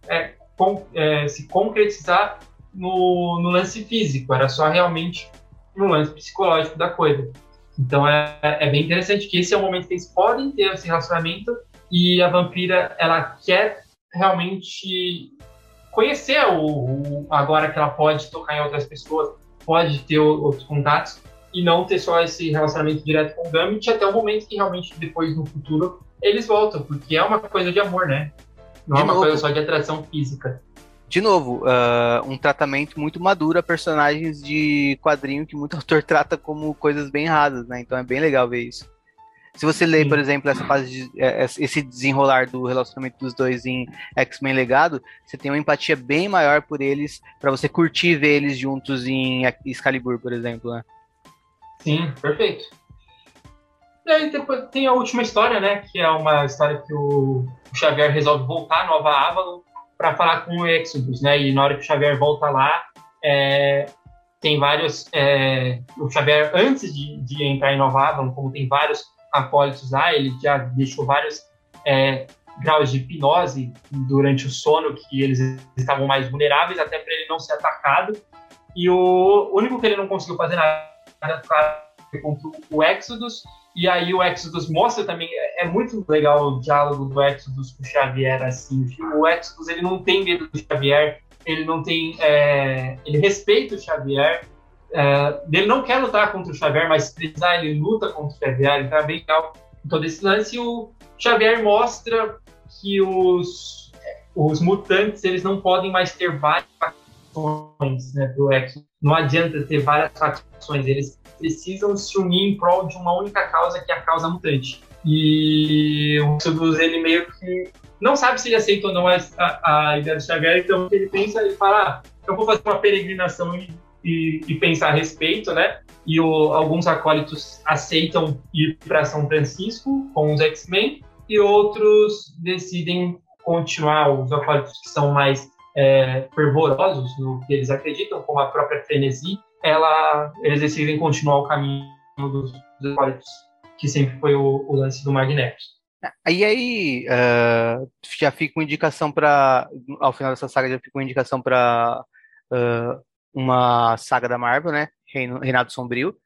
é, com, é, se concretizar no, no, lance físico, era só realmente no lance psicológico da coisa. Então é, é bem interessante que esse é o momento que eles podem ter esse relacionamento e a vampira ela quer realmente conhecer o, o, agora que ela pode tocar em outras pessoas, pode ter outros contatos e não ter só esse relacionamento direto com o Gambit até o momento que realmente depois no futuro eles voltam, porque é uma coisa de amor, né? Não de é uma novo, coisa só de atração física. De novo, uh, um tratamento muito maduro a personagens de quadrinho que muito *laughs* autor trata como coisas bem rasas, né? Então é bem legal ver isso. Se você lê, por exemplo, essa fase de, é, esse desenrolar do relacionamento dos dois em X-Men Legado, você tem uma empatia bem maior por eles, para você curtir ver eles juntos em Excalibur, por exemplo, né? Sim, perfeito. E aí depois tem a última história, né? Que é uma história que o Xavier resolve voltar Nova Avalon para falar com o Exodus, né? E na hora que o Xavier volta lá, é, tem vários. É, o Xavier, antes de, de, entrar em Nova Avalon, como tem vários acólitos lá, ele já deixou vários é, graus de hipnose durante o sono, que eles estavam mais vulneráveis, até para ele não ser atacado. E o único que ele não conseguiu fazer nada foi contra o Exodus, e aí o Exodus mostra também, é, é muito legal o diálogo do Exodus com o Xavier, assim, o Exodus ele não tem medo do Xavier, ele não tem, é, ele respeita o Xavier, é, ele não quer lutar contra o Xavier, mas se precisar ele luta contra o Xavier, então é bem legal todo esse lance, e o Xavier mostra que os, os mutantes, eles não podem mais ter várias facções, né, do Exodus, não adianta ter várias facções, eles precisam se unir em prol de uma única causa, que é a causa mutante. E o Exodus, ele meio que não sabe se ele aceita ou não a, a, a ideia do Xavier, então ele pensa, ele fala, ah, eu vou fazer uma peregrinação e, e, e pensar a respeito, né? E o, alguns acólitos aceitam ir para São Francisco com os X-Men, e outros decidem continuar, os acólitos que são mais é, fervorosos no que eles acreditam, como a própria Frenesi, ela, eles decidem continuar o caminho dos, dos que sempre foi o, o lance do Magneto. E aí, uh, já fica uma indicação para, ao final dessa saga, já fica uma indicação para uh, uma saga da Marvel, né? Reinado Sombrio.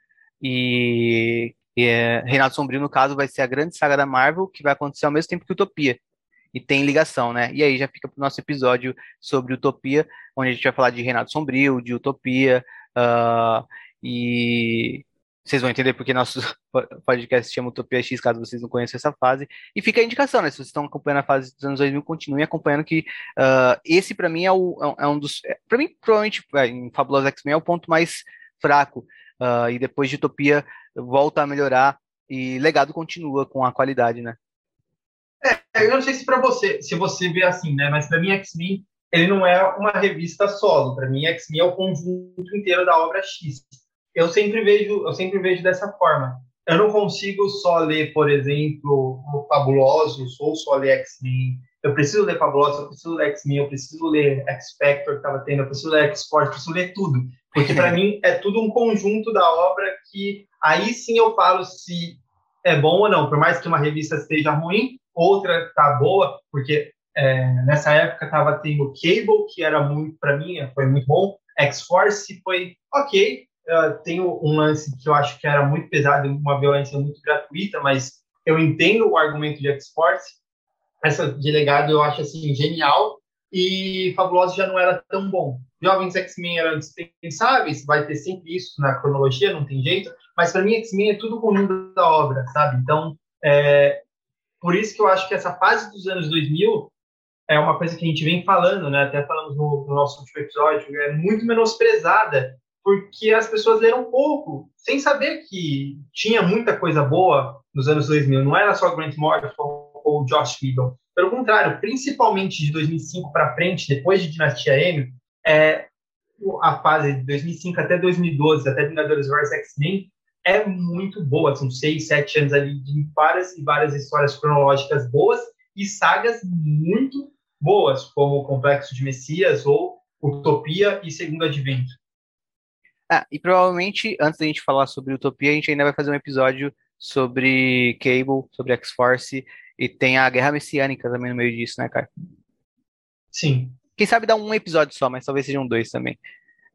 E, e é, Reinado Sombrio, no caso, vai ser a grande saga da Marvel, que vai acontecer ao mesmo tempo que Utopia. E tem ligação, né? E aí já fica para o nosso episódio sobre Utopia, onde a gente vai falar de Reinado Sombrio, de Utopia, Uh, e vocês vão entender porque nosso *laughs* podcast chama Utopia X, caso vocês não conheçam essa fase. E fica a indicação, né? Se vocês estão acompanhando a fase dos anos 2000, continuem acompanhando que uh, esse, para mim, é, o, é, um é dos... É, para mim, provavelmente, é, em Fabuloso X-Men, é o ponto mais fraco. Uh, e depois de Utopia, volta a melhorar e legado continua com a qualidade, né? É, eu não sei se para você, se você vê assim, né? Mas para mim, X-Men ele não é uma revista solo. Para mim, X-Men é o conjunto inteiro da obra X. Eu sempre vejo, eu sempre vejo dessa forma. Eu não consigo só ler, por exemplo, o Fabulosos ou só ler X-Men. eu preciso ler Fabulosa, eu preciso ler X-Men, eu preciso ler X-Factor que estava tendo, eu preciso ler X-Force, eu preciso ler tudo. Porque para *laughs* mim é tudo um conjunto da obra que aí sim eu falo se é bom ou não. Por mais que uma revista esteja ruim, outra tá boa, porque é, nessa época tava tendo Cable, que era muito, para mim, foi muito bom. X-Force foi ok. Tem um lance que eu acho que era muito pesado, uma violência muito gratuita, mas eu entendo o argumento de X-Force. Essa de legado eu acho assim genial e Fabulosa já não era tão bom. Jovens X-Men eram dispensáveis, vai ter sempre isso na cronologia, não tem jeito, mas para mim X-Men é tudo conjunto da obra, sabe? Então, é, por isso que eu acho que essa fase dos anos 2000 é uma coisa que a gente vem falando, né? Até falamos no, no nosso último episódio, é muito menosprezada, porque as pessoas leram pouco, sem saber que tinha muita coisa boa nos anos 2000. Não era só Grant Morrison ou Josh Whedon. Pelo contrário, principalmente de 2005 para frente, depois de Dinastia M, é, a fase de 2005 até 2012, até Vingadores vs X-Men, é muito boa. São seis, sete anos ali de várias e várias histórias cronológicas boas e sagas muito boas, como o Complexo de Messias ou Utopia e Segundo Advento. Ah, e provavelmente, antes da gente falar sobre Utopia, a gente ainda vai fazer um episódio sobre Cable, sobre X-Force, e tem a Guerra Messiânica também no meio disso, né, cara? Sim. Quem sabe dar um episódio só, mas talvez sejam dois também.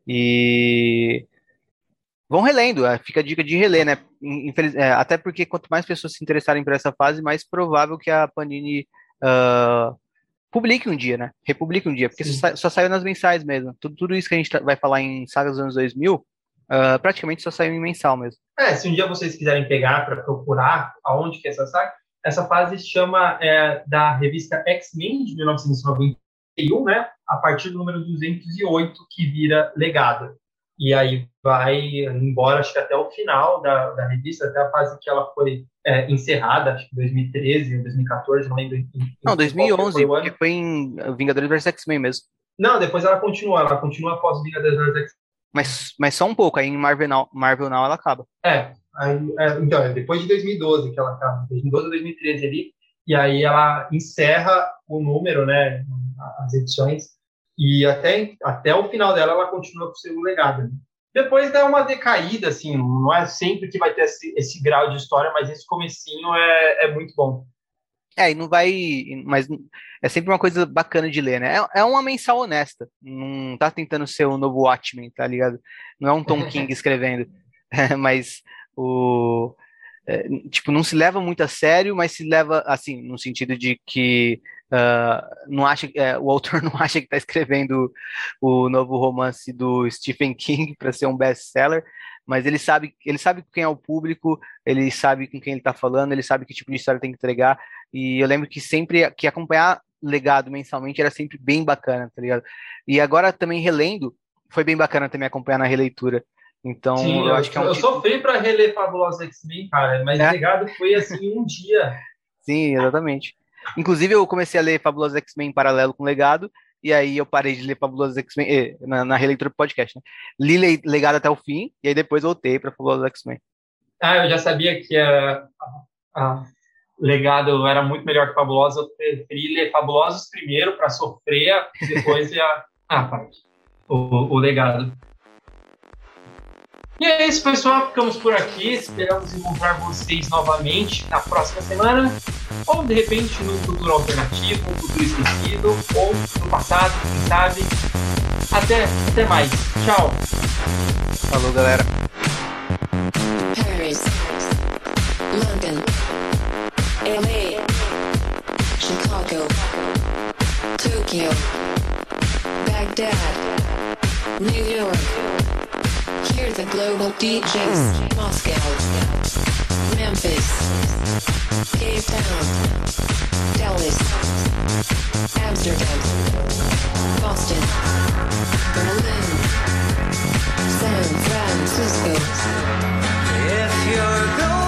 E vão relendo, é, fica a dica de reler, né? Infeliz... É, até porque quanto mais pessoas se interessarem por essa fase, mais provável que a Panini uh, publique um dia, né? Republique um dia, porque só, só, saiu nas mensais mesmo. Tudo, tudo isso que a gente tá, vai falar em sagas dos anos 2000, uh, praticamente só saiu em mensal mesmo. É, se um dia vocês quiserem pegar para procurar aonde que é essa saga, essa fase chama é, da revista X-Men de 1991, né? A partir do número 208 que vira legado. E aí vai embora, acho que até o final da, da revista, até a fase que ela foi é, encerrada, acho que 2013, 2014, não lembro. Em, não, 2011, foi porque foi em Vingadores vs X-Men mesmo. Não, depois ela continua, ela continua após Vingadores vs X-Men. Mas, mas só um pouco, aí em Marvel Now, Marvel Now ela acaba. É, aí, é, então, é depois de 2012 que ela acaba, 2012 ou 2013 ali, e aí ela encerra o número, né, as edições, e até, até o final dela, ela continua com o seu legado. Né? Depois dá uma decaída, assim, não é sempre que vai ter esse, esse grau de história, mas esse comecinho é, é muito bom. É, e não vai. Mas é sempre uma coisa bacana de ler, né? É, é uma mensal honesta. Não tá tentando ser o novo Watchmen, tá ligado? Não é um Tom *laughs* King escrevendo. É, *laughs* mas o. É, tipo, não se leva muito a sério, mas se leva, assim, no sentido de que Uh, não acha, é, o autor *laughs* não acha que está escrevendo o novo romance do Stephen King para ser um best-seller, mas ele sabe, ele sabe quem é o público, ele sabe com quem ele está falando, ele sabe que tipo de história tem que entregar. E eu lembro que sempre que acompanhar legado mensalmente era sempre bem bacana, tá ligado? E agora também relendo, foi bem bacana também acompanhar na releitura. Então, Sim, eu, acho que é um Eu tipo... sofri para reler Fabulosa X-Men, cara, mas é? legado foi assim um dia. *laughs* Sim, exatamente. Inclusive, eu comecei a ler Fabuloso X-Men em paralelo com Legado, e aí eu parei de ler Fabuloso X-Men eh, na, na, releitura do podcast, né? Li Legado até o fim, e aí depois voltei para Fabuloso X-Men. Ah, eu já sabia que a, a, Legado era muito melhor que Fabulosa, eu preferi ler Fabulosos primeiro para sofrer, e depois ia... *laughs* Ah, parte. O, o Legado. E é isso, pessoal. Ficamos por aqui. Esperamos encontrar vocês novamente na próxima semana. Ou de repente no futuro alternativo, futuro esquecido, ou no passado, quem sabe. Até, até mais. Tchau. Falou, galera. Paris, London, LA, Chicago, Tokyo, Baghdad, New York. Hear the global DJs. Moscow, Memphis, Cape Town, Dallas, Amsterdam, Boston, Berlin, San Francisco. If you're going